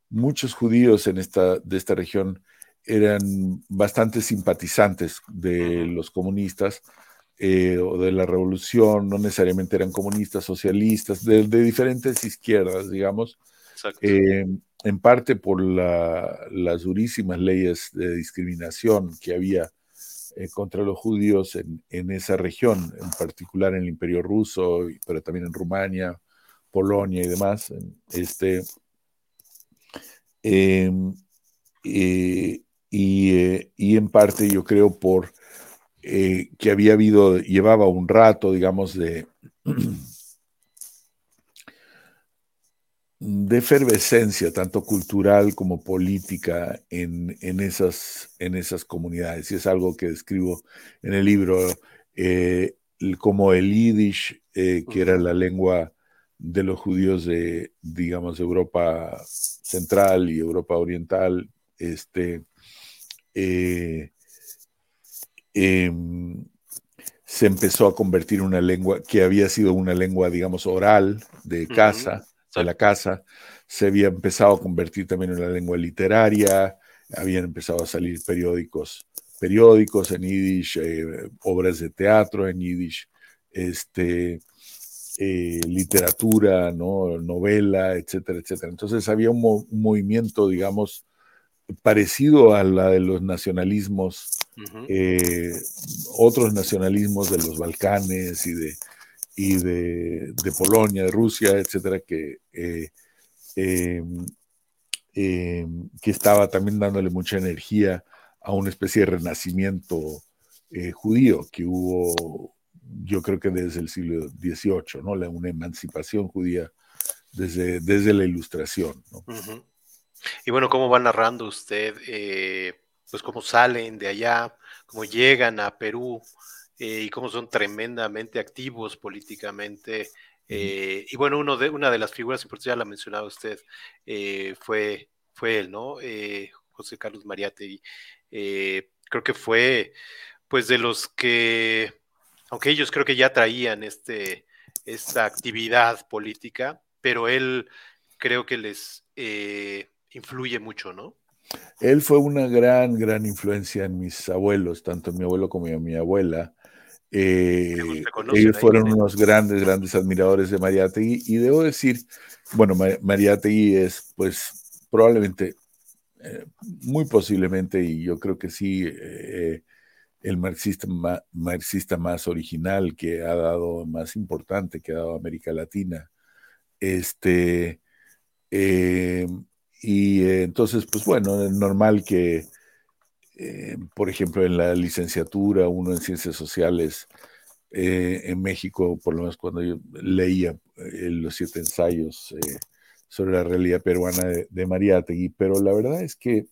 muchos judíos en esta, de esta región eran bastante simpatizantes de los comunistas eh, o de la revolución, no necesariamente eran comunistas, socialistas, de, diferentes izquierdas, digamos, eh, en parte por las durísimas leyes de discriminación que había eh, contra los judíos en, esa región, en particular en el Imperio Ruso, pero también en Rumania, Polonia y demás. Este, em, eh, y, en parte yo creo por eh, que había habido, llevaba un rato, digamos, de, de efervescencia, tanto cultural como política, en, esas, en esas comunidades. Y es algo que describo en el libro, eh, como el yiddish, que era la lengua de los judíos de, digamos, Europa Central y Europa Oriental, este, eh, em, se empezó a convertir en una lengua que había sido una lengua, digamos, oral de casa, de la casa, se había empezado a convertir también en una lengua literaria, habían empezado a salir periódicos, periódicos en yiddish, eh, obras de teatro en yiddish, este, eh, literatura, ¿no? novela, etcétera, etcétera. Entonces había un movimiento, digamos, parecido a la de los nacionalismos, eh, otros nacionalismos de los Balcanes y de, y de, Polonia, de Rusia, etcétera, que, eh, em, em, que estaba también dándole mucha energía a una especie de renacimiento judío que hubo, yo creo que desde el siglo XVIII, ¿no? una emancipación judía desde, desde la ilustración. ¿no?
Y bueno, ¿cómo va narrando usted, eh, pues cómo salen de allá, cómo llegan a Perú eh, y cómo son tremendamente activos políticamente? Eh, y bueno, uno de, una de las figuras importantes, ya la mencionaba usted, fue, fue él, ¿no? José Carlos Mariátegui. creo que fue, pues, de los que, aunque ellos creo que ya traían este, esta actividad política, pero él creo que les influye mucho, ¿no?
Él fue una gran, gran influencia en mis abuelos, tanto mi abuelo como mi abuela. Eh, ellos fueron unos grandes, grandes admiradores de Mariátegui y debo decir, bueno, Mariátegui es pues probablemente, eh, muy posiblemente, y yo creo que sí, eh, el marxista, más original que ha dado, más importante que ha dado América Latina. Este, y eh, entonces, pues bueno, es normal que, eh, por ejemplo, en la licenciatura, uno en ciencias sociales, eh, en México, por lo menos cuando yo leía los siete ensayos sobre la realidad peruana de, de Mariátegui, pero la verdad es que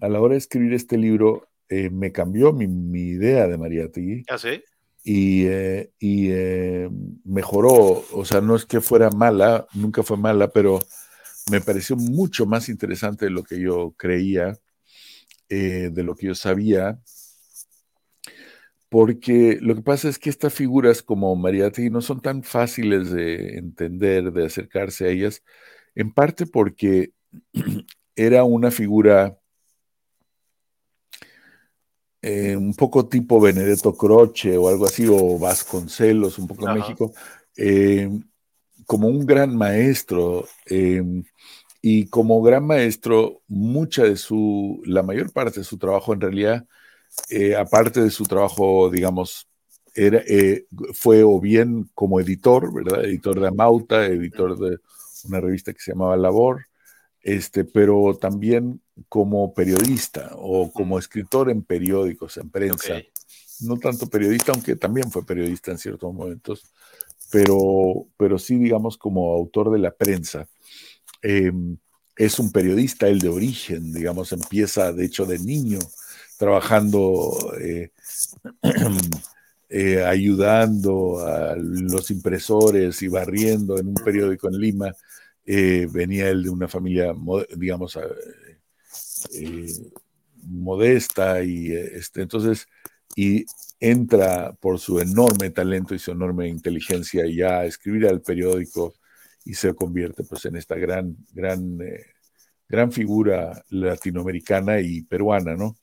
a la hora de escribir este libro me cambió mi, mi, idea de Mariátegui.
¿Ah, sí?
Y, y mejoró, o sea, no es que fuera mala, nunca fue mala, pero me pareció mucho más interesante de lo que yo creía, eh, de lo que yo sabía, porque lo que pasa es que estas figuras como Mariátegui no son tan fáciles de entender, de acercarse a ellas, en parte porque era una figura eh, un poco tipo Benedetto Croce o algo así, o Vasconcelos, un poco en México, eh, como un gran maestro. Eh, y como gran maestro, mucha de su, la mayor parte de su trabajo en realidad, aparte de su trabajo, digamos, era, fue o bien como editor, ¿verdad? Editor de Amauta, editor de una revista que se llamaba Labor, este, pero también como periodista o como escritor en periódicos, en prensa. No tanto periodista, aunque también fue periodista en ciertos momentos, pero, pero sí, digamos, como autor de la prensa. Em, es un periodista, el de origen, digamos, empieza de hecho de niño trabajando, eh, eh, ayudando a los impresores y barriendo en un periódico en Lima eh, venía él de una familia, digamos, eh, modesta y este, entonces, y entra por su enorme talento y su enorme inteligencia ya a escribir al periódico y se convierte pues en esta gran, gran, eh, gran figura latinoamericana y peruana, ¿no?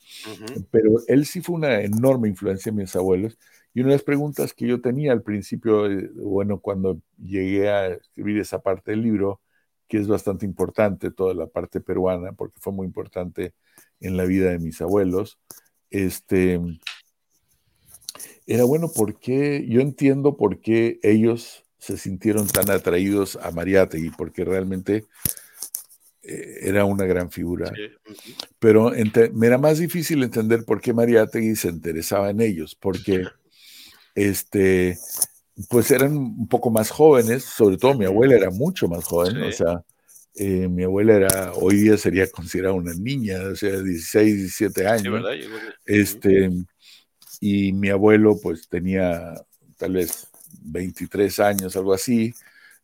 Pero él sí fue una enorme influencia en mis abuelos y una de las preguntas que yo tenía al principio, bueno, cuando llegué a escribir esa parte del libro, que es bastante importante, toda la parte peruana, porque fue muy importante en la vida de mis abuelos. Este, era bueno porque yo entiendo por qué ellos se sintieron tan atraídos a Mariátegui, porque realmente eh, era una gran figura. Pero me era más difícil entender por qué Mariátegui se interesaba en ellos, porque este, pues eran un poco más jóvenes, sobre todo mi abuela era mucho más joven, o sea, eh, mi abuela era, hoy día sería considerada una niña, o sea, 16, 17 años. Este, y mi abuelo pues tenía tal vez 23 años, algo así,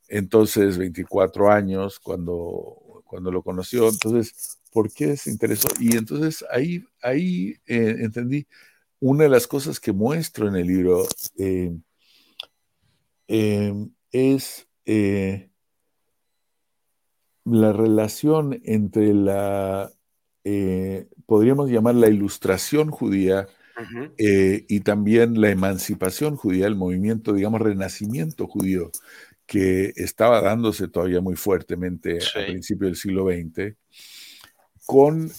entonces 24 años cuando, cuando lo conoció, entonces, ¿por qué se interesó? Y entonces ahí, ahí eh, entendí una de las cosas que muestro en el libro. Eh, Em, es eh, la relación entre la, eh, podríamos llamar la ilustración judía eh, y también la emancipación judía, el movimiento, digamos, renacimiento judío, que estaba dándose todavía muy fuertemente a principios del siglo XX, con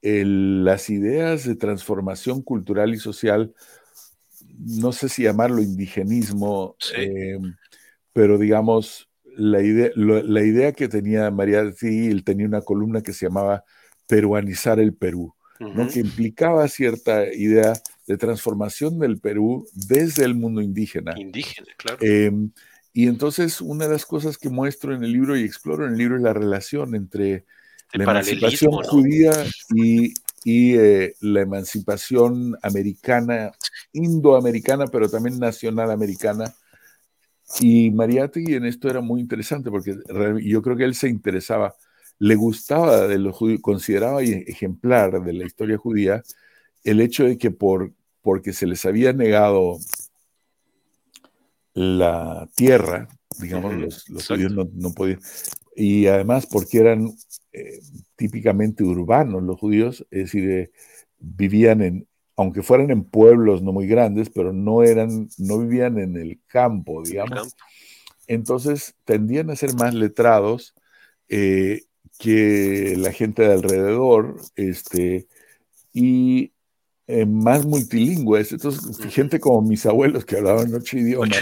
las ideas de transformación cultural y social no sé si llamarlo indigenismo, eh, pero digamos, la idea, la idea que tenía María él tenía una columna que se llamaba Peruanizar el Perú, ¿no? que implicaba cierta idea de transformación del Perú desde el mundo indígena.
Indígena, claro.
Em, y entonces una de las cosas que muestro en el libro y exploro en el libro es la relación entre la emancipación judía y, y eh, la emancipación americana, indoamericana, pero también nacional americana. Y Mariátegui en esto era muy interesante porque yo creo que él se interesaba, le gustaba de lo judío, consideraba ejemplar de la historia judía el hecho de que por, porque se les había negado la tierra, digamos, los, judíos no, no, podían, y además porque eran eh, típicamente urbanos los judíos, es decir, eh, vivían en, aunque fueran en pueblos no muy grandes, pero no eran, no vivían en el campo, digamos. Entonces tendían a ser más letrados eh, que la gente de alrededor, este, y más multilingües, entonces gente como mis abuelos que hablaban ocho idiomas,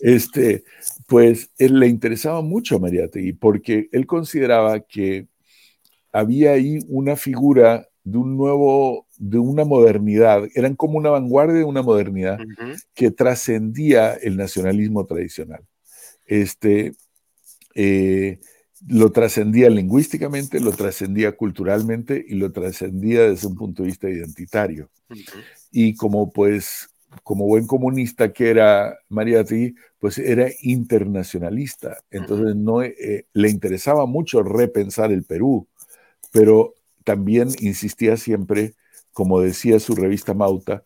este, pues él le interesaba mucho a Mariátegui porque él consideraba que había ahí una figura de un nuevo, de una modernidad, eran como una vanguardia de una modernidad que trascendía el nacionalismo tradicional. Este, eh, lo trascendía lingüísticamente, lo trascendía culturalmente y lo trascendía desde un punto de vista identitario. Y como pues como buen comunista que era Mariátegui, pues era internacionalista. Entonces no eh, le interesaba mucho repensar el Perú, pero también insistía siempre, como decía su revista Mauta,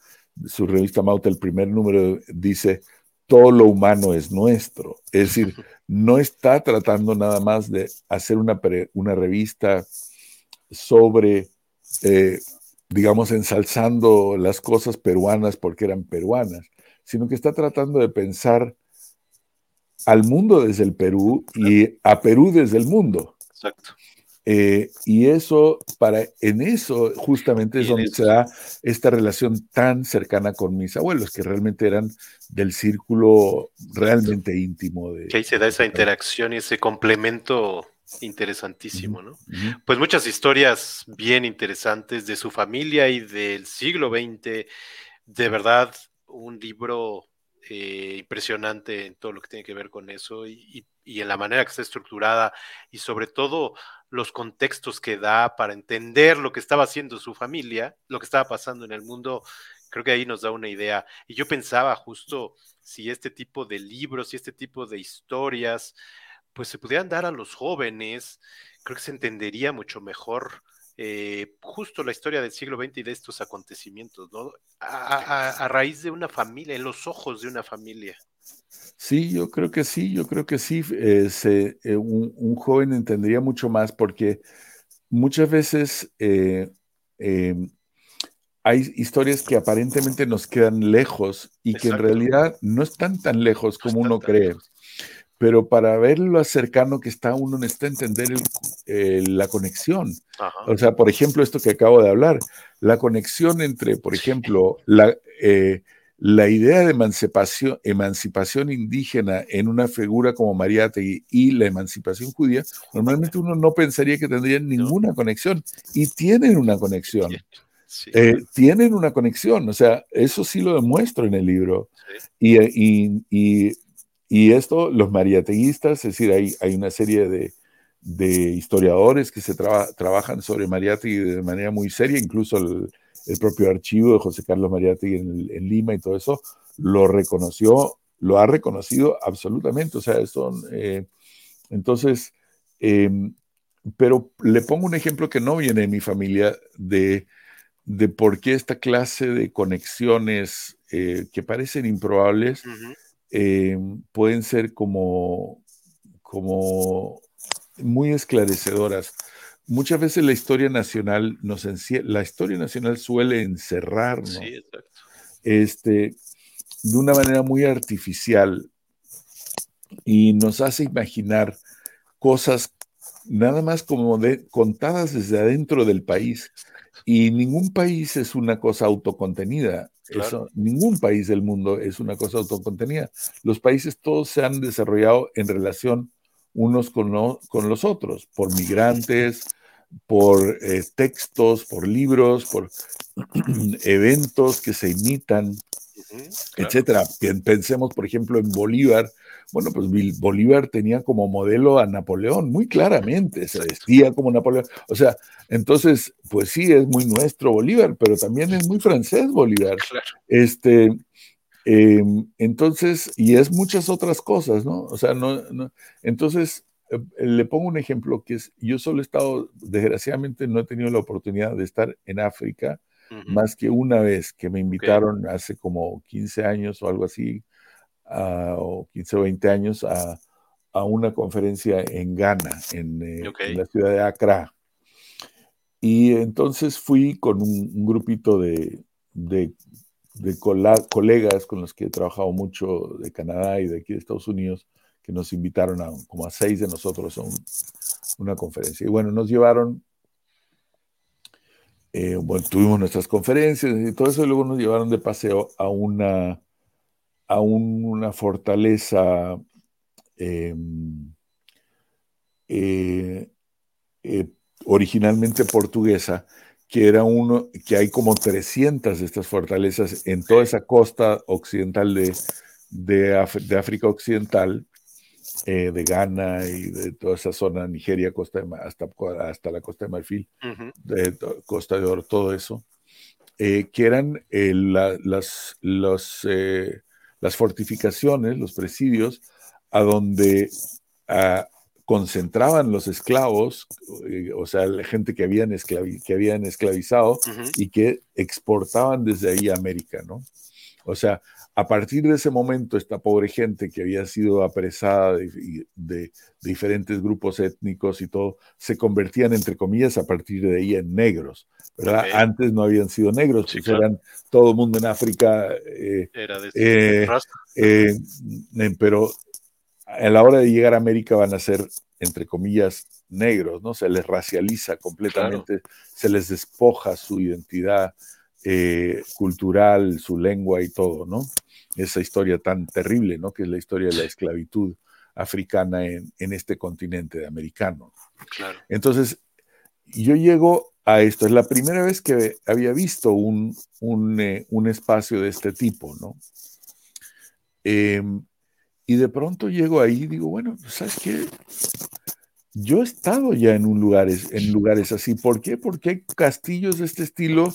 su revista Mauta, el primer número dice, todo lo humano es nuestro. Es decir, no está tratando nada más de hacer una, una revista sobre eh, digamos, ensalzando las cosas peruanas porque eran peruanas, sino que está tratando de pensar al mundo desde el Perú y a Perú desde el mundo.
Exacto.
Eh, y eso, para, en eso justamente es donde se da esta relación tan cercana con mis abuelos, que realmente eran del círculo realmente íntimo. De,
que ahí se da esa interacción y ese complemento Interesantísimo, ¿no? Pues muchas historias bien interesantes de su familia y del siglo XX. De verdad, un libro eh, impresionante en todo lo que tiene que ver con eso y, en la manera que está estructurada y sobre todo los contextos que da para entender lo que estaba haciendo su familia, lo que estaba pasando en el mundo. Creo que ahí nos da una idea. Y yo pensaba justo si este tipo de libros y este tipo de historias pues se pudieran dar a los jóvenes, creo que se entendería mucho mejor eh, justo la historia del siglo XX y de estos acontecimientos, ¿no? A, raíz de una familia, en los ojos de una familia.
Sí, yo creo que sí, yo creo que sí. Eh, eh, un, joven entendería mucho más porque muchas veces hay historias que aparentemente nos quedan lejos y que en realidad no están tan lejos como uno cree pero para ver lo cercano que está uno necesita entender la conexión. O sea, por ejemplo, esto que acabo de hablar, la conexión entre, por ejemplo, la, eh, la idea de emancipación, emancipación indígena en una figura como Mariátegui y la emancipación judía, normalmente uno no pensaría que tendrían ninguna conexión y tienen una conexión. Eh, tienen una conexión, o sea, eso sí lo demuestro en el libro. Y, y, y y esto, los mariateguistas, es decir, hay, hay una serie de, historiadores que se trabajan sobre Mariátegui de manera muy seria, incluso el, propio archivo de José Carlos Mariátegui en, Lima y todo eso, lo reconoció, lo ha reconocido absolutamente. O sea, son, eh, entonces, em, pero le pongo un ejemplo que no viene de mi familia de, de por qué esta clase de conexiones eh, que parecen improbables, eh, pueden ser como, como muy esclarecedoras. Muchas veces la historia nacional nos la historia nacional suele encerrarnos este, de una manera muy artificial y nos hace imaginar cosas nada más como de, contadas desde adentro del país. Y ningún país es una cosa autocontenida. Eso, ningún país del mundo es una cosa autocontenida. Los países todos se han desarrollado en relación unos con, con los otros, por migrantes, por eh, textos, por libros, por eventos que se imitan, etcétera. Pensemos, por ejemplo, en Bolívar. Bueno, pues Bolívar tenía como modelo a Napoleón, muy claramente, se vestía como Napoleón. O sea, entonces, pues sí, es muy nuestro Bolívar, pero también es muy francés Bolívar. Este, em, entonces, y es muchas otras cosas, ¿no? O sea, no, entonces, eh, le pongo un ejemplo que es, yo solo he estado, desgraciadamente no he tenido la oportunidad de estar en África, más que una vez que me invitaron hace como 15 años o algo así, o 15 o 20 años, a, una conferencia en Ghana, en, eh, la ciudad de Accra. Y entonces fui con un, grupito de, de, colegas con los que he trabajado mucho de Canadá y de aquí de Estados Unidos, que nos invitaron a como a seis de nosotros a una conferencia. Y bueno, nos llevaron eh, bueno, tuvimos nuestras conferencias y todo eso, y luego nos llevaron de paseo a una, a una fortaleza em, eh, eh, originalmente portuguesa, que era uno, que hay como 300 de estas fortalezas en toda esa costa occidental de, de África Occidental, eh, de Ghana y de toda esa zona, Nigeria, costa hasta, hasta la costa de Marfil, de Costa de Oro, todo eso. que eran las, los, las fortificaciones, los presidios, a donde concentraban los esclavos, o sea, la gente que habían, que habían esclavizado y que exportaban desde ahí a América, ¿no? O sea, a partir de ese momento, esta pobre gente que había sido apresada de, diferentes grupos étnicos y todo, se convertían, entre comillas, a partir de ahí en negros, ¿verdad? Antes no habían sido negros, pues eran todo el mundo en África. Eh, Era de eh, eh, pero a la hora de llegar a América van a ser, entre comillas, negros, ¿no? Se les racializa completamente, se les despoja su identidad eh, cultural, su lengua y todo, ¿no? Esa historia tan terrible, ¿no? Que es la historia de la esclavitud africana en, este continente americano. Claro. Entonces, yo llego a esto, es la primera vez que había visto un, un, eh, espacio de este tipo, ¿no? Em, y de pronto llego ahí y digo, bueno, ¿sabes qué? Yo he estado ya en, un lugares, en lugares así. ¿Por qué? Porque hay castillos de este estilo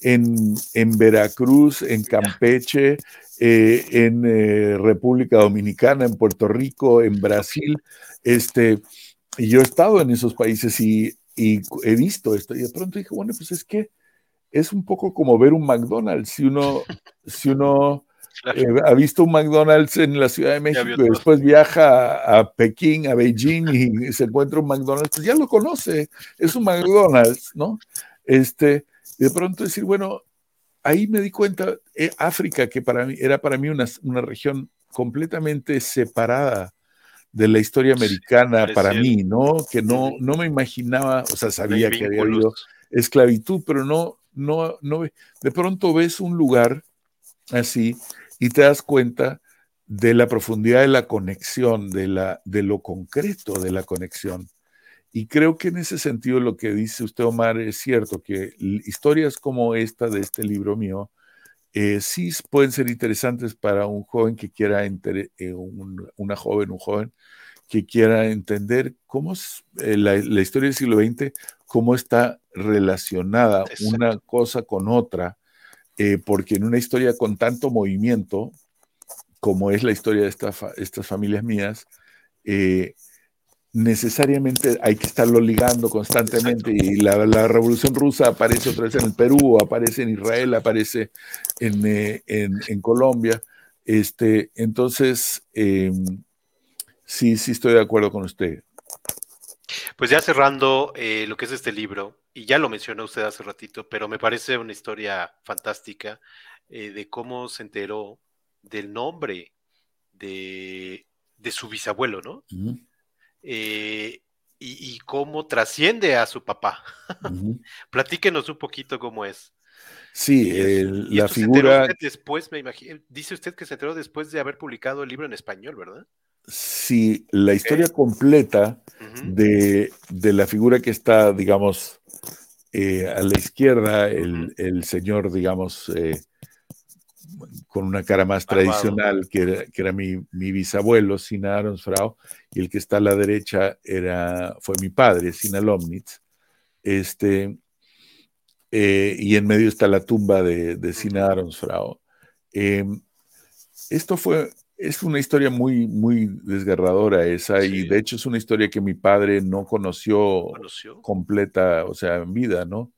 en, en Veracruz, en Campeche, eh, en eh, República Dominicana, en Puerto Rico, en Brasil. Este, y yo he estado en esos países y, y he visto esto. Y de pronto dije, bueno, pues es que es un poco como ver un McDonald's. Si uno, si uno eh, ha visto un McDonald's en la Ciudad de México y después viaja a, Pekín, a Beijing y se encuentra un McDonald's, pues ya lo conoce, es un McDonald's, ¿no? Este, y de pronto decir, bueno, ahí me di cuenta, eh, África, que para mí era para mí una, una, región completamente separada de la historia americana para mí, ¿no? Que no, no me imaginaba, o sea, sabía que había habido esclavitud, pero no, no, no, de pronto ves un lugar así y te das cuenta de la profundidad de la conexión, de, la, de lo concreto de la conexión. Y creo que en ese sentido lo que dice usted, Omar, es cierto, que historias como esta de este libro mío, eh, sí pueden ser interesantes para un joven que quiera, eh, una joven, un joven, que quiera entender cómo es eh, la, historia del siglo XX, cómo está relacionada una cosa con otra, porque en una historia con tanto movimiento, como es la historia de estas familias mías, eh, necesariamente hay que estarlo ligando constantemente y la, revolución rusa aparece otra vez en el Perú, aparece en Israel, aparece en, eh, Colombia. Este, entonces, em, sí, sí estoy de acuerdo con usted.
Pues ya cerrando lo que es este libro, y ya lo mencionó usted hace ratito, pero me parece una historia fantástica eh, de cómo se enteró del nombre de, su bisabuelo, ¿no? Eh, y, cómo trasciende a su papá. Platíquenos un poquito cómo es.
Sí, la figura.
después, me imagino, dice usted que se enteró después de haber publicado el libro en español, ¿verdad?
Sí, la historia completa de, de, la figura que está, digamos, eh, a la izquierda, el, señor, digamos, eh, con una cara más tradicional, que era, mi, bisabuelo, Sina Aronsfrau, y el que está a la derecha era, fue mi padre, Sina Lomnitz. Este, eh, y en medio está la tumba de, de Sina Aronsfrau. Em, esto fue es una historia muy, muy desgarradora esa, y de hecho es una historia que mi padre no conoció, completa, o sea, en vida, ¿no?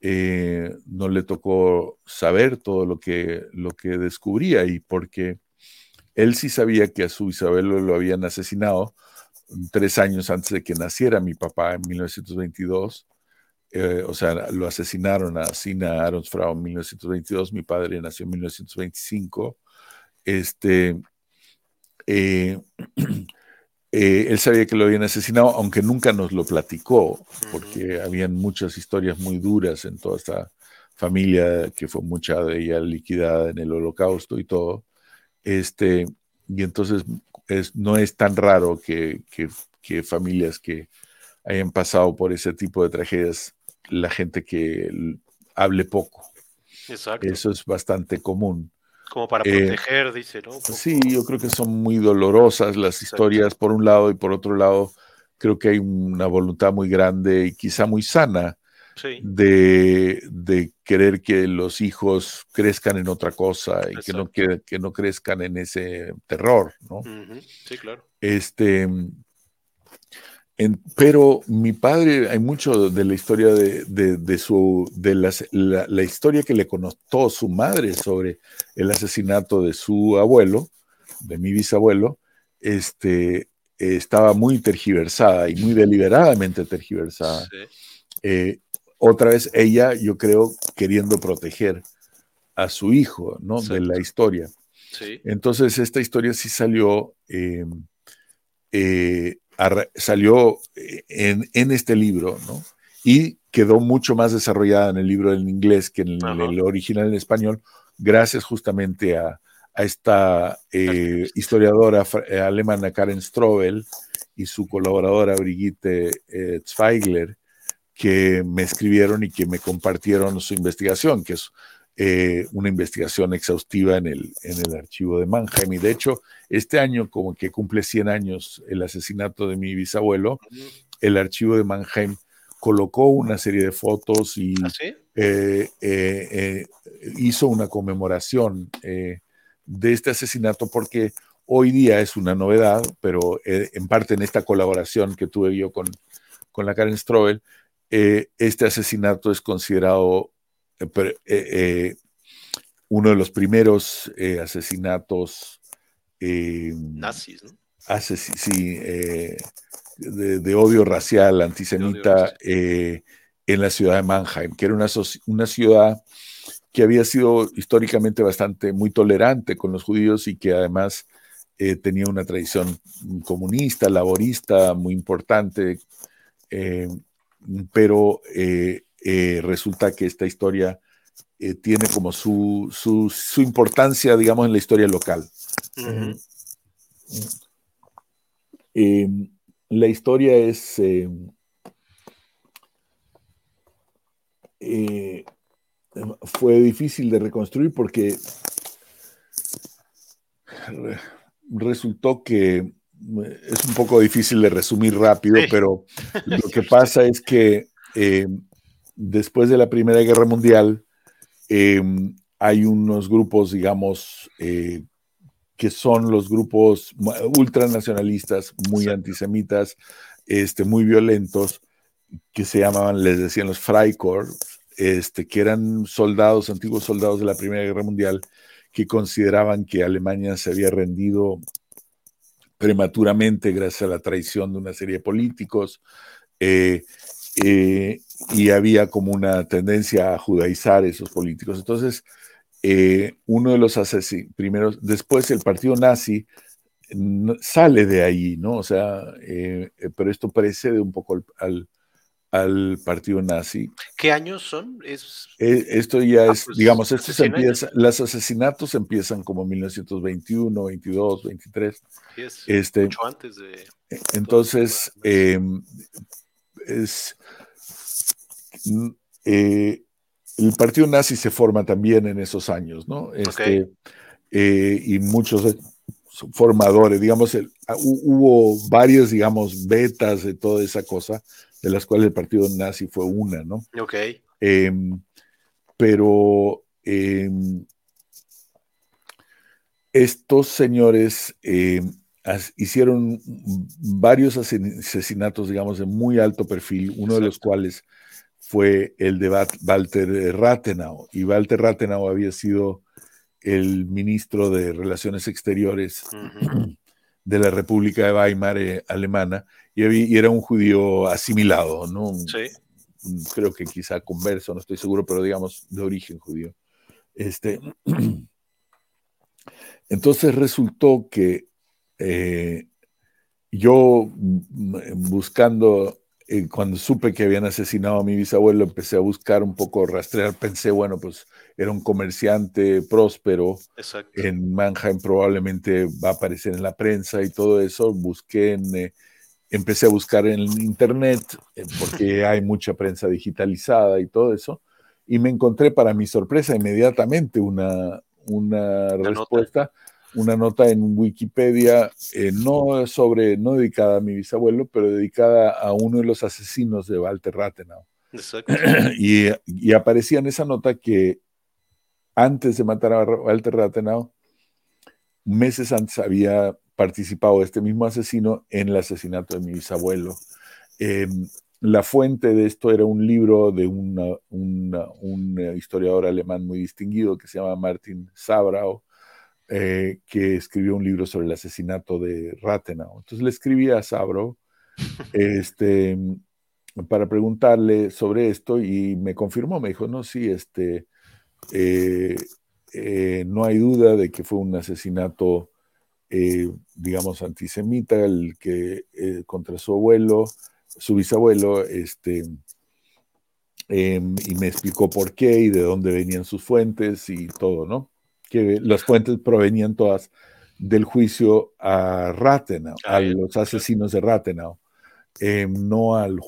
Eh, no le tocó saber todo lo que, lo que descubría, y porque él sí sabía que a su bisabuelo lo habían asesinado tres años antes de que naciera mi papá en 1922. Eh, o sea, lo asesinaron a Sina Aronsfrau en 1922, mi padre nació en 1925 este, eh, eh, él sabía que lo habían asesinado, aunque nunca nos lo platicó, porque habían muchas historias muy duras en toda esta familia, que fue mucha de ella liquidada en el holocausto y todo. Este, y entonces es, no es tan raro que, que, familias que hayan pasado por ese tipo de tragedias, la gente que hable poco. Exacto. Eso es bastante común.
Como para eh, proteger, dice, ¿no?
Sí, yo creo que son muy dolorosas las historias por un lado y por otro lado creo que hay una voluntad muy grande y quizá muy sana de, querer que los hijos crezcan en otra cosa y que no, que, que, no crezcan en ese terror, ¿no?
Sí, claro.
Este, pero mi padre, hay mucho de la historia de, su, de la, historia que le contó su madre sobre el asesinato de su abuelo, de mi bisabuelo, este, estaba muy tergiversada y muy deliberadamente tergiversada. Eh, otra vez ella, yo creo, queriendo proteger a su hijo, ¿no? De la historia. Entonces, esta historia sí salió, eh, eh, salió en, este libro, ¿no? Y quedó mucho más desarrollada en el libro en inglés que en el, original en español, gracias justamente a, esta eh, historiadora alemana Karen Strobel y su colaboradora Brigitte Zweigler, que me escribieron y que me compartieron su investigación, que es eh, una investigación exhaustiva en el, en el archivo de Mannheim. Y de hecho, este año, como que cumple 100 años el asesinato de mi bisabuelo, el archivo de Mannheim colocó una serie de fotos y
¿Ah,
eh, eh, hizo una conmemoración de este asesinato porque hoy día es una novedad, pero en parte en esta colaboración que tuve yo con, con la Karen Strobel, eh, este asesinato es considerado eh, eh, uno de los primeros asesinatos
nazis, ¿no?
sí, de, odio racial antisemita en la ciudad de Mannheim, que era una, una ciudad que había sido históricamente bastante muy tolerante con los judíos y que además tenía una tradición comunista, laborista muy importante pero eh, eh, resulta que esta historia eh, tiene como su, su, importancia, digamos, en la historia local. Em, la historia es... Em, fue difícil de reconstruir porque resultó que es un poco difícil de resumir rápido, pero lo que pasa es que eh, después de la Primera Guerra Mundial eh, hay unos grupos, digamos, eh, que son los grupos ultranacionalistas, muy antisemitas, este, muy violentos, que se llamaban, les decían los Freikorps, este, que eran soldados, antiguos soldados de la Primera Guerra Mundial, que consideraban que Alemania se había rendido prematuramente gracias a la traición de una serie de políticos, eh, eh, y había como una tendencia a judaizar esos políticos. Entonces, eh, uno de los asesinos, primeros, después el partido nazi sale de ahí, ¿no? O sea, pero esto precede un poco al, al partido nazi.
¿Qué años son? Es...
Eh, esto ya ah, es, pues, digamos, estos empieza, los asesinatos empiezan como 1921, 22, 23.
es este, mucho antes de...
Entonces, em, es, eh, el partido nazi se forma también en esos años, ¿no? Este, eh, y muchos formadores, digamos, ah, hubo varios, digamos, betas de toda esa cosa de las cuales el partido nazi fue una, ¿no?
Ok.
Em, pero em, estos señores em, hicieron varios asesinatos, digamos, de muy alto perfil, uno de los cuales fue el de Walter Rathenau. Y Walter Rathenau había sido el ministro de Relaciones Exteriores de la República de Weimar eh, alemana y, era un judío asimilado, ¿no?
Sí.
Creo que quizá converso, no estoy seguro, pero digamos de origen judío. Este, entonces resultó que eh, yo buscando, eh, cuando supe que habían asesinado a mi bisabuelo, empecé a buscar un poco, rastrear, pensé, bueno, pues era un comerciante próspero en Mannheim, probablemente va a aparecer en la prensa y todo eso. Busqué en, eh, empecé a buscar en internet, eh, porque hay mucha prensa digitalizada y todo eso, y me encontré para mi sorpresa inmediatamente una, una, respuesta, una nota en Wikipedia, eh, no sobre, no dedicada a mi bisabuelo, pero dedicada a uno de los asesinos de Walter Rathenau. y, y, aparecía en esa nota que antes de matar a Walter Rathenau, meses antes había participado este mismo asesino en el asesinato de mi bisabuelo. Em, la fuente de esto era un libro de un historiador alemán muy distinguido que se llama Martin Sabrau, eh, que escribió un libro sobre el asesinato de Rathenau. Entonces le escribí a Sabrau este, para preguntarle sobre esto y me confirmó, me dijo, no, sí, este, eh, eh, no hay duda de que fue un asesinato, digamos, antisemita, el que contra su abuelo, su bisabuelo, este, em, y me explicó por qué y de dónde venían sus fuentes y todo, ¿no? Que las fuentes provenían todas del juicio a Rathenau, ah, a los asesinos de Rathenau, em, no al,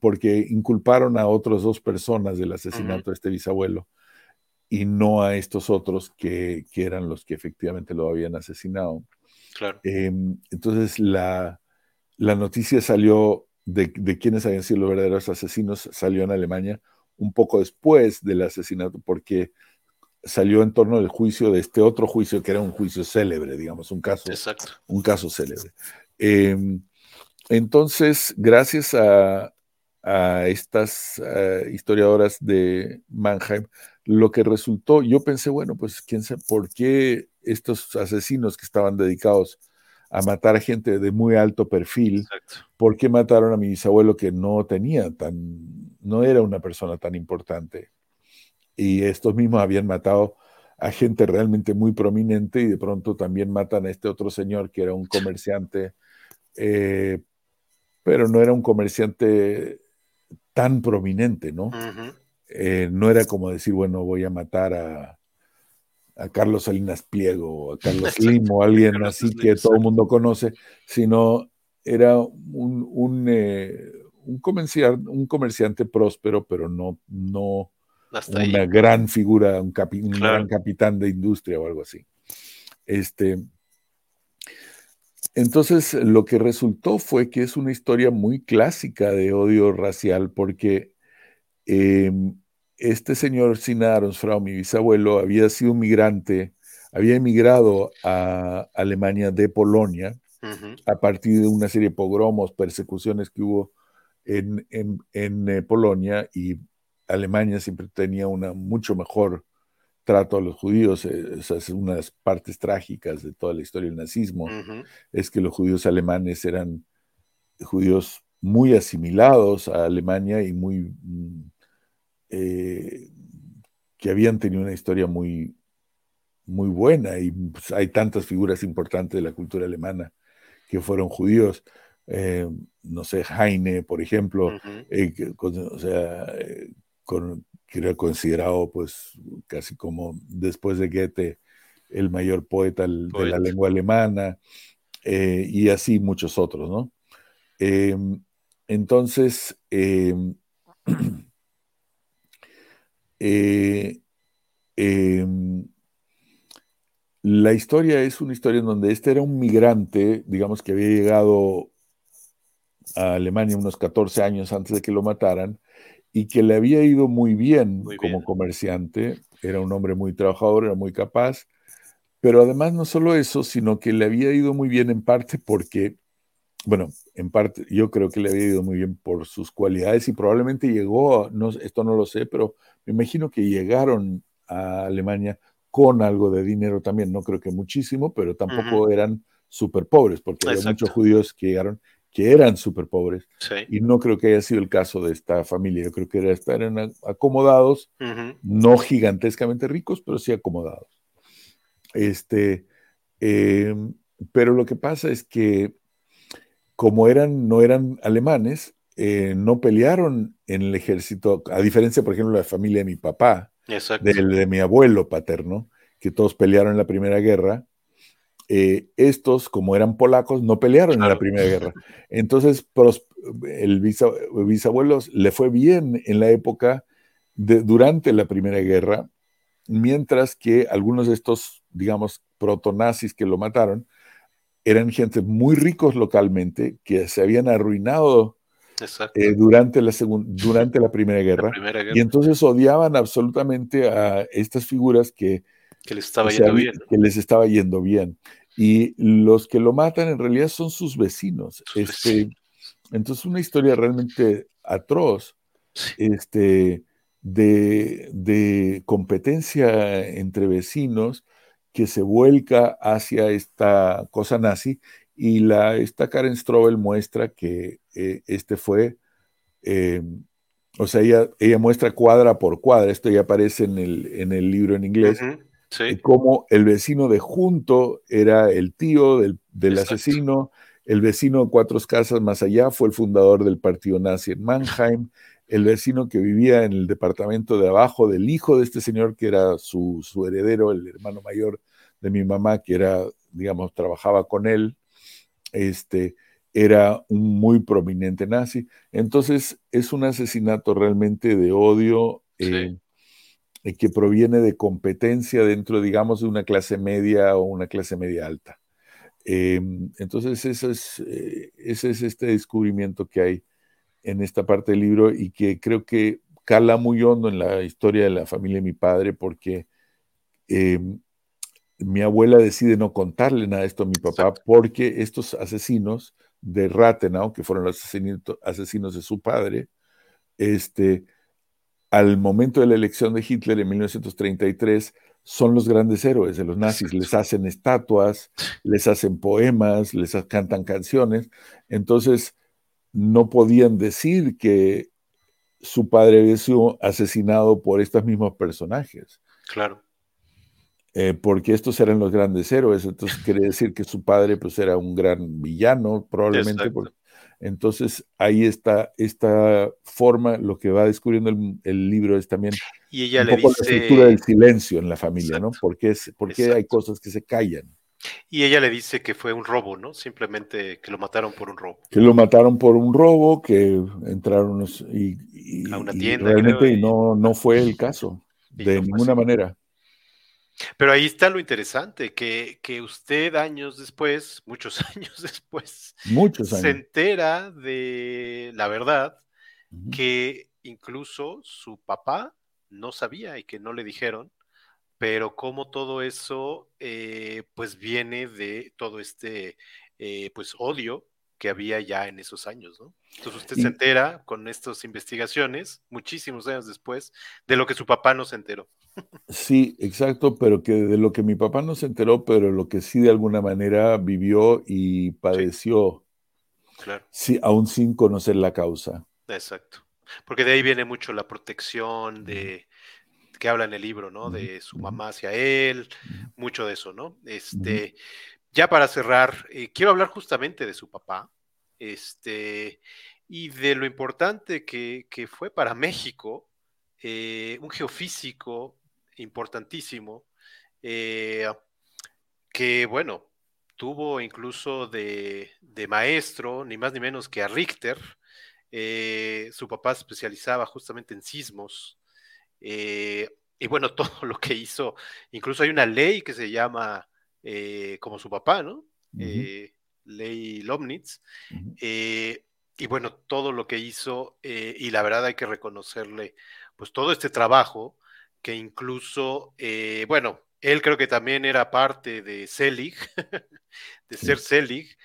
porque inculparon a otras dos personas del asesinato de este bisabuelo y no a estos otros que, que, eran los que efectivamente lo habían asesinado.
Claro.
Em, entonces la, la noticia salió de, de quiénes habían sido los verdaderos asesinos salió en Alemania un poco después del asesinato, porque salió en torno del juicio de este otro juicio, que era un juicio célebre, digamos, un caso, Un caso célebre. Em, entonces, gracias a, a estas eh, historiadoras de Mannheim, lo que resultó, yo pensé, bueno, pues quién sabe por qué estos asesinos que estaban dedicados a matar a gente de muy alto perfil. ¿Por qué mataron a mi bisabuelo que no tenía tan, no era una persona tan importante? Y estos mismos habían matado a gente realmente muy prominente y de pronto también matan a este otro señor que era un comerciante, eh, pero no era un comerciante tan prominente, ¿no? Eh, no era como decir, bueno, voy a matar a, a Carlos Salinas Pliego, a Carlos Limo, alguien así que todo el mundo conoce, sino era un, un, eh, un, comerciante, un, comerciante, próspero, pero no, no una gran figura, un, gran capitán de industria o algo así. Este, entonces, lo que resultó fue que es una historia muy clásica de odio racial, porque em, este señor Sina Aronsfrau, mi bisabuelo, había sido un migrante, había emigrado a Alemania de Polonia a partir de una serie de pogromos, persecuciones que hubo en, en, eh, Polonia y Alemania siempre tenía una mucho mejor trato a los judíos. Eh, Esas son unas partes trágicas de toda la historia del nazismo, es que los judíos alemanes eran judíos muy asimilados a Alemania y muy mm, eh, que habían tenido una historia muy, muy buena y pues, hay tantas figuras importantes de la cultura alemana que fueron judíos. Eh, no sé, Heine, por ejemplo, eh, o sea, que era considerado pues casi como después de Goethe el mayor poeta, de la lengua alemana, y así muchos otros, ¿no? entonces, Eh, em, la historia es una historia en donde este era un migrante, digamos que había llegado a Alemania unos 14 años antes de que lo mataran y que le había ido muy bien como comerciante, era un hombre muy trabajador, era muy capaz, pero además no solo eso, sino que le había ido muy bien en parte porque bueno, en parte yo creo que le había ido muy bien por sus cualidades y probablemente llegó, no, esto no lo sé, pero me imagino que llegaron a Alemania con algo de dinero también, no creo que muchísimo, pero tampoco eran súper pobres, porque hay muchos judíos que llegaron que eran súper pobres, y no creo que haya sido el caso de esta familia, yo creo que era, eran acomodados, no gigantescamente ricos, pero sí acomodados. Este, em, pero lo que pasa es que como eran, no eran alemanes, eh, no pelearon en el ejército, a diferencia, por ejemplo, de la familia de mi papá, de, de, mi abuelo paterno, que todos pelearon en la Primera Guerra. Eh, estos, como eran polacos, no pelearon en la Primera Guerra. Entonces, el bisabuelo le fue bien en la época de, durante la Primera Guerra, mientras que algunos de estos, digamos, protonazis que lo mataron, eran gente muy ricos localmente, que se habían arruinado eh, durante, la durante la primera, guerra, Y entonces odiaban absolutamente a estas figuras que,
que les estaba yendo bien.
Que les estaba yendo bien. Y los que lo matan en realidad son sus vecinos. este, Entonces, una historia realmente atroz este, de, de competencia entre vecinos que se vuelca hacia esta cosa nazi y la, esta Karen Strobel muestra que eh, este fue, eh, o sea, ella, ella, muestra cuadra por cuadra, esto ya aparece en el, en el libro en inglés, como el vecino de junto era el tío del, del asesino, el vecino de cuatro casas más allá fue el fundador del partido nazi en Mannheim, el vecino que vivía en el departamento de abajo del hijo de este señor, que era su, su heredero, el hermano mayor de mi mamá, que era, digamos, trabajaba con él, este, era un muy prominente nazi. Entonces, es un asesinato realmente de odio eh, eh, que proviene de competencia dentro, digamos, de una clase media o una clase media alta. Em, entonces, eso es, eh, ese es este descubrimiento que hay en esta parte del libro y que creo que cala muy hondo en la historia de la familia de mi padre porque em, mi abuela decide no contarle nada de esto a mi papá porque estos asesinos de Rathenau, que fueron los asesinos de su padre, este, al momento de la elección de Hitler en 1933, son los grandes héroes de los nazis. Les hacen estatuas, les hacen poemas, les cantan canciones. Entonces, no podían decir que su padre había sido asesinado por estos mismos personajes.
Claro.
Eh, porque estos eran los grandes héroes, entonces quiere decir que su padre pues era un gran villano, probablemente. Entonces ahí está esta forma, lo que va descubriendo el, libro es también
y ella un poco
la estructura del silencio en la familia, ¿no? Porque, es, porque hay cosas que se callan.
Y ella le dice que fue un robo, ¿no? Simplemente que lo mataron por un robo.
Que lo mataron por un robo, que entraron y,
a una tienda.
realmente y no, no fue el caso, de ninguna manera.
Pero ahí está lo interesante, que, que, usted años después, muchos años después,
muchos
se entera de la verdad que incluso su papá no sabía y que no le dijeron pero como todo eso eh, pues viene de todo este eh, pues odio que había ya en esos años, ¿no? Entonces usted se entera con estas investigaciones, muchísimos años después, de lo que su papá no se enteró.
Sí, exacto, pero que de lo que mi papá no se enteró, pero lo que sí de alguna manera vivió y padeció,
claro.
sí, aún sin conocer la causa.
Exacto, porque de ahí viene mucho la protección de que habla en el libro, ¿no? De su mamá hacia él, mucho de eso, ¿no? Este, ya para cerrar, eh, quiero hablar justamente de su papá, este, y de lo importante que, fue para México, eh, un geofísico importantísimo, eh, que bueno, tuvo incluso de, de, maestro, ni más ni menos que a Richter. su papá especializaba justamente en sismos, eh, y bueno, todo lo que hizo, incluso hay una ley que se llama eh, como su papá, ¿no? Eh, ley Lomnitz. y bueno, todo lo que hizo, y la verdad hay que reconocerle, pues todo este trabajo, que incluso, bueno, él creo que también era parte de Selig, de ser Selig,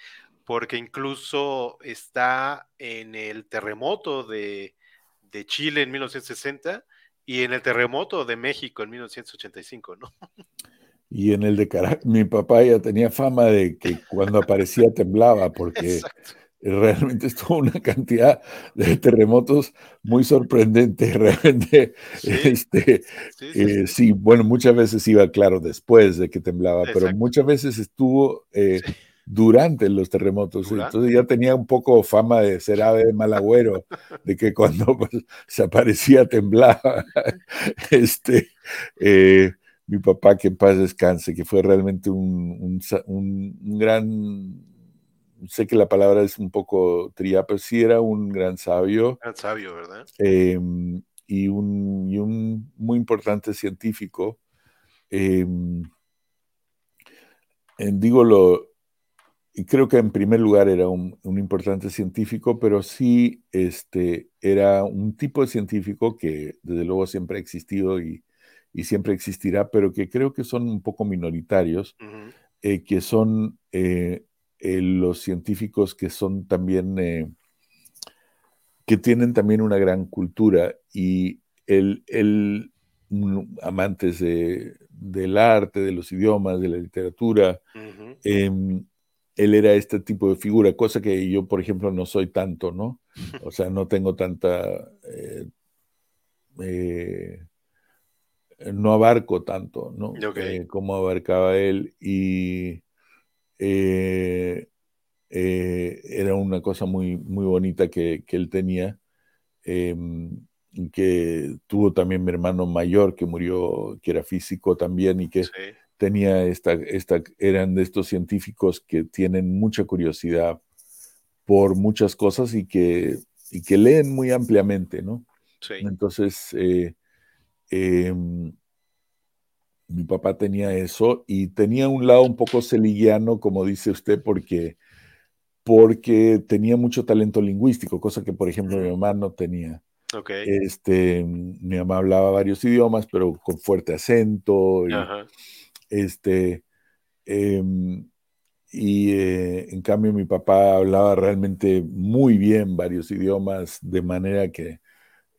porque incluso está en el terremoto de, de Chile en 1960 y en el terremoto de México en 1985, ¿no?
Y en el de Caracas, mi papá ya tenía fama de que cuando aparecía temblaba, porque realmente estuvo una cantidad de terremotos muy sorprendente, realmente. Sí, este, eh, sí, bueno, muchas veces iba claro después de que temblaba, pero muchas veces estuvo eh, durante los terremotos. Entonces ya tenía un poco fama de ser ave de mal agüero, de que cuando pues, se aparecía temblaba. este, eh, mi papá, que en paz descanse, que fue realmente un, un, gran, sé que la palabra es un poco tría, pero sí era un gran sabio.
Gran sabio, ¿verdad?
Em, y, un, y un muy importante científico. Em, digo, lo, y creo que en primer lugar era un, importante científico, pero sí este, era un tipo de científico que desde luego siempre ha existido y, siempre existirá, pero que creo que son un poco minoritarios, eh, que son eh, los científicos que son también, que tienen también una gran cultura y el, el amantes del arte, de los idiomas, de la literatura, él era este tipo de figura, cosa que yo, por ejemplo, no soy tanto, ¿no? O sea, no tengo tanta... Eh, eh, no abarco tanto, ¿no? Eh, como abarcaba él y era una cosa muy, muy bonita que, él tenía, em, que tuvo también mi hermano mayor que murió, que era físico también y que tenía esta, esta, eran de estos científicos que tienen mucha curiosidad por muchas cosas y que, y que leen muy ampliamente, ¿no? Sí. Entonces, eh, em, mi papá tenía eso y tenía un lado un poco celiguiano, como dice usted, porque, porque tenía mucho talento lingüístico, cosa que, por ejemplo, mi mamá no tenía. Okay. Este, mi mamá hablaba varios idiomas, pero con fuerte acento. Y, este, em, y eh, en cambio mi papá hablaba realmente muy bien varios idiomas, de manera que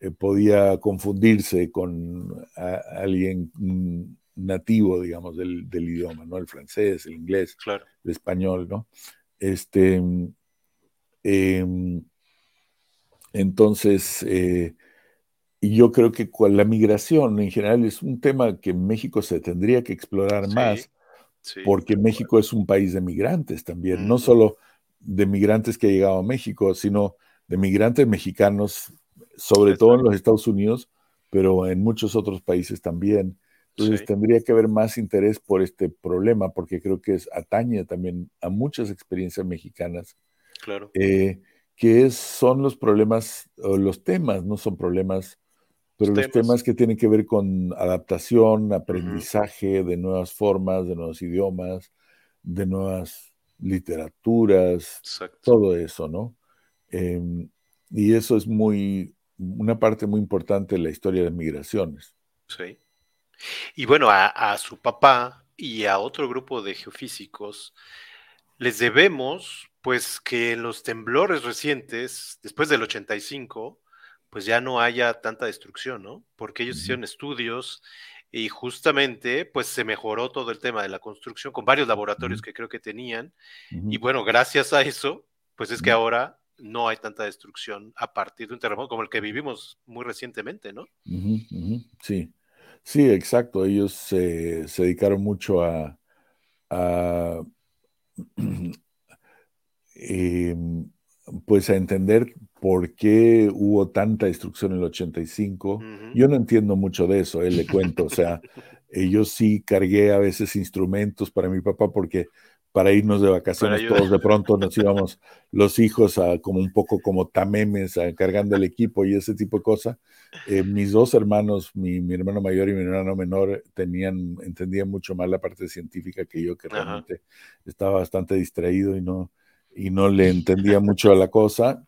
eh, podía confundirse con alguien nativo, digamos, del, idioma, ¿no? El francés, el inglés, el español, ¿no? Este, em, entonces, eh, y yo creo que con la migración en general es un tema que México se tendría que explorar más, porque México es un país de migrantes también, no solo de migrantes que han llegado a México, sino de migrantes mexicanos, sobre todo en los Estados Unidos, pero en muchos otros países también. Entonces tendría que haber más interés por este problema, porque creo que es, atañe también a muchas experiencias mexicanas.
Claro.
Eh, que son los problemas, o los temas, no son problemas pero los temas. que tienen que ver con adaptación, aprendizaje de nuevas formas, de nuevos idiomas, de nuevas literaturas, todo eso, ¿no? Em, y eso es muy, una parte muy importante de la historia de migraciones.
Sí. Y bueno, a, a su papá y a otro grupo de geofísicos les debemos, pues, que los temblores recientes, después del 85, pues ya no haya tanta destrucción, ¿no? Porque ellos hicieron estudios y justamente pues se mejoró todo el tema de la construcción con varios laboratorios que creo que tenían y bueno, gracias a eso, pues es que ahora no hay tanta destrucción a partir de un terremoto como el que vivimos muy recientemente, ¿no?
Sí, sí, exacto. Ellos se dedicaron mucho a, em, pues a entender por qué hubo tanta destrucción en el 85. Yo no entiendo mucho de eso, él eh, le cuento. O sea, eh, yo sí cargué a veces instrumentos para mi papá porque para irnos de vacaciones todos de pronto nos íbamos los hijos a como un poco como tamemes a, cargando el equipo y ese tipo de cosas. Eh, mis dos hermanos, mi, hermano mayor y mi hermano menor, tenían, entendían mucho más la parte científica que yo, que realmente estaba bastante distraído y no, y no le entendía mucho a la cosa.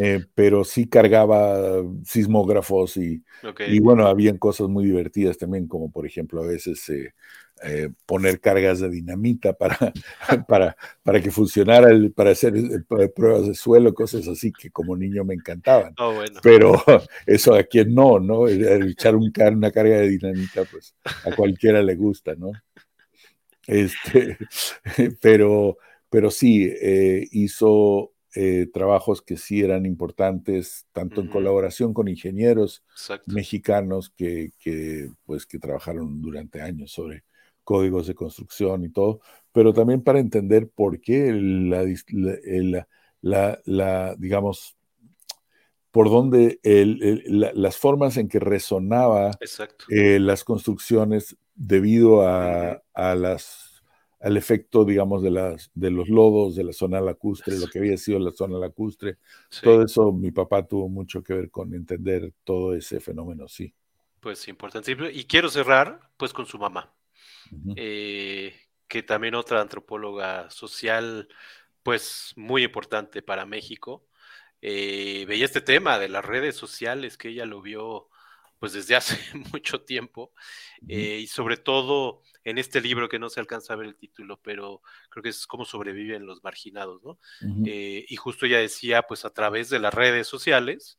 Eh, pero sí cargaba sismógrafos y, y, bueno, habían cosas muy divertidas también, como por ejemplo a veces eh, eh, poner cargas de dinamita para, para, para que funcionara, el, para hacer pruebas de suelo, cosas así que como niño me encantaban.
Oh,
pero eso a quien no, ¿no? echar un, una carga de dinamita, pues a cualquiera le gusta, ¿no? Este, pero, pero sí, hizo eh, trabajos que sí eran importantes, tanto en colaboración con ingenieros mexicanos que, pues, que trabajaron durante años sobre códigos de construcción y todo, pero también para entender por qué la, la, digamos, por dónde las formas en que resonaba eh, las construcciones debido a, a las al efecto, digamos, de, las, de los lodos de la zona lacustre, lo que había sido la zona lacustre. Todo eso, mi papá tuvo mucho que ver con entender todo ese fenómeno, sí.
Pues importante. Y quiero cerrar, pues, con su mamá. Eh, que también otra antropóloga social, pues muy importante para México, eh, veía este tema de las redes sociales, que ella lo vio pues desde hace mucho tiempo, eh, y sobre todo en este libro que no se alcanza a ver el título, pero creo que es cómo sobreviven los marginados, ¿no? Eh, y justo ella decía, pues a través de las redes sociales,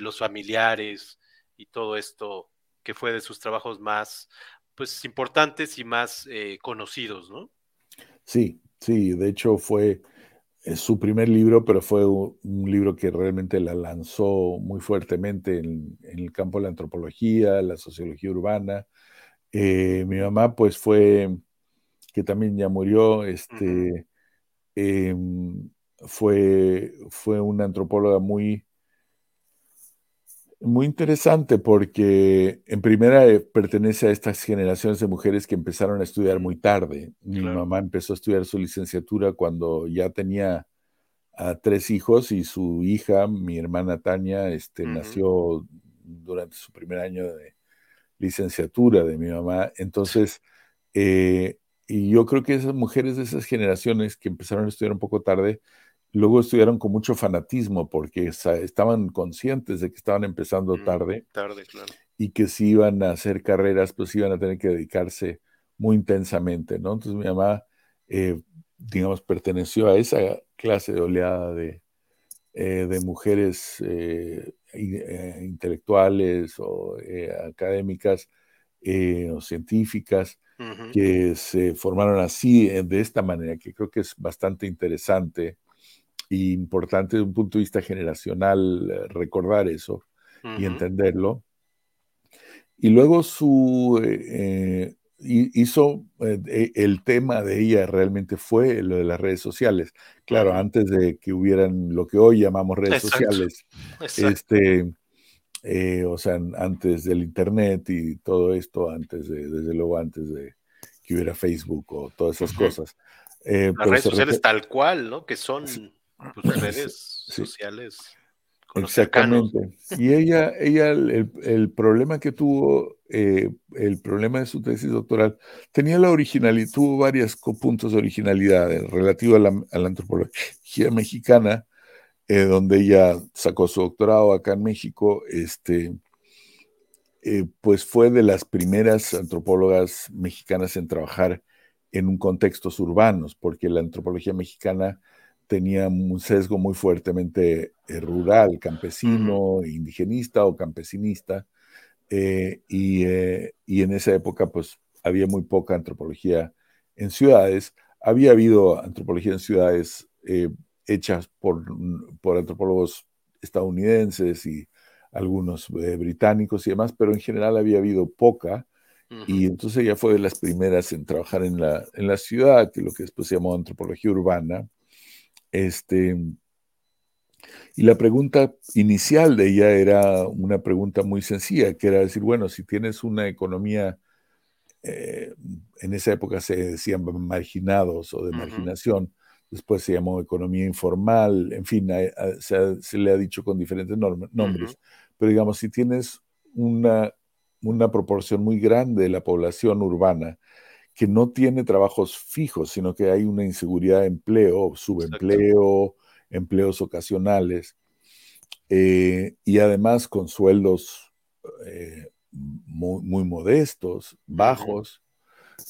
los familiares y todo esto que fue de sus trabajos más, pues importantes y más conocidos, ¿no?
Sí, sí, de hecho fue su primer libro, pero fue un, libro que realmente la lanzó muy fuertemente en, el campo de la antropología, la sociología urbana. Eh, mi mamá, pues fue, que también ya murió, este, em, fue, fue una antropóloga muy, muy interesante porque en primera eh, pertenece a estas generaciones de mujeres que empezaron a estudiar muy tarde. Mi mamá empezó a estudiar su licenciatura cuando ya tenía a tres hijos y su hija, mi hermana Tania, este, nació durante su primer año de licenciatura de mi mamá. Entonces, eh, y yo creo que esas mujeres de esas generaciones que empezaron a estudiar un poco tarde, Luego estudiaron con mucho fanatismo porque estaban conscientes de que estaban empezando
mm,
tarde,
tarde claro.
y que si iban a hacer carreras, pues iban a tener que dedicarse muy intensamente, ¿no? Entonces mi mamá, eh, digamos, perteneció a esa clase de oleada de, eh, de mujeres eh, intelectuales o académicas o científicas que se formaron así, de esta manera, que creo que es bastante interesante importante de un punto de vista generacional eh, recordar eso y entenderlo. Y luego su, eh, hizo, eh, el tema de ella realmente fue lo de las redes sociales. Claro, antes de que hubieran lo que hoy llamamos redes sociales, este, o sea, antes del Internet y todo esto, antes de, desde luego antes de que hubiera Facebook o todas esas cosas.
las redes sociales tal cual, ¿no? Que son pues, redes sociales.
Exactamente. Y ella, ella el, problema que tuvo, eh, el problema de su tesis doctoral, tenía la originalidad, tuvo varios puntos de originalidad relativo a la, antropología mexicana, eh, donde ella sacó su doctorado acá en México, este, eh, pues fue de las primeras antropólogas mexicanas en trabajar en un contextos urbanos, porque la antropología mexicana tenía un sesgo muy fuertemente eh, rural, campesino, indigenista o campesinista, eh, eh, y, en esa época pues había muy poca antropología en ciudades. Había habido antropología en ciudades hechas por, por, antropólogos estadounidenses y algunos británicos y demás, pero en general había habido poca. Y entonces ella fue de las primeras en trabajar en la, en la ciudad, que lo que después se llamó antropología urbana, este, y la pregunta inicial de ella era una pregunta muy sencilla, que era decir, bueno, si tienes una economía, eh, en esa época se decían marginados o de marginación, después se llamó economía informal, en fin, se, le ha dicho con diferentes nombres, pero digamos, si tienes una, una proporción muy grande de la población urbana que no tiene trabajos fijos, sino que hay una inseguridad de empleo, subempleo, empleos ocasionales, eh, y además con sueldos eh, muy, modestos, bajos,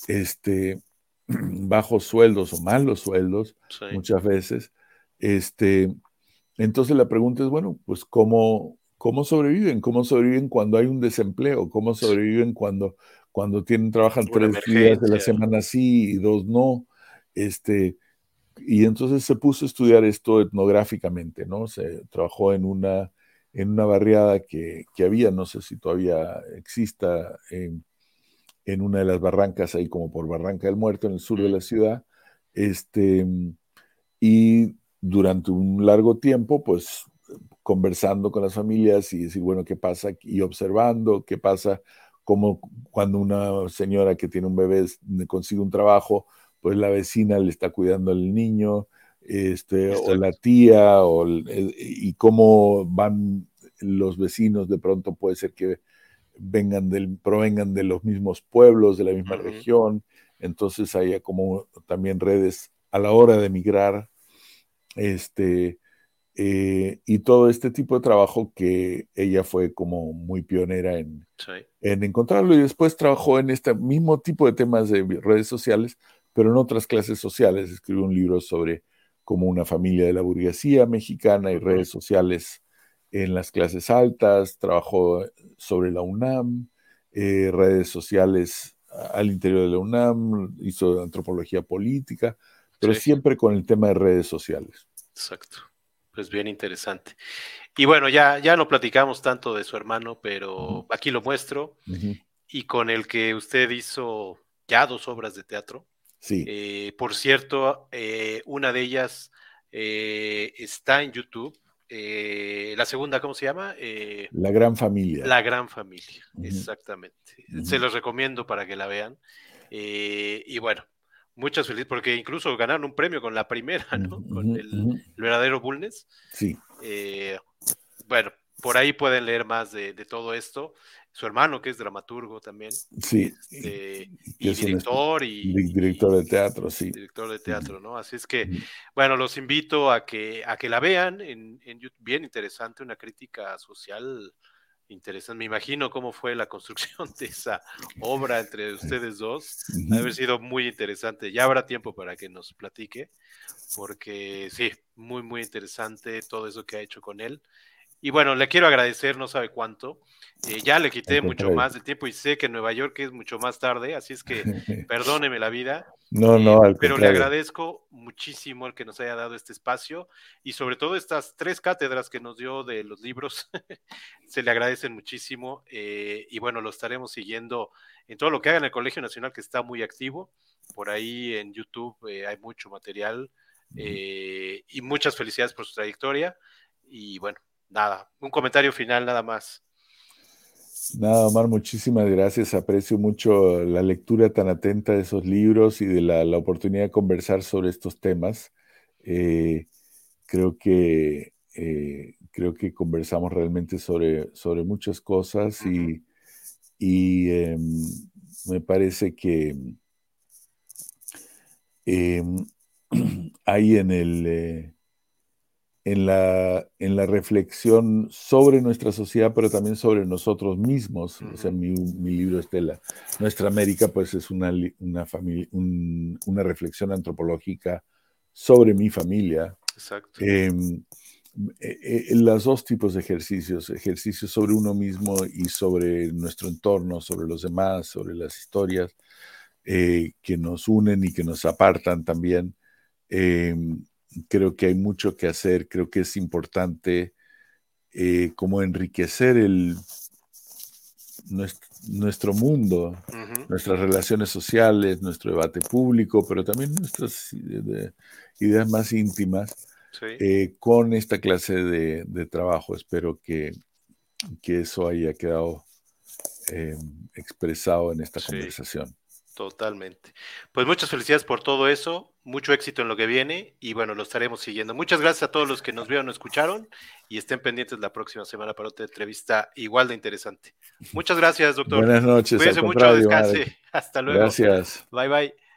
este, bajos sueldos o malos sueldos muchas veces. Este, entonces la pregunta es, bueno, pues ¿cómo, ¿cómo sobreviven? ¿Cómo sobreviven cuando hay un desempleo? ¿Cómo sobreviven cuando cuando tienen, trabajan tres días de la semana sí y dos no, este, y entonces se puso a estudiar esto etnográficamente, ¿no? Se trabajó en una, en una barriada que, que había, no sé si todavía exista, en, en, una de las barrancas, ahí como por Barranca del Muerto, en el sur de la ciudad, este, y durante un largo tiempo, pues conversando con las familias y decir, bueno, ¿qué pasa? Y observando qué pasa como cuando una señora que tiene un bebé consigue un trabajo, pues la vecina le está cuidando al niño, este, o la tía, o y cómo van los vecinos, de pronto puede ser que vengan del, provengan de los mismos pueblos, de la misma región. Entonces haya como también redes a la hora de migrar. Este, eh, y todo este tipo de trabajo que ella fue como muy pionera en, en encontrarlo y después trabajó en este mismo tipo de temas de redes sociales, pero en otras clases sociales. Escribió un libro sobre como una familia de la burguesía mexicana y redes sociales en las clases altas, trabajó sobre la UNAM, eh, redes sociales al interior de la UNAM, hizo antropología política, pero siempre con el tema de redes sociales.
Exacto pues bien interesante. Y bueno, ya, ya no platicamos tanto de su hermano, pero aquí lo muestro. Y con el que usted hizo ya dos obras de teatro.
Sí.
Eh, por cierto, eh, una de ellas eh, está en YouTube. la segunda, ¿cómo se llama?
la Gran Familia.
La Gran Familia, exactamente. Se los recomiendo para que la vean. y bueno, muchas felicidades, porque incluso ganaron un premio con la primera, ¿no? con el, verdadero Bulnes.
Sí.
Eh, bueno, por ahí pueden leer más de, todo esto. Su hermano, que es dramaturgo también.
Sí.
Este, y director. Y,
director de teatro, sí.
Director de teatro, ¿no? Así es que, bueno, los invito a que, a que la vean en, en YouTube. Bien interesante, una crítica social Interesante. Me imagino cómo fue la construcción de esa obra entre ustedes dos. Debe haber sido muy interesante. Ya habrá tiempo para que nos platique, porque sí, muy, muy interesante todo eso que ha hecho con él. Y bueno, le quiero agradecer, no sabe cuánto. Eh, ya le quité mucho más de tiempo y sé que en Nueva York es mucho más tarde, así es que perdóneme la vida.
No, no,
eh, Pero le agradezco muchísimo el que nos haya dado este espacio y sobre todo estas tres cátedras que nos dio de los libros, se le agradecen muchísimo. Eh, y bueno, lo estaremos siguiendo en todo lo que haga en el Colegio Nacional, que está muy activo. Por ahí en YouTube hay mucho material y muchas felicidades por su trayectoria. Y bueno, nada, un comentario final nada más.
Nada, Omar, muchísimas gracias. Aprecio mucho la lectura tan atenta de esos libros y de la, oportunidad de conversar sobre estos temas. Eh, creo que eh, creo que conversamos realmente sobre, sobre muchas cosas y, em, me parece que em, hay en el eh, en la, en la reflexión sobre nuestra sociedad, pero también sobre nosotros mismos. O sea, mi, mi libro Estela, Nuestra América, pues es una, una, familia, una reflexión antropológica sobre mi familia.
Exacto.
Em, eh, eh, los dos tipos de ejercicios, ejercicios sobre uno mismo y sobre nuestro entorno, sobre los demás, sobre las historias eh, que nos unen y que nos apartan también. Em, creo que hay mucho que hacer, creo que es importante eh, como enriquecer el, nuestro, mundo, nuestras relaciones sociales, nuestro debate público, pero también nuestras ideas más íntimas eh, con esta clase de, trabajo. Espero que, que, eso haya quedado eh, expresado en esta conversación.
Totalmente. Pues muchas felicidades por todo eso, mucho éxito en lo que viene y bueno, lo estaremos siguiendo. Muchas gracias a todos los que nos vieron o escucharon y estén pendientes la próxima semana para otra entrevista igual de interesante. Muchas gracias, doctor.
Buenas noches.
Cuídense mucho, descanse. Hasta luego.
Gracias.
Bye, bye.